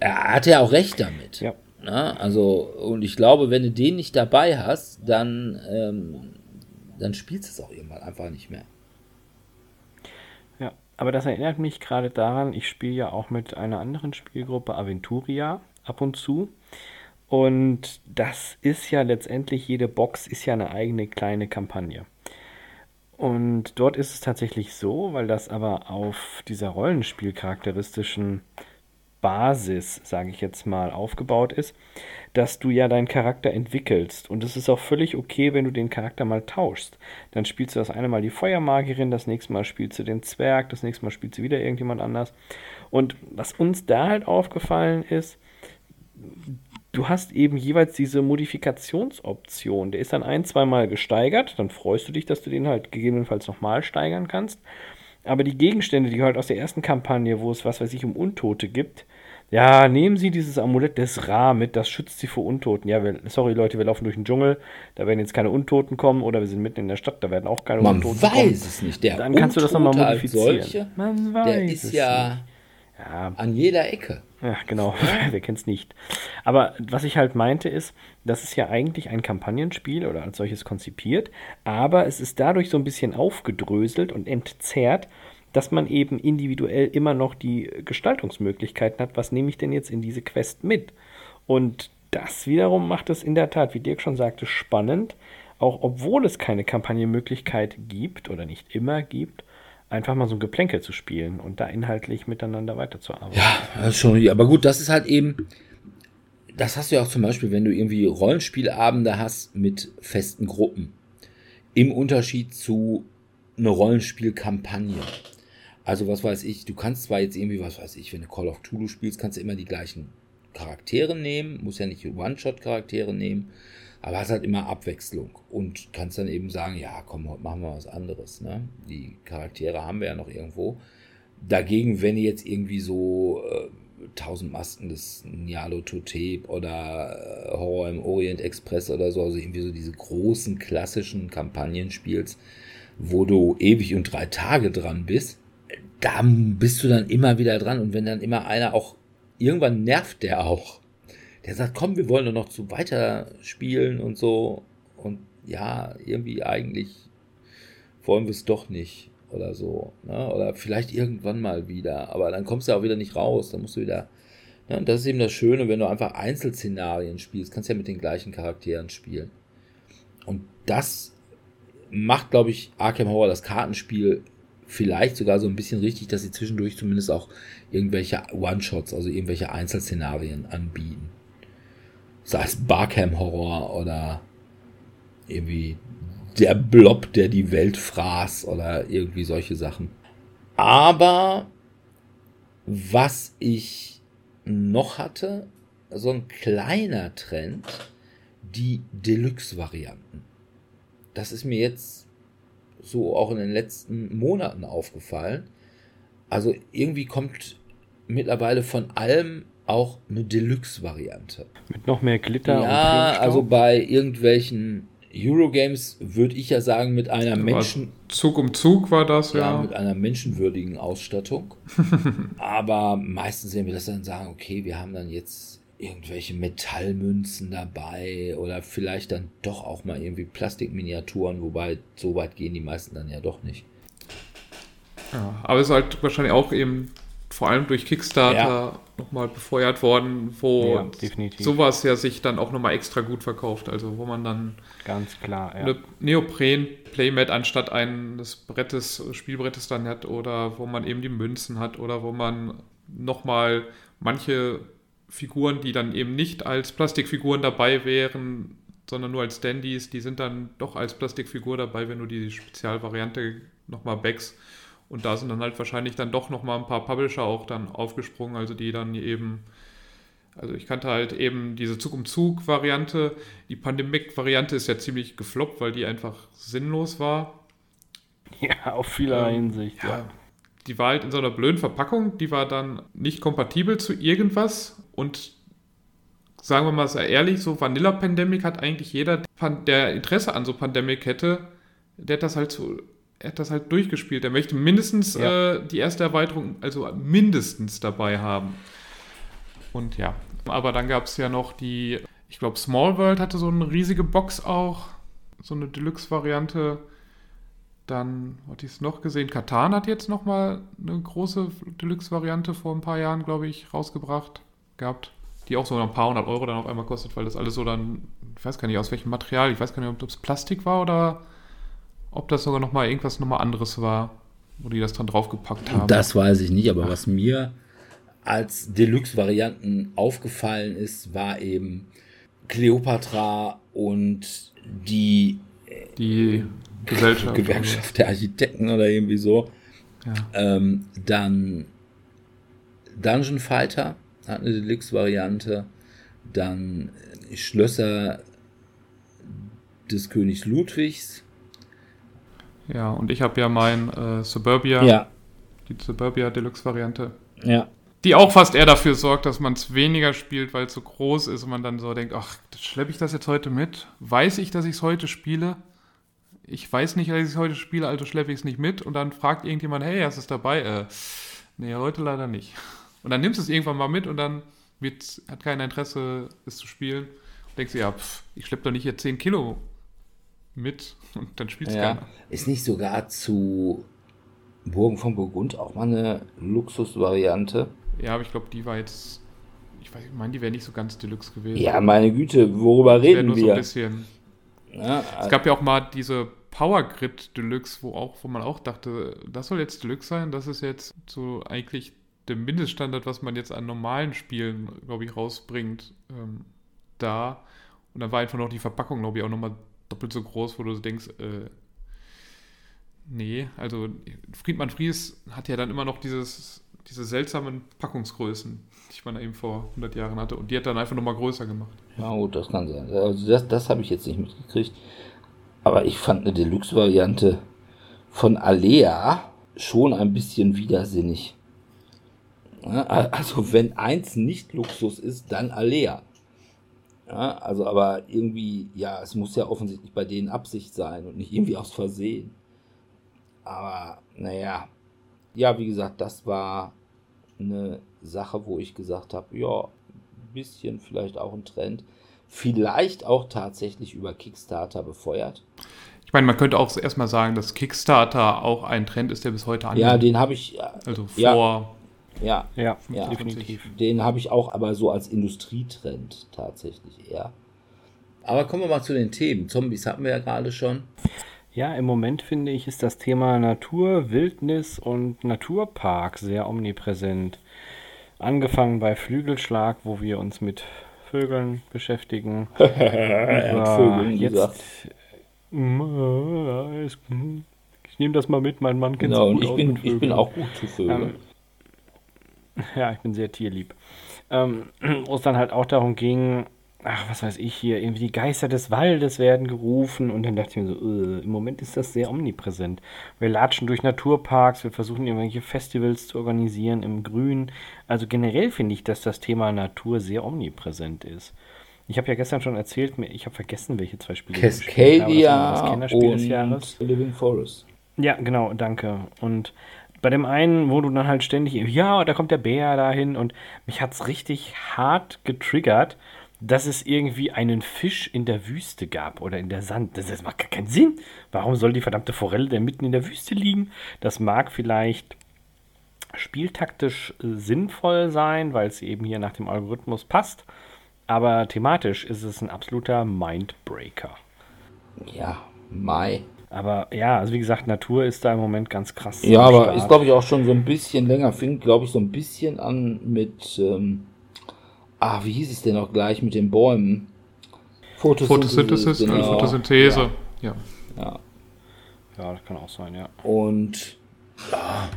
Speaker 2: Er hatte ja auch recht damit. Ja. Na, also, und ich glaube, wenn du den nicht dabei hast, dann, ähm, dann spielst du es auch irgendwann einfach nicht mehr.
Speaker 3: Ja, aber das erinnert mich gerade daran, ich spiele ja auch mit einer anderen Spielgruppe Aventuria ab und zu. Und das ist ja letztendlich, jede Box ist ja eine eigene kleine Kampagne. Und dort ist es tatsächlich so, weil das aber auf dieser Rollenspielcharakteristischen Basis, sage ich jetzt mal, aufgebaut ist, dass du ja deinen Charakter entwickelst. Und es ist auch völlig okay, wenn du den Charakter mal tauschst. Dann spielst du das eine Mal die Feuermagierin, das nächste Mal spielst du den Zwerg, das nächste Mal spielst du wieder irgendjemand anders. Und was uns da halt aufgefallen ist, du hast eben jeweils diese Modifikationsoption. Der ist dann ein, zweimal gesteigert. Dann freust du dich, dass du den halt gegebenenfalls nochmal steigern kannst. Aber die Gegenstände, die halt aus der ersten Kampagne, wo es was weiß ich um Untote gibt, ja, nehmen Sie dieses Amulett des Ra mit, das schützt Sie vor Untoten. Ja, wir, sorry Leute, wir laufen durch den Dschungel, da werden jetzt keine Untoten kommen oder wir sind mitten in der Stadt, da werden auch keine
Speaker 2: Man
Speaker 3: Untoten
Speaker 2: weiß
Speaker 3: kommen.
Speaker 2: es nicht. Der
Speaker 3: Dann kannst du das nochmal
Speaker 2: Untote
Speaker 3: modifizieren.
Speaker 2: solche,
Speaker 3: Man weiß
Speaker 2: der ist
Speaker 3: es
Speaker 2: ja
Speaker 3: Ja,
Speaker 2: an jeder Ecke.
Speaker 3: ja, genau. Wer kennt's nicht? Aber was ich halt meinte ist, das ist ja eigentlich ein Kampagnenspiel oder als solches konzipiert, aber es ist dadurch so ein bisschen aufgedröselt und entzerrt, dass man eben individuell immer noch die Gestaltungsmöglichkeiten hat. Was nehme ich denn jetzt in diese Quest mit? Und das wiederum macht es in der Tat, wie Dirk schon sagte, spannend, auch obwohl es keine Kampagnenmöglichkeit gibt oder nicht immer gibt, einfach mal so ein Geplänkel zu spielen und da inhaltlich miteinander weiterzuarbeiten.
Speaker 2: Ja, das ist schon, aber gut, das ist halt eben, das hast du ja auch zum Beispiel, wenn du irgendwie Rollenspielabende hast mit festen Gruppen. Im Unterschied zu einer Rollenspielkampagne. Also was weiß ich, du kannst zwar jetzt irgendwie, was weiß ich, wenn du Call of Cthulhu spielst, kannst du immer die gleichen Charaktere nehmen, muss ja nicht One-Shot-Charaktere nehmen, aber hast halt immer Abwechslung und kannst dann eben sagen, ja, komm, heute machen wir was anderes. Ne? Die Charaktere haben wir ja noch irgendwo. Dagegen, wenn ihr jetzt irgendwie so äh, 1000 Masken des Nyarlathotep oder äh, Horror im Orient Express oder so, also irgendwie so diese großen klassischen Kampagnen spielst, wo du ewig und drei Tage dran bist, da bist du dann immer wieder dran. Und wenn dann immer einer auch, irgendwann nervt der auch. Der sagt, komm, wir wollen nur noch zu weiter spielen und so. Und ja, irgendwie eigentlich wollen wir es doch nicht oder so. Ne? Oder vielleicht irgendwann mal wieder. Aber dann kommst du auch wieder nicht raus. Dann musst du wieder. Ne? Und das ist eben das Schöne, wenn du einfach Einzelszenarien spielst, kannst ja mit den gleichen Charakteren spielen. Und das macht, glaube ich, Arkham Horror das Kartenspiel vielleicht sogar so ein bisschen richtig, dass sie zwischendurch zumindest auch irgendwelche One-Shots, also irgendwelche Einzelszenarien anbieten. Sei es Barkham Horror oder irgendwie der Blob, der die Welt fraß oder irgendwie solche Sachen. Aber was ich noch hatte, so ein kleiner Trend, die Deluxe-Varianten. Das ist mir jetzt so auch in den letzten Monaten aufgefallen. Also irgendwie kommt mittlerweile von allem auch eine Deluxe-Variante.
Speaker 3: Mit noch mehr Glitter und
Speaker 2: Ja, also bei irgendwelchen Eurogames würde ich ja sagen, mit einer Menschen,
Speaker 4: Zug um Zug war das,
Speaker 2: ja,
Speaker 4: ja.
Speaker 2: mit einer menschenwürdigen Ausstattung. Aber meistens sehen wir das dann sagen, okay, wir haben dann jetzt irgendwelche Metallmünzen dabei oder vielleicht dann doch auch mal irgendwie Plastikminiaturen, wobei so weit gehen die meisten dann ja doch nicht.
Speaker 4: ja. Aber es ist halt wahrscheinlich auch eben vor allem durch Kickstarter
Speaker 2: Ja.
Speaker 4: nochmal befeuert worden, wo
Speaker 3: Ja,
Speaker 4: sowas ja sich dann auch nochmal extra gut verkauft. Also wo man dann
Speaker 3: Ganz klar, ja.
Speaker 4: eine Neopren-Playmat anstatt eines Brettes, Spielbrettes dann hat oder wo man eben die Münzen hat oder wo man nochmal manche Figuren, die dann eben nicht als Plastikfiguren dabei wären, sondern nur als Standys, die sind dann doch als Plastikfigur dabei, wenn du die Spezialvariante nochmal backst. Und da sind dann halt wahrscheinlich dann doch nochmal ein paar Publisher auch dann aufgesprungen, also die dann eben also ich kannte halt eben diese Zug um Zug Variante. Die Pandemic-Variante ist ja ziemlich gefloppt, weil die einfach sinnlos war.
Speaker 3: Ja, auf vielerlei
Speaker 4: Ähm,
Speaker 3: Hinsicht,
Speaker 4: ja.
Speaker 3: ja.
Speaker 4: Die war halt in so einer blöden Verpackung, die war dann nicht kompatibel zu irgendwas und sagen wir mal sehr ehrlich, so Vanilla Pandemic hat eigentlich jeder, der Interesse an so Pandemic hätte, der hat das halt so, er hat das halt durchgespielt. Der möchte mindestens
Speaker 3: Ja.
Speaker 4: äh, die erste Erweiterung, also mindestens dabei haben. Und ja, aber dann gab es ja noch die, ich glaube, Small World hatte so eine riesige Box auch, so eine Deluxe-Variante. Dann hatte ich es noch gesehen. Katan hat jetzt noch mal eine große Deluxe-Variante vor ein paar Jahren, glaube ich, rausgebracht gehabt, die auch so ein paar hundert Euro dann auf einmal kostet, weil das alles so dann, ich weiß gar nicht aus welchem Material, ich weiß gar nicht, ob es Plastik war oder ob das sogar noch mal irgendwas noch mal anderes war, wo die das dann draufgepackt haben.
Speaker 2: Das weiß ich nicht, aber was mir als Deluxe-Varianten aufgefallen ist, war eben Cleopatra und die
Speaker 4: Die Gesellschaft.
Speaker 2: Gewerkschaft der Architekten oder irgendwie so.
Speaker 4: Ja.
Speaker 2: Ähm, dann Dungeon Fighter hat eine Deluxe-Variante. Dann Schlösser des Königs Ludwigs.
Speaker 4: Ja, und ich habe ja mein äh, Suburbia,
Speaker 2: Ja,
Speaker 4: die Suburbia Deluxe-Variante,
Speaker 2: ja.
Speaker 4: die auch fast eher dafür sorgt, dass man es weniger spielt, weil es so groß ist und man dann so denkt, ach, schleppe ich das jetzt heute mit? Weiß ich, dass ich es heute spiele? Ich weiß nicht, dass ich es heute spiele, also schleppe ich es nicht mit. Und dann fragt irgendjemand, hey, hast du es dabei? Äh, nee, heute leider nicht. Und dann nimmst du es irgendwann mal mit und dann wird, hat kein Interesse, es zu spielen. Und denkst du, ja, pff, ich schleppe doch nicht hier 10 Kilo mit und dann spielst
Speaker 2: ja.
Speaker 4: keiner.
Speaker 2: Ist nicht sogar zu Burgen von Burgund auch mal eine Luxusvariante?
Speaker 4: Ja, aber ich glaube, die war jetzt. Ich weiß, ich meine, die wäre nicht so ganz Deluxe gewesen.
Speaker 2: Ja, meine Güte, worüber
Speaker 4: Das
Speaker 2: reden
Speaker 4: nur so ein
Speaker 2: wir?
Speaker 4: bisschen.
Speaker 2: Ja,
Speaker 4: Es gab ja auch mal diese Power Grid Deluxe, wo auch, wo man auch dachte, das soll jetzt Deluxe sein. Das ist jetzt so eigentlich der Mindeststandard, was man jetzt an normalen Spielen, glaube ich, rausbringt. Ähm, da. Und dann war einfach noch die Verpackung, glaube ich, auch nochmal doppelt so groß, wo du denkst, äh, nee, also Friedmann Fries hat ja dann immer noch dieses, diese seltsamen Packungsgrößen, die man eben vor 100 Jahren hatte. Und die hat dann einfach nochmal größer gemacht.
Speaker 2: Ja, gut, das kann sein. Also das, das habe ich jetzt nicht mitgekriegt. Aber ich fand eine Deluxe-Variante von Alea schon ein bisschen widersinnig. Also wenn eins nicht Luxus ist, dann Alea. Ja, also aber irgendwie, ja, es muss ja offensichtlich bei denen Absicht sein und nicht irgendwie aus Versehen. Aber naja, ja, wie gesagt, das war eine Sache, wo ich gesagt habe, ja, ein bisschen vielleicht auch ein Trend. Vielleicht auch tatsächlich über Kickstarter befeuert.
Speaker 4: Ich meine, man könnte auch erstmal sagen, dass Kickstarter auch ein Trend ist, der bis heute
Speaker 2: Ja,
Speaker 4: anhält.
Speaker 2: den habe ich,
Speaker 4: also
Speaker 2: ja.
Speaker 4: vor,
Speaker 2: ja,
Speaker 3: Ja,
Speaker 2: Ja.
Speaker 3: definitiv.
Speaker 2: den habe ich auch aber so als Industrietrend tatsächlich eher. Aber kommen wir mal zu den Themen. Zombies hatten wir ja gerade schon.
Speaker 3: Ja, im Moment finde ich, ist das Thema Natur, Wildnis und Naturpark sehr omnipräsent. Angefangen bei Flügelschlag, wo wir uns mit Vögeln beschäftigen.
Speaker 2: Vögeln
Speaker 3: jetzt,
Speaker 2: gesagt.
Speaker 3: Mm, Ich nehme das mal mit, mein Mann kennt
Speaker 2: Genau,
Speaker 3: sich
Speaker 2: und
Speaker 3: gut
Speaker 2: ich
Speaker 3: aus
Speaker 2: bin, ich bin auch gut zu Vögeln.
Speaker 3: Ja, ich bin sehr tierlieb. Ähm, wo es dann halt auch darum ging, ach, was weiß ich hier, irgendwie die Geister des Waldes werden gerufen und dann dachte ich mir so, äh, im Moment ist das sehr omnipräsent. Wir latschen durch Naturparks, wir versuchen irgendwelche Festivals zu organisieren im Grün. Also generell finde ich, dass das Thema Natur sehr omnipräsent ist. Ich habe ja gestern schon erzählt, ich habe vergessen, welche zwei Spiele ich gespielt habe. Das
Speaker 2: Cascadia
Speaker 3: Kennerspiel des Jahres.
Speaker 2: und Living Forest.
Speaker 3: Ja, genau, danke. Und bei dem einen, wo du dann halt ständig, ja, da kommt der Bär dahin und mich hat's richtig hart getriggert, dass es irgendwie einen Fisch in der Wüste gab oder in der Sand. Das, das macht gar keinen Sinn. Warum soll die verdammte Forelle denn mitten in der Wüste liegen? Das mag vielleicht spieltaktisch äh, sinnvoll sein, weil es eben hier nach dem Algorithmus passt. Aber thematisch ist es ein absoluter Mindbreaker.
Speaker 2: Ja, Mai.
Speaker 3: Aber ja, also wie gesagt, Natur ist da im Moment ganz krass.
Speaker 2: Ja, aber
Speaker 3: Start.
Speaker 2: ist, glaube ich, auch schon so ein bisschen länger. Fing, glaube ich, so ein bisschen an mit, ähm, ah, wie hieß es denn auch gleich mit den Bäumen?
Speaker 4: Photosynthesis,
Speaker 2: genau.
Speaker 4: äh, Photosynthese. Ja.
Speaker 2: Ja, ja.
Speaker 3: Ja, das kann auch sein, ja.
Speaker 2: Und ja,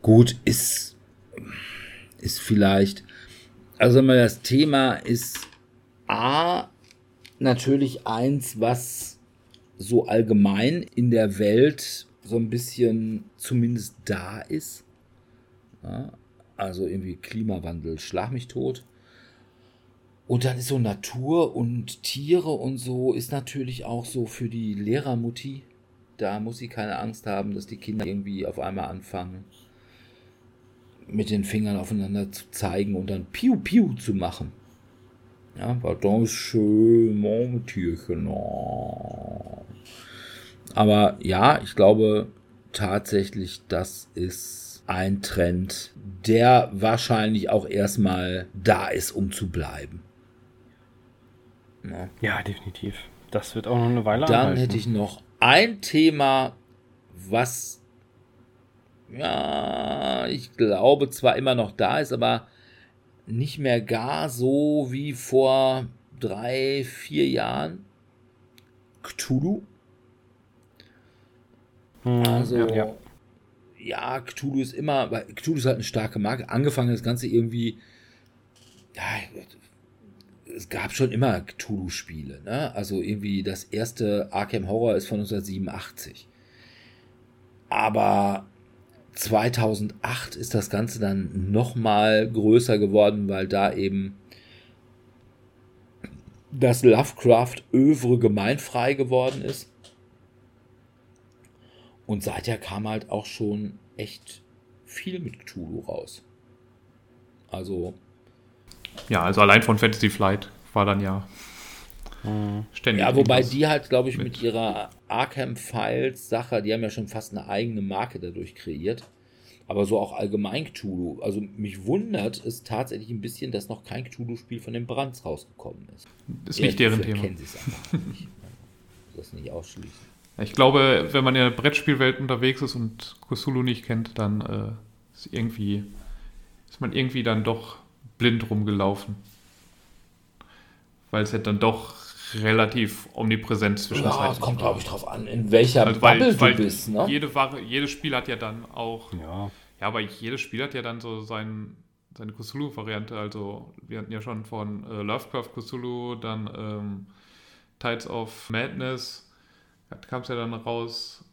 Speaker 2: gut, ist, ist vielleicht, also mal das Thema ist A, natürlich eins, was so allgemein in der Welt so ein bisschen zumindest da ist. Ja, also irgendwie Klimawandel, schlag mich tot. Und dann ist so Natur und Tiere und so ist natürlich auch so für die Lehrermutti. Da muss sie keine Angst haben, dass die Kinder irgendwie auf einmal anfangen, mit den Fingern aufeinander zu zeigen und dann Piu Piu zu machen. Ja, war das schön, mein Tierchen. oh. Aber ja, ich glaube tatsächlich, das ist ein Trend, der wahrscheinlich auch erstmal da ist, um zu bleiben. Ja.
Speaker 3: Ja, definitiv. Das wird auch noch eine Weile
Speaker 2: Dann
Speaker 3: anhalten.
Speaker 2: hätte ich noch ein Thema, was ja ja, ich glaube, zwar immer noch da ist, aber nicht mehr gar so wie vor drei, vier Jahren. Cthulhu. Also,
Speaker 3: ja, ja.
Speaker 2: ja, Cthulhu ist immer, weil Cthulhu ist halt eine starke Marke. Angefangen das Ganze irgendwie, ja, es gab schon immer Cthulhu-Spiele, ne? Also irgendwie das erste Arkham Horror ist von 1987. Aber 2008 ist das Ganze dann nochmal größer geworden, weil da eben das Lovecraft-Övre gemeinfrei geworden ist. Und seither kam halt auch schon echt viel mit Cthulhu raus. Also.
Speaker 4: Ja, also allein von Fantasy Flight war dann ja ständig.
Speaker 2: Ja, wobei die halt, glaube ich, mit
Speaker 4: mit-
Speaker 2: ihrer Arkham Files Sache, die haben ja schon fast eine eigene Marke dadurch kreiert. Aber so auch allgemein Cthulhu. Also mich wundert es tatsächlich ein bisschen, dass noch kein Cthulhu-Spiel von den Brands rausgekommen ist.
Speaker 4: ist
Speaker 2: Ja,
Speaker 4: nicht deren Thema.
Speaker 2: Kennen sie es einfach nicht. Das nicht ausschließen.
Speaker 4: Ich glaube, wenn man in der Brettspielwelt unterwegs ist und Cthulhu nicht kennt, dann äh, ist irgendwie ist man irgendwie dann doch blind rumgelaufen. Weil es ja dann doch relativ omnipräsent
Speaker 2: Ja,
Speaker 4: zwischenzeitlich
Speaker 2: es kommt, glaube ich, drauf an, in welcher
Speaker 4: Also
Speaker 2: Bubble
Speaker 4: weil, weil
Speaker 2: du bist. Ne?
Speaker 4: jede Vari jedes Spiel hat ja dann auch
Speaker 3: Ja.
Speaker 4: Ja, aber jedes Spiel hat ja dann so sein, seine Cthulhu-Variante. Also, wir hatten ja schon von äh, Lovecraft Cthulhu, dann ähm, Tides of Madness, da kam es ja dann raus.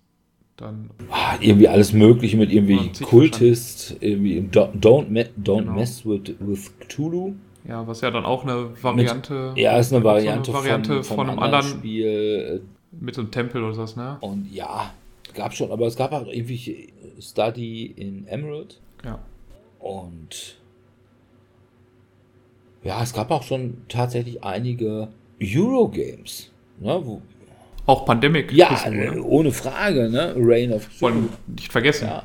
Speaker 4: Dann,
Speaker 2: Ah, irgendwie alles Mögliche mit irgendwie
Speaker 4: Ja,
Speaker 2: Kultist, irgendwie don't, don't, me, don't
Speaker 4: Genau.
Speaker 2: mess with, with Cthulhu.
Speaker 4: Ja, was ja dann auch eine Variante.
Speaker 2: Ja, ist eine
Speaker 4: auch so
Speaker 2: Variante,
Speaker 4: Variante
Speaker 2: von,
Speaker 4: von,
Speaker 2: von,
Speaker 4: einem anderen
Speaker 2: Spiel.
Speaker 4: mit so einem Tempel oder sowas, ne?
Speaker 2: Und ja, gab schon, aber es gab auch irgendwie Study in Emerald.
Speaker 4: Ja.
Speaker 2: Und ja, es gab auch schon tatsächlich einige Eurogames. Ne, wo,
Speaker 4: Auch Pandemic.
Speaker 2: ja, ohne Frage, ne? Reign of
Speaker 4: Wollen nicht vergessen.
Speaker 2: Ja.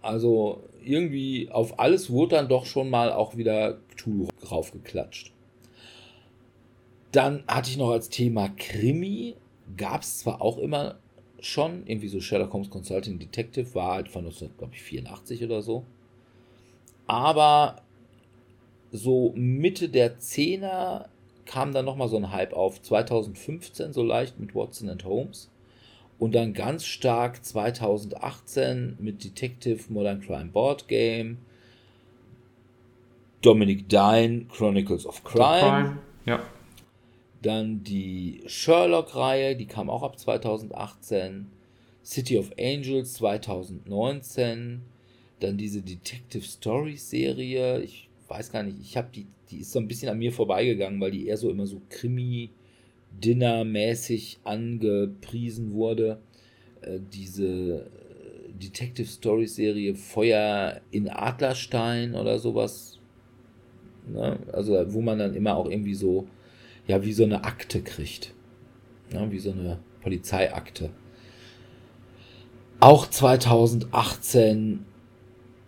Speaker 2: Also irgendwie auf alles wurde dann doch schon mal auch wieder Cthulhu raufgeklatscht. Dann hatte ich noch als Thema Krimi, gab es zwar auch immer schon, irgendwie so Sherlock Holmes Consulting Detective, war halt von 1984 oder so. Aber so Mitte der 10er kam dann nochmal so ein Hype auf, 2015 so leicht mit Watson and Holmes. Und dann ganz stark 2018 mit Detective Modern Crime Board Game, Dominic Dine Chronicles of Crime,
Speaker 4: Prime. Ja.
Speaker 2: dann die Sherlock-Reihe, die kam auch ab 2018, City of Angels 2019, dann diese Detective Stories Serie, ich weiß gar nicht, ich habe die, die ist so ein bisschen an mir vorbeigegangen, weil die eher so immer so Krimi Dinner-mäßig angepriesen wurde. Äh, diese äh, Detective Stories Serie Feuer in Adlerstein oder sowas. Ne? Also, wo man dann immer auch irgendwie so, ja, wie so eine Akte kriegt. Ne? Wie so eine Polizeiakte. Auch 2018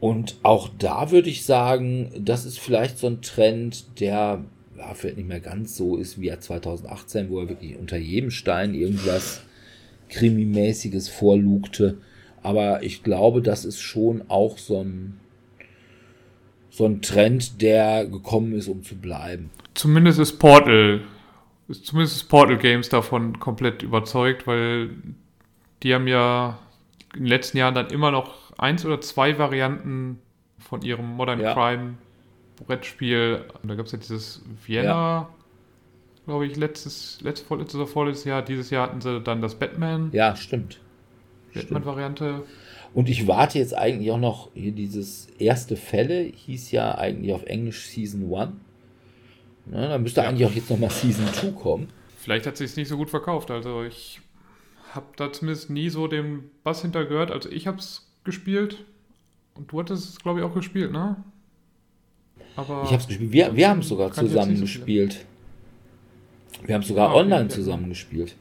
Speaker 2: und auch da würde ich sagen, das ist vielleicht so ein Trend, der ja, vielleicht nicht mehr ganz so ist wie er 2018, wo er wirklich unter jedem Stein irgendwas Krimimäßiges vorlugte. Aber ich glaube, das ist schon auch so ein, so ein Trend, der gekommen ist, um zu bleiben.
Speaker 4: Zumindest ist Portal, zumindest ist Portal Games davon komplett überzeugt, weil die haben ja in den letzten Jahren dann immer noch eins oder zwei Varianten von ihrem Modern
Speaker 2: Ja.
Speaker 4: Crime Brettspiel. Und da gab es ja dieses Vienna, glaube ich, letztes, letztes, vorletztes oder vorletztes Jahr. Dieses Jahr hatten sie dann das Batman,
Speaker 2: Ja, stimmt. stimmt.
Speaker 4: Batman-Variante.
Speaker 2: Und ich warte jetzt eigentlich auch noch, hier dieses erste Fälle hieß ja eigentlich auf Englisch Season 1. Ne, da müsste
Speaker 4: Ja.
Speaker 2: eigentlich auch jetzt nochmal Season 2 kommen.
Speaker 4: Vielleicht hat sich nicht so gut verkauft. Also ich habe da zumindest nie so den Bass hinter gehört. Also ich habe es gespielt und du hattest es, glaube ich, auch gespielt, ne? Aber
Speaker 2: Ich habe es gespielt. Wir, wir haben es sogar zusammen
Speaker 4: so
Speaker 2: gespielt. Wir haben es sogar
Speaker 4: Ah,
Speaker 2: online
Speaker 4: okay.
Speaker 2: zusammen gespielt.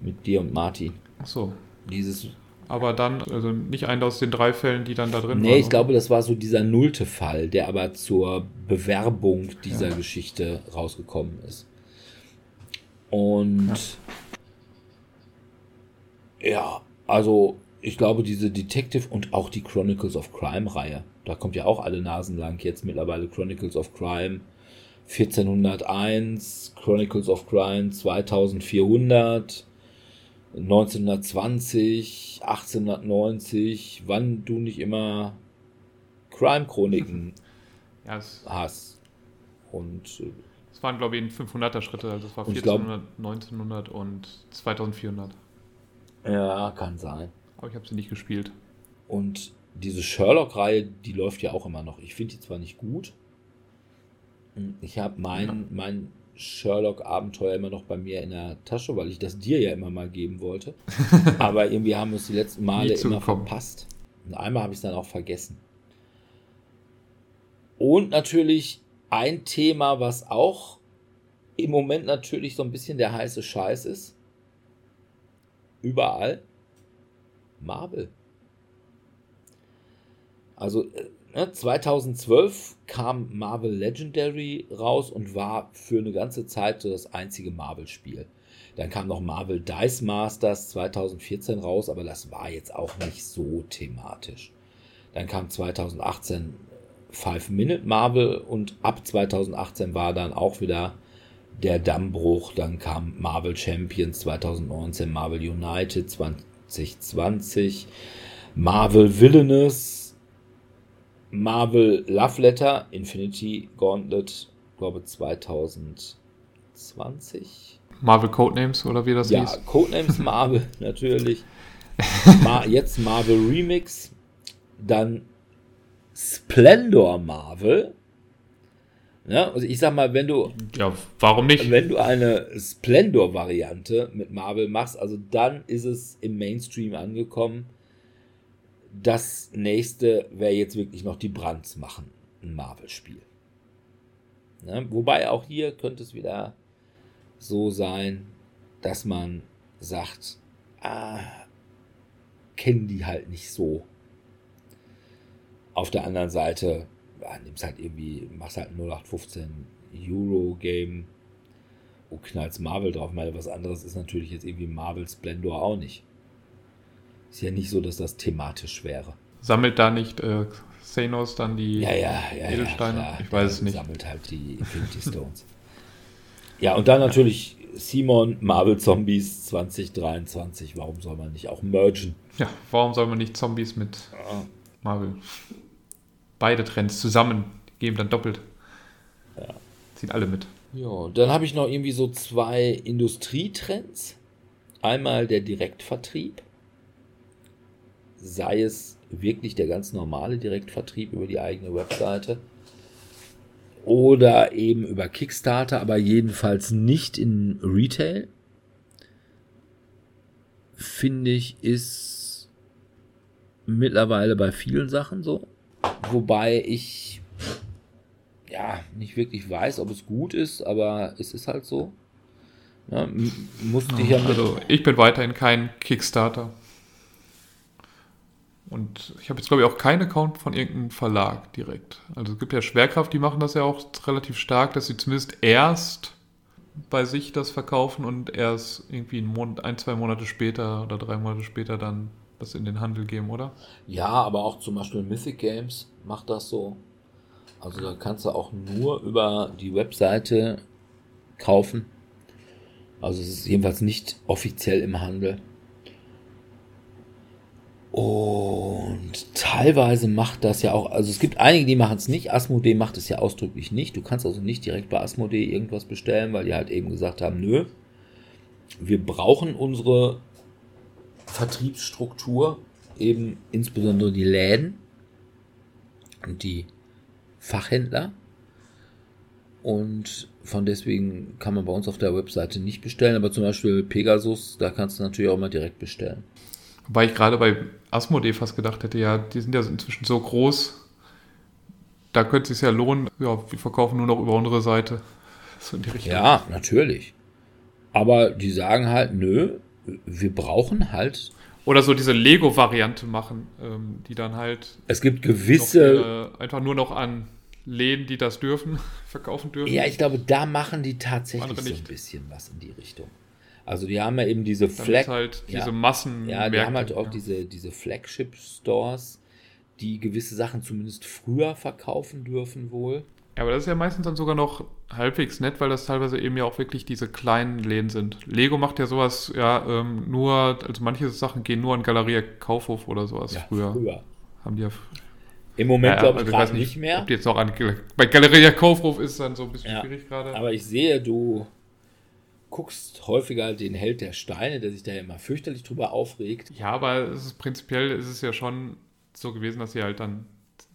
Speaker 2: Mit dir und Martin.
Speaker 4: Ach so.
Speaker 2: Dieses.
Speaker 4: Aber dann, also nicht einen aus den drei Fällen, die dann da drin waren.
Speaker 2: Nee, ich glaube, das war so dieser nullte Fall, der aber zur Bewerbung dieser
Speaker 4: Ja.
Speaker 2: Geschichte rausgekommen ist. Und ja. also ich glaube, diese Detective und auch die Chronicles of Crime-Reihe, da kommt ja auch alle Nasen lang jetzt mittlerweile Chronicles of Crime 1401, Chronicles of Crime 2400, 1920, 1890, wann du nicht immer Crime-Chroniken
Speaker 4: Ja, es,
Speaker 2: hast. Und äh,
Speaker 4: es waren, glaube ich, in 500er Schritte. Also es war
Speaker 2: Und ich glaub-
Speaker 4: 1400, 1900 und 2400.
Speaker 2: ja, kann sein.
Speaker 4: Aber ich habe sie nicht gespielt.
Speaker 2: Und diese Sherlock-Reihe, die läuft ja auch immer noch. Ich finde die zwar nicht gut. Ich habe mein,
Speaker 4: Ja.
Speaker 2: mein Sherlock-Abenteuer immer noch bei mir in der Tasche, weil ich das dir ja immer mal geben wollte. Aber irgendwie haben wir es die letzten Male immer verpasst. Und einmal habe ich es dann auch vergessen. Und natürlich ein Thema, was auch im Moment natürlich so ein bisschen der heiße Scheiß ist. Überall. Marvel. Also äh, ne, 2012 kam Marvel Legendary raus und war für eine ganze Zeit so das einzige Marvel-Spiel. Dann kam noch Marvel Dice Masters 2014 raus, aber das war jetzt auch nicht so thematisch. Dann kam 2018 Five Minute Marvel und ab 2018 war dann auch wieder der Dammbruch. Dann kam Marvel Champions 2019, Marvel United 2020, Marvel Villainous, Marvel Love Letter, Infinity Gauntlet, glaube 2020.
Speaker 4: Marvel Codenames oder wie das
Speaker 2: Ja,
Speaker 4: hieß.
Speaker 2: Codenames Marvel natürlich. Ma jetzt Marvel Remix. Dann Splendor Marvel. Ja, also ich sag mal, wenn du,
Speaker 4: Ja, warum nicht?
Speaker 2: wenn du eine Splendor-Variante mit Marvel machst, also dann ist es im Mainstream angekommen. Das nächste wäre jetzt wirklich noch die Brands machen, ein Marvel-Spiel. Ne? Wobei auch hier könnte es wieder so sein, dass man sagt, ah, kennen die halt nicht so. Auf der anderen Seite, ja, nimmst halt irgendwie, machst halt ein 0815 Euro-Game und knallst Marvel drauf. Ich meine, was anderes ist natürlich jetzt irgendwie Marvel Splendor auch nicht. Ist ja nicht so, dass das thematisch wäre.
Speaker 4: Sammelt da nicht äh, Xenos dann die
Speaker 2: Ja, ja, ja.
Speaker 4: Edelsteine?
Speaker 2: Ja,
Speaker 4: ich weiß es nicht.
Speaker 2: Sammelt halt die Infinity Stones. ja, und dann natürlich Simon, Marvel Zombies 2023. Warum soll man nicht auch mergen?
Speaker 4: Ja, warum soll man nicht Zombies mit Marvel? Beide Trends zusammen geben dann doppelt. Ziehen alle mit.
Speaker 2: Ja, dann habe ich noch irgendwie so zwei Industrietrends. Einmal der Direktvertrieb. Sei es wirklich der ganz normale Direktvertrieb über die eigene Webseite. Oder eben über Kickstarter, aber jedenfalls nicht in Retail. Finde ich, ist mittlerweile bei vielen Sachen so. Wobei ich ja, nicht wirklich weiß, ob es gut ist, aber es ist halt so. Ja, musste ich ja
Speaker 4: Also ich bin weiterhin kein Kickstarter. Und ich habe jetzt, glaube ich, auch keinen Account von irgendeinem Verlag direkt. Also es gibt ja Schwerkraft, die machen das ja auch relativ stark, dass sie zumindest erst bei sich das verkaufen und erst irgendwie einen Monat, ein, zwei Monate später oder drei Monate später dann das in den Handel geben, oder?
Speaker 2: ja, aber auch zum Beispiel Mythic Games macht das so. Also da kannst du auch nur über die Webseite kaufen. Also es ist jedenfalls nicht offiziell im Handel. Und teilweise macht das ja auch, also es gibt einige, die machen es nicht. Asmodee macht es ja ausdrücklich nicht. Du kannst also nicht direkt bei Asmodee irgendwas bestellen, weil die halt eben gesagt haben, nö, wir brauchen unsere Vertriebsstruktur, eben insbesondere die Läden und die Fachhändler. Und von deswegen kann man bei uns auf der Webseite nicht bestellen, aber zum Beispiel Pegasus, da kannst du natürlich auch mal direkt bestellen.
Speaker 4: Wobei ich gerade bei Asmodee fast gedacht hätte, ja, die sind ja inzwischen so groß, da könnte es sich ja lohnen, ja, wir verkaufen nur noch über unsere Seite. So.
Speaker 2: Ja, natürlich. Aber die sagen halt, nö, wir brauchen halt,
Speaker 4: Oder so diese Lego-Variante machen, ähm, die dann halt
Speaker 2: es gibt
Speaker 4: noch
Speaker 2: gewisse,
Speaker 4: ihre, einfach nur noch an Läden, die das dürfen, verkaufen dürfen.
Speaker 2: ja, ich glaube, da machen die tatsächlich so ein bisschen was in die Richtung. Also die haben ja eben diese Flag.
Speaker 4: halt
Speaker 2: ja.
Speaker 4: diese Massen.
Speaker 2: Ja, die haben halt auch
Speaker 4: ja.
Speaker 2: diese, diese Flagship-Stores, die gewisse Sachen zumindest früher verkaufen dürfen wohl.
Speaker 4: Ja, aber das ist ja meistens dann sogar noch halbwegs nett, weil das teilweise eben ja auch wirklich diese kleinen Läden sind. Lego macht ja sowas, ja, ähm, nur, also manche Sachen gehen nur an Galeria Kaufhof oder sowas früher.
Speaker 2: früher.
Speaker 4: Haben die ja.
Speaker 2: Im Moment
Speaker 4: ja,
Speaker 2: glaube ich
Speaker 4: also
Speaker 2: gerade
Speaker 4: weiß
Speaker 2: nicht mehr.
Speaker 4: Ob die jetzt noch an, bei Galeria Kaufhof ist dann so ein bisschen
Speaker 2: Ja.
Speaker 4: schwierig gerade.
Speaker 2: Aber ich sehe, du guckst häufiger den Held der Steine, der sich da ja immer fürchterlich drüber aufregt.
Speaker 4: Ja, aber es ist prinzipiell ist es ja schon so gewesen, dass sie halt dann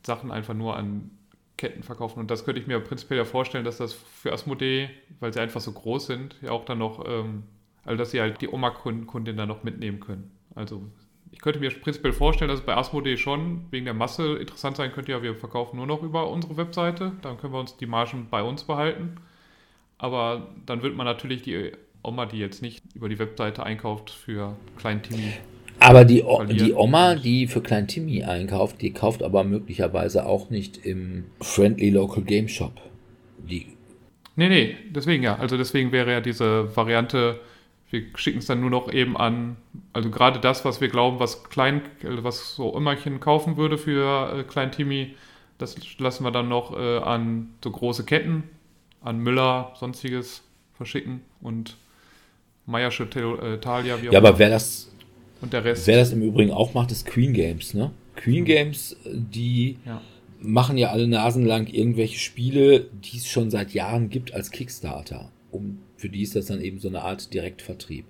Speaker 4: Sachen einfach nur an Ketten verkaufen. Und das könnte ich mir prinzipiell ja vorstellen, dass das für Asmodee, weil sie einfach so groß sind, ja auch dann noch, ähm, also dass sie halt die Oma-Kundin dann noch mitnehmen können. Also ich könnte mir prinzipiell vorstellen, dass es bei Asmodee schon wegen der Masse interessant sein könnte, ja, wir verkaufen nur noch über unsere Webseite, dann können wir uns die Margen bei uns behalten. Aber dann wird man natürlich die Oma, die jetzt nicht über die Webseite einkauft, für kleinen Timmy
Speaker 2: Aber die, o
Speaker 4: Verlieren.
Speaker 2: die Oma, die für Klein Timmy einkauft, die kauft aber möglicherweise auch nicht im Friendly Local Game Shop. Die,
Speaker 4: Nee, nee, deswegen ja. Also deswegen wäre ja diese Variante, wir schicken es dann nur noch eben an, also gerade das, was wir glauben, was klein, also was so Immerchen kaufen würde für äh, Klein Timmy, das lassen wir dann noch äh, an so große Ketten, an Müller, sonstiges verschicken und Meiersche, äh, Thalia, wie auch
Speaker 2: ja, aber wer das,
Speaker 4: und der Rest.
Speaker 2: wer das im Übrigen auch macht, ist Queen Games, ne? Queen Games, die
Speaker 4: ja.
Speaker 2: machen ja alle Nasen lang irgendwelche Spiele, die es schon seit Jahren gibt als Kickstarter. Um, für die ist das dann eben so eine Art Direktvertrieb.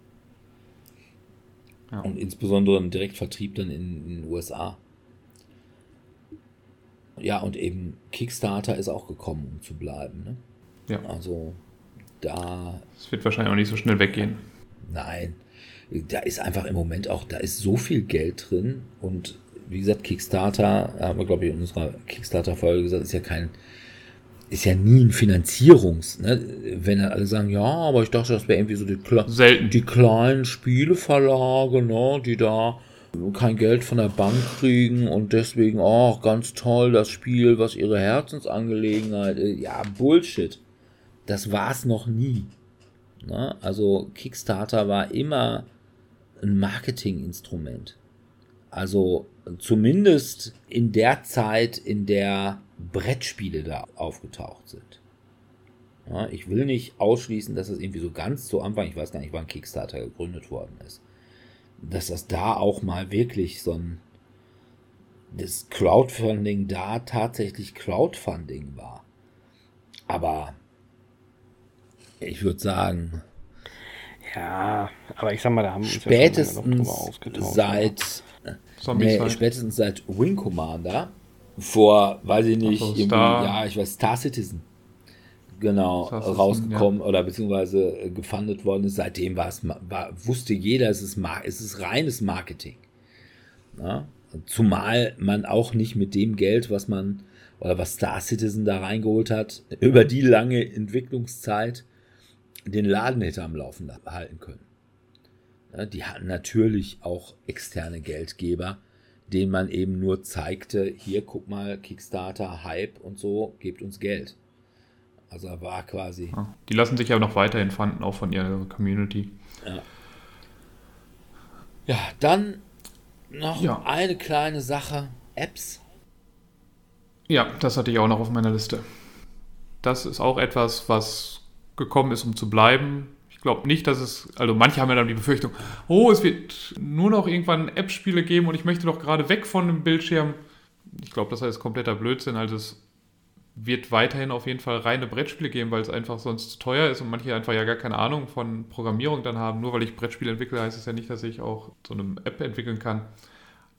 Speaker 4: Ja.
Speaker 2: Und insbesondere ein Direktvertrieb dann in, in den USA. Ja, und eben Kickstarter ist auch gekommen, um zu bleiben. Ne?
Speaker 4: ja,
Speaker 2: Also da,
Speaker 4: es wird wahrscheinlich auch nicht so schnell weggehen.
Speaker 2: nein, da ist einfach im Moment auch, da ist so viel Geld drin und wie gesagt, Kickstarter, haben wir glaube ich in unserer Kickstarter-Folge gesagt, ist ja kein, ist ja nie ein Finanzierungs, ne? Wenn dann alle sagen, ja, aber ich dachte, das wäre irgendwie so die, Kle
Speaker 4: Selten.
Speaker 2: die kleinen Spieleverlage, ne, die da kein Geld von der Bank kriegen und deswegen, oh, ganz toll, das Spiel, was ihre Herzensangelegenheit ist. Ja, Bullshit. Das war's noch nie. Ne? Also Kickstarter war immer ein Marketinginstrument. Also zumindest in der Zeit, in der Brettspiele da aufgetaucht sind. Ja, ich will nicht ausschließen, dass es irgendwie so ganz zu Anfang, ich weiß gar nicht, wann Kickstarter gegründet worden ist, dass das da auch mal wirklich so ein das Crowdfunding da tatsächlich Crowdfunding war. Aber ich würde sagen,
Speaker 3: Ja, aber ich sag mal, da haben wir uns ja schon
Speaker 2: spätestens
Speaker 3: ausgetauscht.
Speaker 2: seit nee,
Speaker 4: halt.
Speaker 2: spätestens seit Wing Commander vor, weiß ich nicht,
Speaker 4: Ach so,
Speaker 2: irgendwie,
Speaker 4: Star-
Speaker 2: ja, ich weiß, Star Citizen genau
Speaker 4: Star Citizen,
Speaker 2: rausgekommen oder beziehungsweise äh, gefundet worden ist. Seitdem war es, war, wusste jeder, es ist, Mar es ist reines Marketing. Ja? Zumal man auch nicht mit dem Geld, was man oder was Star Citizen da reingeholt hat, über die lange Entwicklungszeit den Laden hätte am Laufen halten können. Ja, die hatten natürlich auch externe Geldgeber, denen man eben nur zeigte, hier guck mal, Kickstarter, Hype und so, gebt uns Geld. Also war quasi.
Speaker 4: Ja, die lassen sich ja noch weiterhin fanden, auch von ihrer Community.
Speaker 2: Ja, dann noch
Speaker 4: Ja.
Speaker 2: eine kleine Sache. Apps.
Speaker 4: Ja, das hatte ich auch noch auf meiner Liste. Das ist auch etwas, was gekommen ist, um zu bleiben. Ich glaube nicht, dass es, also manche haben ja dann die Befürchtung, oh, es wird nur noch irgendwann App-Spiele geben und ich möchte doch gerade weg von dem Bildschirm. Ich glaube, das ist kompletter Blödsinn. Also es wird weiterhin auf jeden Fall reine Brettspiele geben, weil es einfach sonst zu teuer ist und manche einfach ja gar keine Ahnung von Programmierung dann haben. Nur weil ich Brettspiele entwickle, heißt es ja nicht, dass ich auch so eine App entwickeln kann.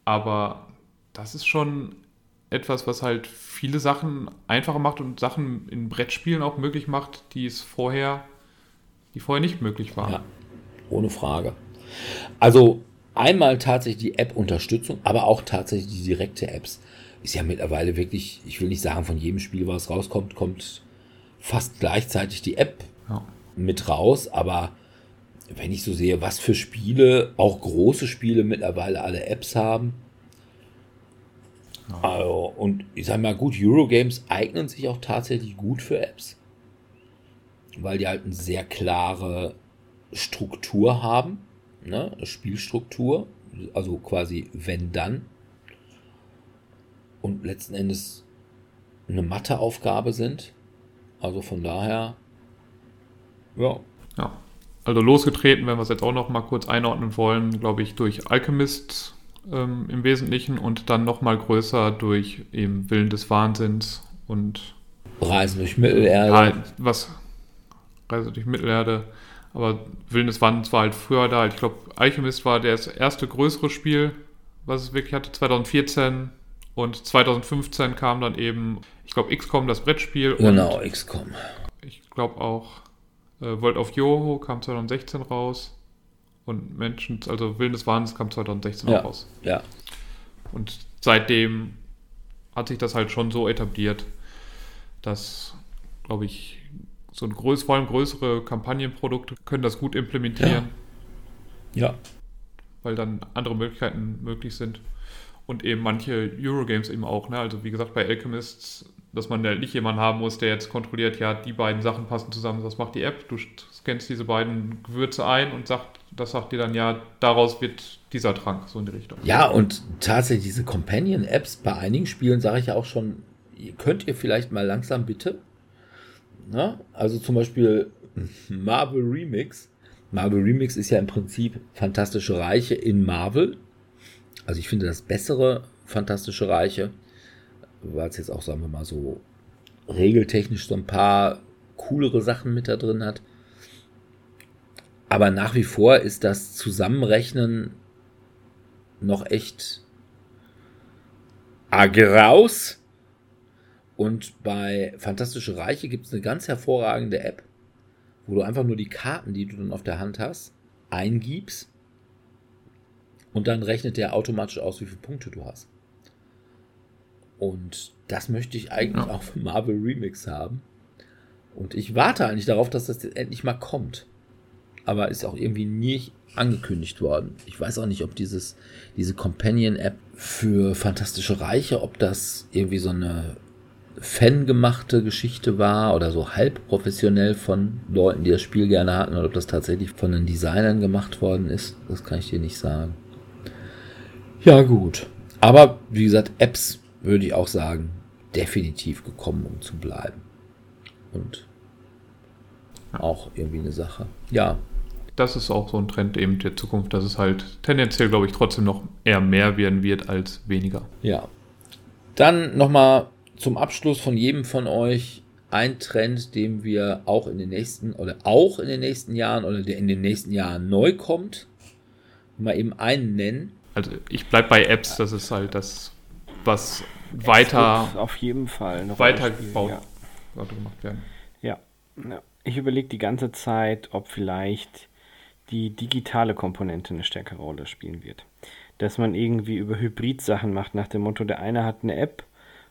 Speaker 4: Aber das ist schon etwas, was halt viele Sachen einfacher macht und Sachen in Brettspielen auch möglich macht, die es vorher, die vorher nicht möglich waren.
Speaker 2: Ja, ohne Frage. Also einmal tatsächlich die App-Unterstützung, aber auch tatsächlich die direkte Apps. Ist ja mittlerweile wirklich, ich will nicht sagen, von jedem Spiel, was rauskommt, kommt fast gleichzeitig die App
Speaker 4: Ja.
Speaker 2: mit raus. Aber wenn ich so sehe, was für Spiele, auch große Spiele mittlerweile alle Apps haben. Also, und ich sag mal, gut, Eurogames eignen sich auch tatsächlich gut für Apps. Weil die halt eine sehr klare Struktur haben, ne? Spielstruktur, also quasi wenn dann. Und letzten Endes eine Matheaufgabe sind. Also von daher, ja.
Speaker 4: Ja. Also losgetreten, wenn wir es jetzt auch noch mal kurz einordnen wollen, glaube ich, durch Alchemist ähm, im Wesentlichen und dann noch mal größer durch eben Willen des Wahnsinns und
Speaker 2: Reisen durch Mittelerde.
Speaker 4: Ja, was Reise durch Mittelerde. Aber Willen des Wahnsinns war halt früher da. Ich glaube, Alchemist war das erste größere Spiel, was es wirklich hatte, 2014. Und 2015 kam dann eben, ich glaube, XCOM, das Brettspiel.
Speaker 2: Genau, XCOM.
Speaker 4: Ich glaube auch äh, World of Yoho kam 2016 raus. Und Menschen, also Willen des Wahnsinns kam 2016
Speaker 2: Ja,
Speaker 4: raus.
Speaker 2: ja.
Speaker 4: Und seitdem hat sich das halt schon so etabliert, dass, glaube ich, so ein größ, vor allem größere Kampagnenprodukte können das gut implementieren,
Speaker 2: Ja.
Speaker 4: weil dann andere Möglichkeiten möglich sind. Und eben manche Eurogames eben auch, ne? Also wie gesagt, bei Alchemists, dass man ja nicht jemanden haben muss, der jetzt kontrolliert, ja, die beiden Sachen passen zusammen, das macht die App, du scannst diese beiden Gewürze ein und sagt, das sagt dir dann, ja, daraus wird dieser Trank, so in die Richtung.
Speaker 2: Ja, und tatsächlich diese Companion-Apps bei einigen Spielen sage ich ja auch schon, könnt ihr vielleicht mal langsam bitte? Na? Also zum Beispiel Marvel Remix. Marvel Remix ist ja im Prinzip Fantastische Reiche in Marvel. Also ich finde das bessere Fantastische Reiche, weil es jetzt auch, sagen wir mal, so regeltechnisch so ein paar coolere Sachen mit da drin hat. Aber nach wie vor ist das Zusammenrechnen noch echt Agraus. Und bei Fantastische Reiche gibt es eine ganz hervorragende App, wo du einfach nur die Karten, die du dann auf der Hand hast, eingibst. Und dann rechnet der automatisch aus, wie viele Punkte du hast. Und das möchte ich eigentlich
Speaker 4: Ja.
Speaker 2: auch für Marvel Remix haben. Und ich warte eigentlich darauf, dass das jetzt endlich mal kommt. Aber ist auch irgendwie nie angekündigt worden. Ich weiß auch nicht, ob dieses, diese Companion-App für Fantastische Reiche, ob das irgendwie so eine fangemachte Geschichte war oder so halb professionell von Leuten, die das Spiel gerne hatten, oder ob das tatsächlich von den Designern gemacht worden ist. Das kann ich dir nicht sagen. Ja, gut. Aber wie gesagt, Apps würde ich auch sagen, definitiv gekommen, um zu bleiben. Und auch irgendwie eine Sache. Ja,
Speaker 4: das ist auch so ein Trend eben der Zukunft, dass es halt tendenziell, glaube ich, trotzdem noch eher mehr werden wird als weniger.
Speaker 2: Ja. Dann nochmal zum Abschluss von jedem von euch ein Trend, den wir auch in den nächsten oder auch in den nächsten Jahren oder der in den nächsten Jahren neu kommt. Mal eben einen nennen.
Speaker 4: Also ich bleibe bei Apps, das ist halt das, was weiter,
Speaker 3: auf jeden Fall eine Rolle
Speaker 4: weiter gebaut
Speaker 3: Ja.
Speaker 4: sollte gemacht werden.
Speaker 3: Ja. ja. Ich überlege die ganze Zeit, ob vielleicht die digitale Komponente eine stärkere Rolle spielen wird. Dass man irgendwie über Hybrid-Sachen macht, nach dem Motto, der eine hat eine App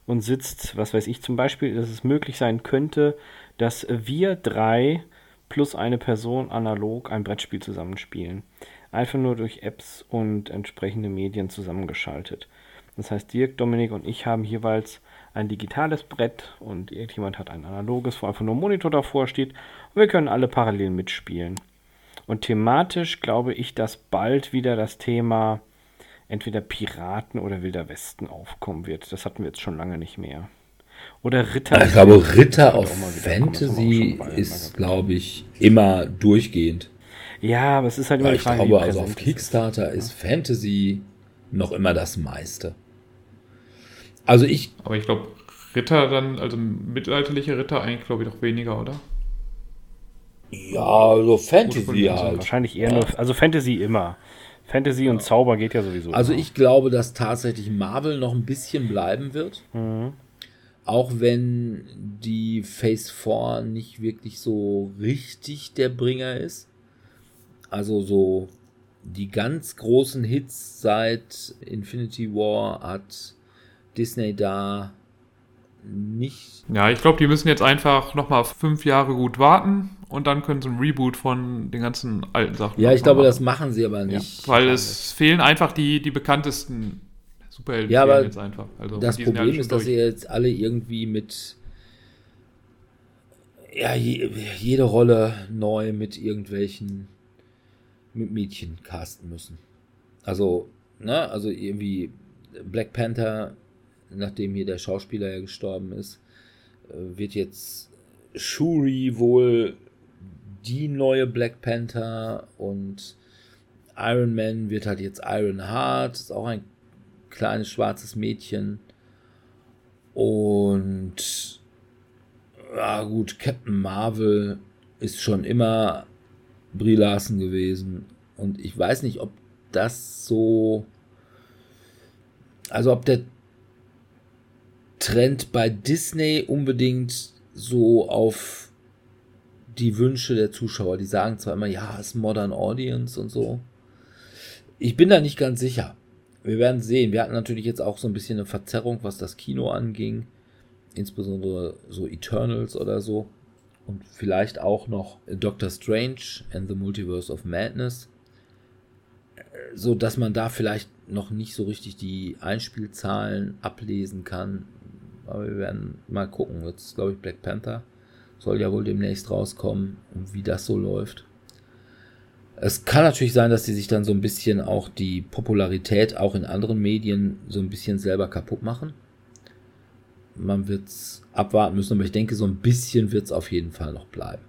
Speaker 3: und sitzt, was weiß ich zum Beispiel, dass es möglich sein könnte, dass wir drei plus eine Person analog ein Brettspiel zusammenspielen. Einfach nur durch Apps und entsprechende Medien zusammengeschaltet. Das heißt, Dirk, Dominik und ich haben jeweils ein digitales Brett und irgendjemand hat ein analoges, wo einfach nur ein Monitor davor steht. Und wir können alle parallel mitspielen. Und thematisch glaube ich, dass bald wieder das Thema entweder Piraten oder Wilder Westen aufkommen wird. Das hatten wir jetzt schon lange nicht mehr. Oder Ritter.
Speaker 2: Ich glaube, Ritter
Speaker 3: kommen. Auch
Speaker 2: Fantasy ist, glaube ich, immer durchgehend.
Speaker 3: Ja, aber es ist halt immer die
Speaker 2: ich
Speaker 3: Frage, wie
Speaker 2: glaube, also auf
Speaker 3: es ist.
Speaker 2: Kickstarter ist Fantasy noch immer das meiste. Also ich,
Speaker 4: Aber ich glaube, Ritter dann, also mittelalterliche Ritter eigentlich, glaube ich, doch weniger, oder?
Speaker 2: ja, so Fantasy
Speaker 4: also
Speaker 2: halt.
Speaker 3: Wahrscheinlich eher nur, also Fantasy immer. Fantasy und Zauber geht ja sowieso.
Speaker 2: Also
Speaker 3: immer.
Speaker 2: ich glaube, dass tatsächlich Marvel noch ein bisschen bleiben wird.
Speaker 3: Mhm.
Speaker 2: Auch wenn die Phase 4 nicht wirklich so richtig der Bringer ist. Also so die ganz großen Hits seit Infinity War hat Disney da nicht.
Speaker 4: Ja, ich glaube, die müssen jetzt einfach nochmal fünf Jahre gut warten und dann können sie ein Reboot von den ganzen alten Sachen
Speaker 2: Ja, ich glaube,
Speaker 4: machen.
Speaker 2: das machen sie aber nicht.
Speaker 4: Weil es fehlen einfach die, die bekanntesten Superhelden
Speaker 2: Ja, aber
Speaker 4: jetzt einfach. Also
Speaker 2: das
Speaker 4: ja
Speaker 2: Problem
Speaker 4: schon
Speaker 2: ist, dass ihr jetzt alle irgendwie mit ja, je, jede Rolle neu mit irgendwelchen mit Mädchen casten müssen. Also, ne, also irgendwie Black Panther, nachdem hier der Schauspieler ja gestorben ist, äh, wird jetzt Shuri wohl die neue Black Panther und Iron Man wird halt jetzt Iron Heart, ist auch ein kleines schwarzes Mädchen. Und ja gut, Captain Marvel ist schon immer Brie Larson gewesen. Und ich weiß nicht, ob das so. Also ob der Trend bei Disney unbedingt so auf die Wünsche der Zuschauer, die sagen zwar immer, ja, es ist Modern Audience und so. Ich bin da nicht ganz sicher. Wir werden sehen. Wir hatten natürlich jetzt auch so ein bisschen eine Verzerrung, was das Kino anging. Insbesondere so Eternals oder so. Und vielleicht auch noch Doctor Strange and the Multiverse of Madness. So dass man da vielleicht noch nicht so richtig die Einspielzahlen ablesen kann. Aber wir werden mal gucken. Jetzt glaube ich Black Panther soll ja wohl demnächst rauskommen und wie das so läuft. Es kann natürlich sein, dass sie sich dann so ein bisschen auch die Popularität auch in anderen Medien so ein bisschen selber kaputt machen. Man wird es abwarten müssen, aber ich denke, so ein bisschen wird es auf jeden Fall noch bleiben.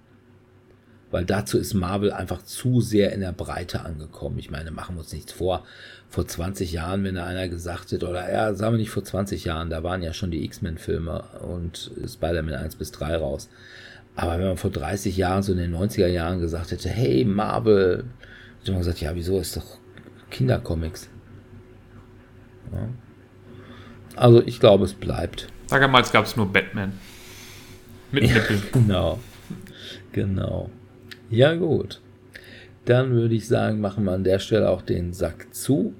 Speaker 2: Weil dazu ist Marvel einfach zu sehr in der Breite angekommen. Ich meine, machen wir uns nichts vor. Vor 20 Jahren, wenn da einer gesagt hätte, oder ja, sagen wir nicht vor 20 Jahren, da waren ja schon die X-Men-Filme und Spider-Man 1 bis 3 raus. Aber wenn man vor 30 Jahren, so in den 90er Jahren gesagt hätte, hey, Marvel, hätte man gesagt, ja, wieso ist doch Kindercomics? Ja. Also ich glaube, es bleibt.
Speaker 4: Damals gab es nur Batman.
Speaker 2: Mit ja, Genau. Genau. Ja, gut. Dann würde ich sagen, machen wir an der Stelle auch den Sack zu.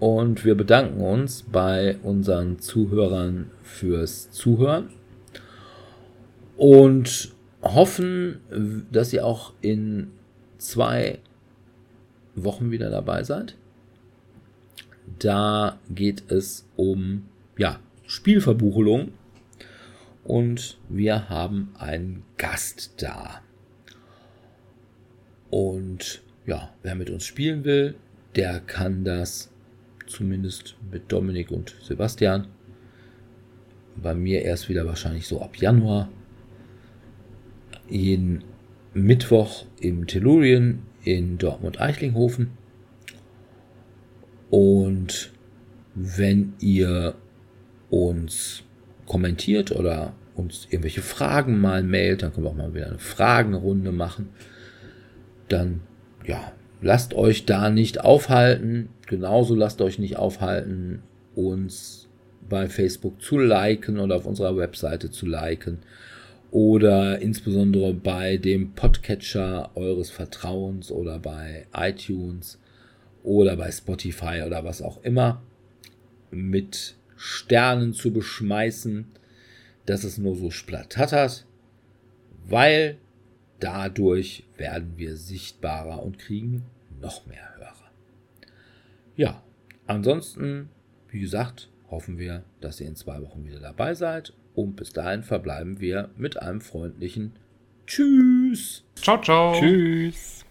Speaker 2: Und wir bedanken uns bei unseren Zuhörern fürs Zuhören und hoffen, dass ihr auch in zwei Wochen wieder dabei seid. Da geht es um ja, Spielverbuchelung und wir haben einen Gast da. Und ja, wer mit uns spielen will, der kann das zumindest mit Dominik und Sebastian. Bei mir erst wieder wahrscheinlich so ab Januar jeden Mittwoch im Tellurien in Dortmund-Eichlinghofen. Und wenn ihr uns kommentiert oder uns irgendwelche Fragen mal mailt, dann können wir auch mal wieder eine Fragenrunde machen. Dann, ja, lasst euch da nicht aufhalten. Genauso lasst euch nicht aufhalten, uns bei Facebook zu liken oder auf unserer Webseite zu liken oder insbesondere bei dem Podcatcher eures Vertrauens oder bei iTunes oder bei Spotify oder was auch immer mit Sternen zu beschmeißen, dass es nur so splattert, weil dadurch werden wir sichtbarer und kriegen noch mehr Hörer. Ja, ansonsten, wie gesagt, hoffen wir, dass ihr in zwei Wochen wieder dabei seid und bis dahin verbleiben wir mit einem freundlichen Tschüss.
Speaker 4: Ciao, ciao.
Speaker 3: Tschüss.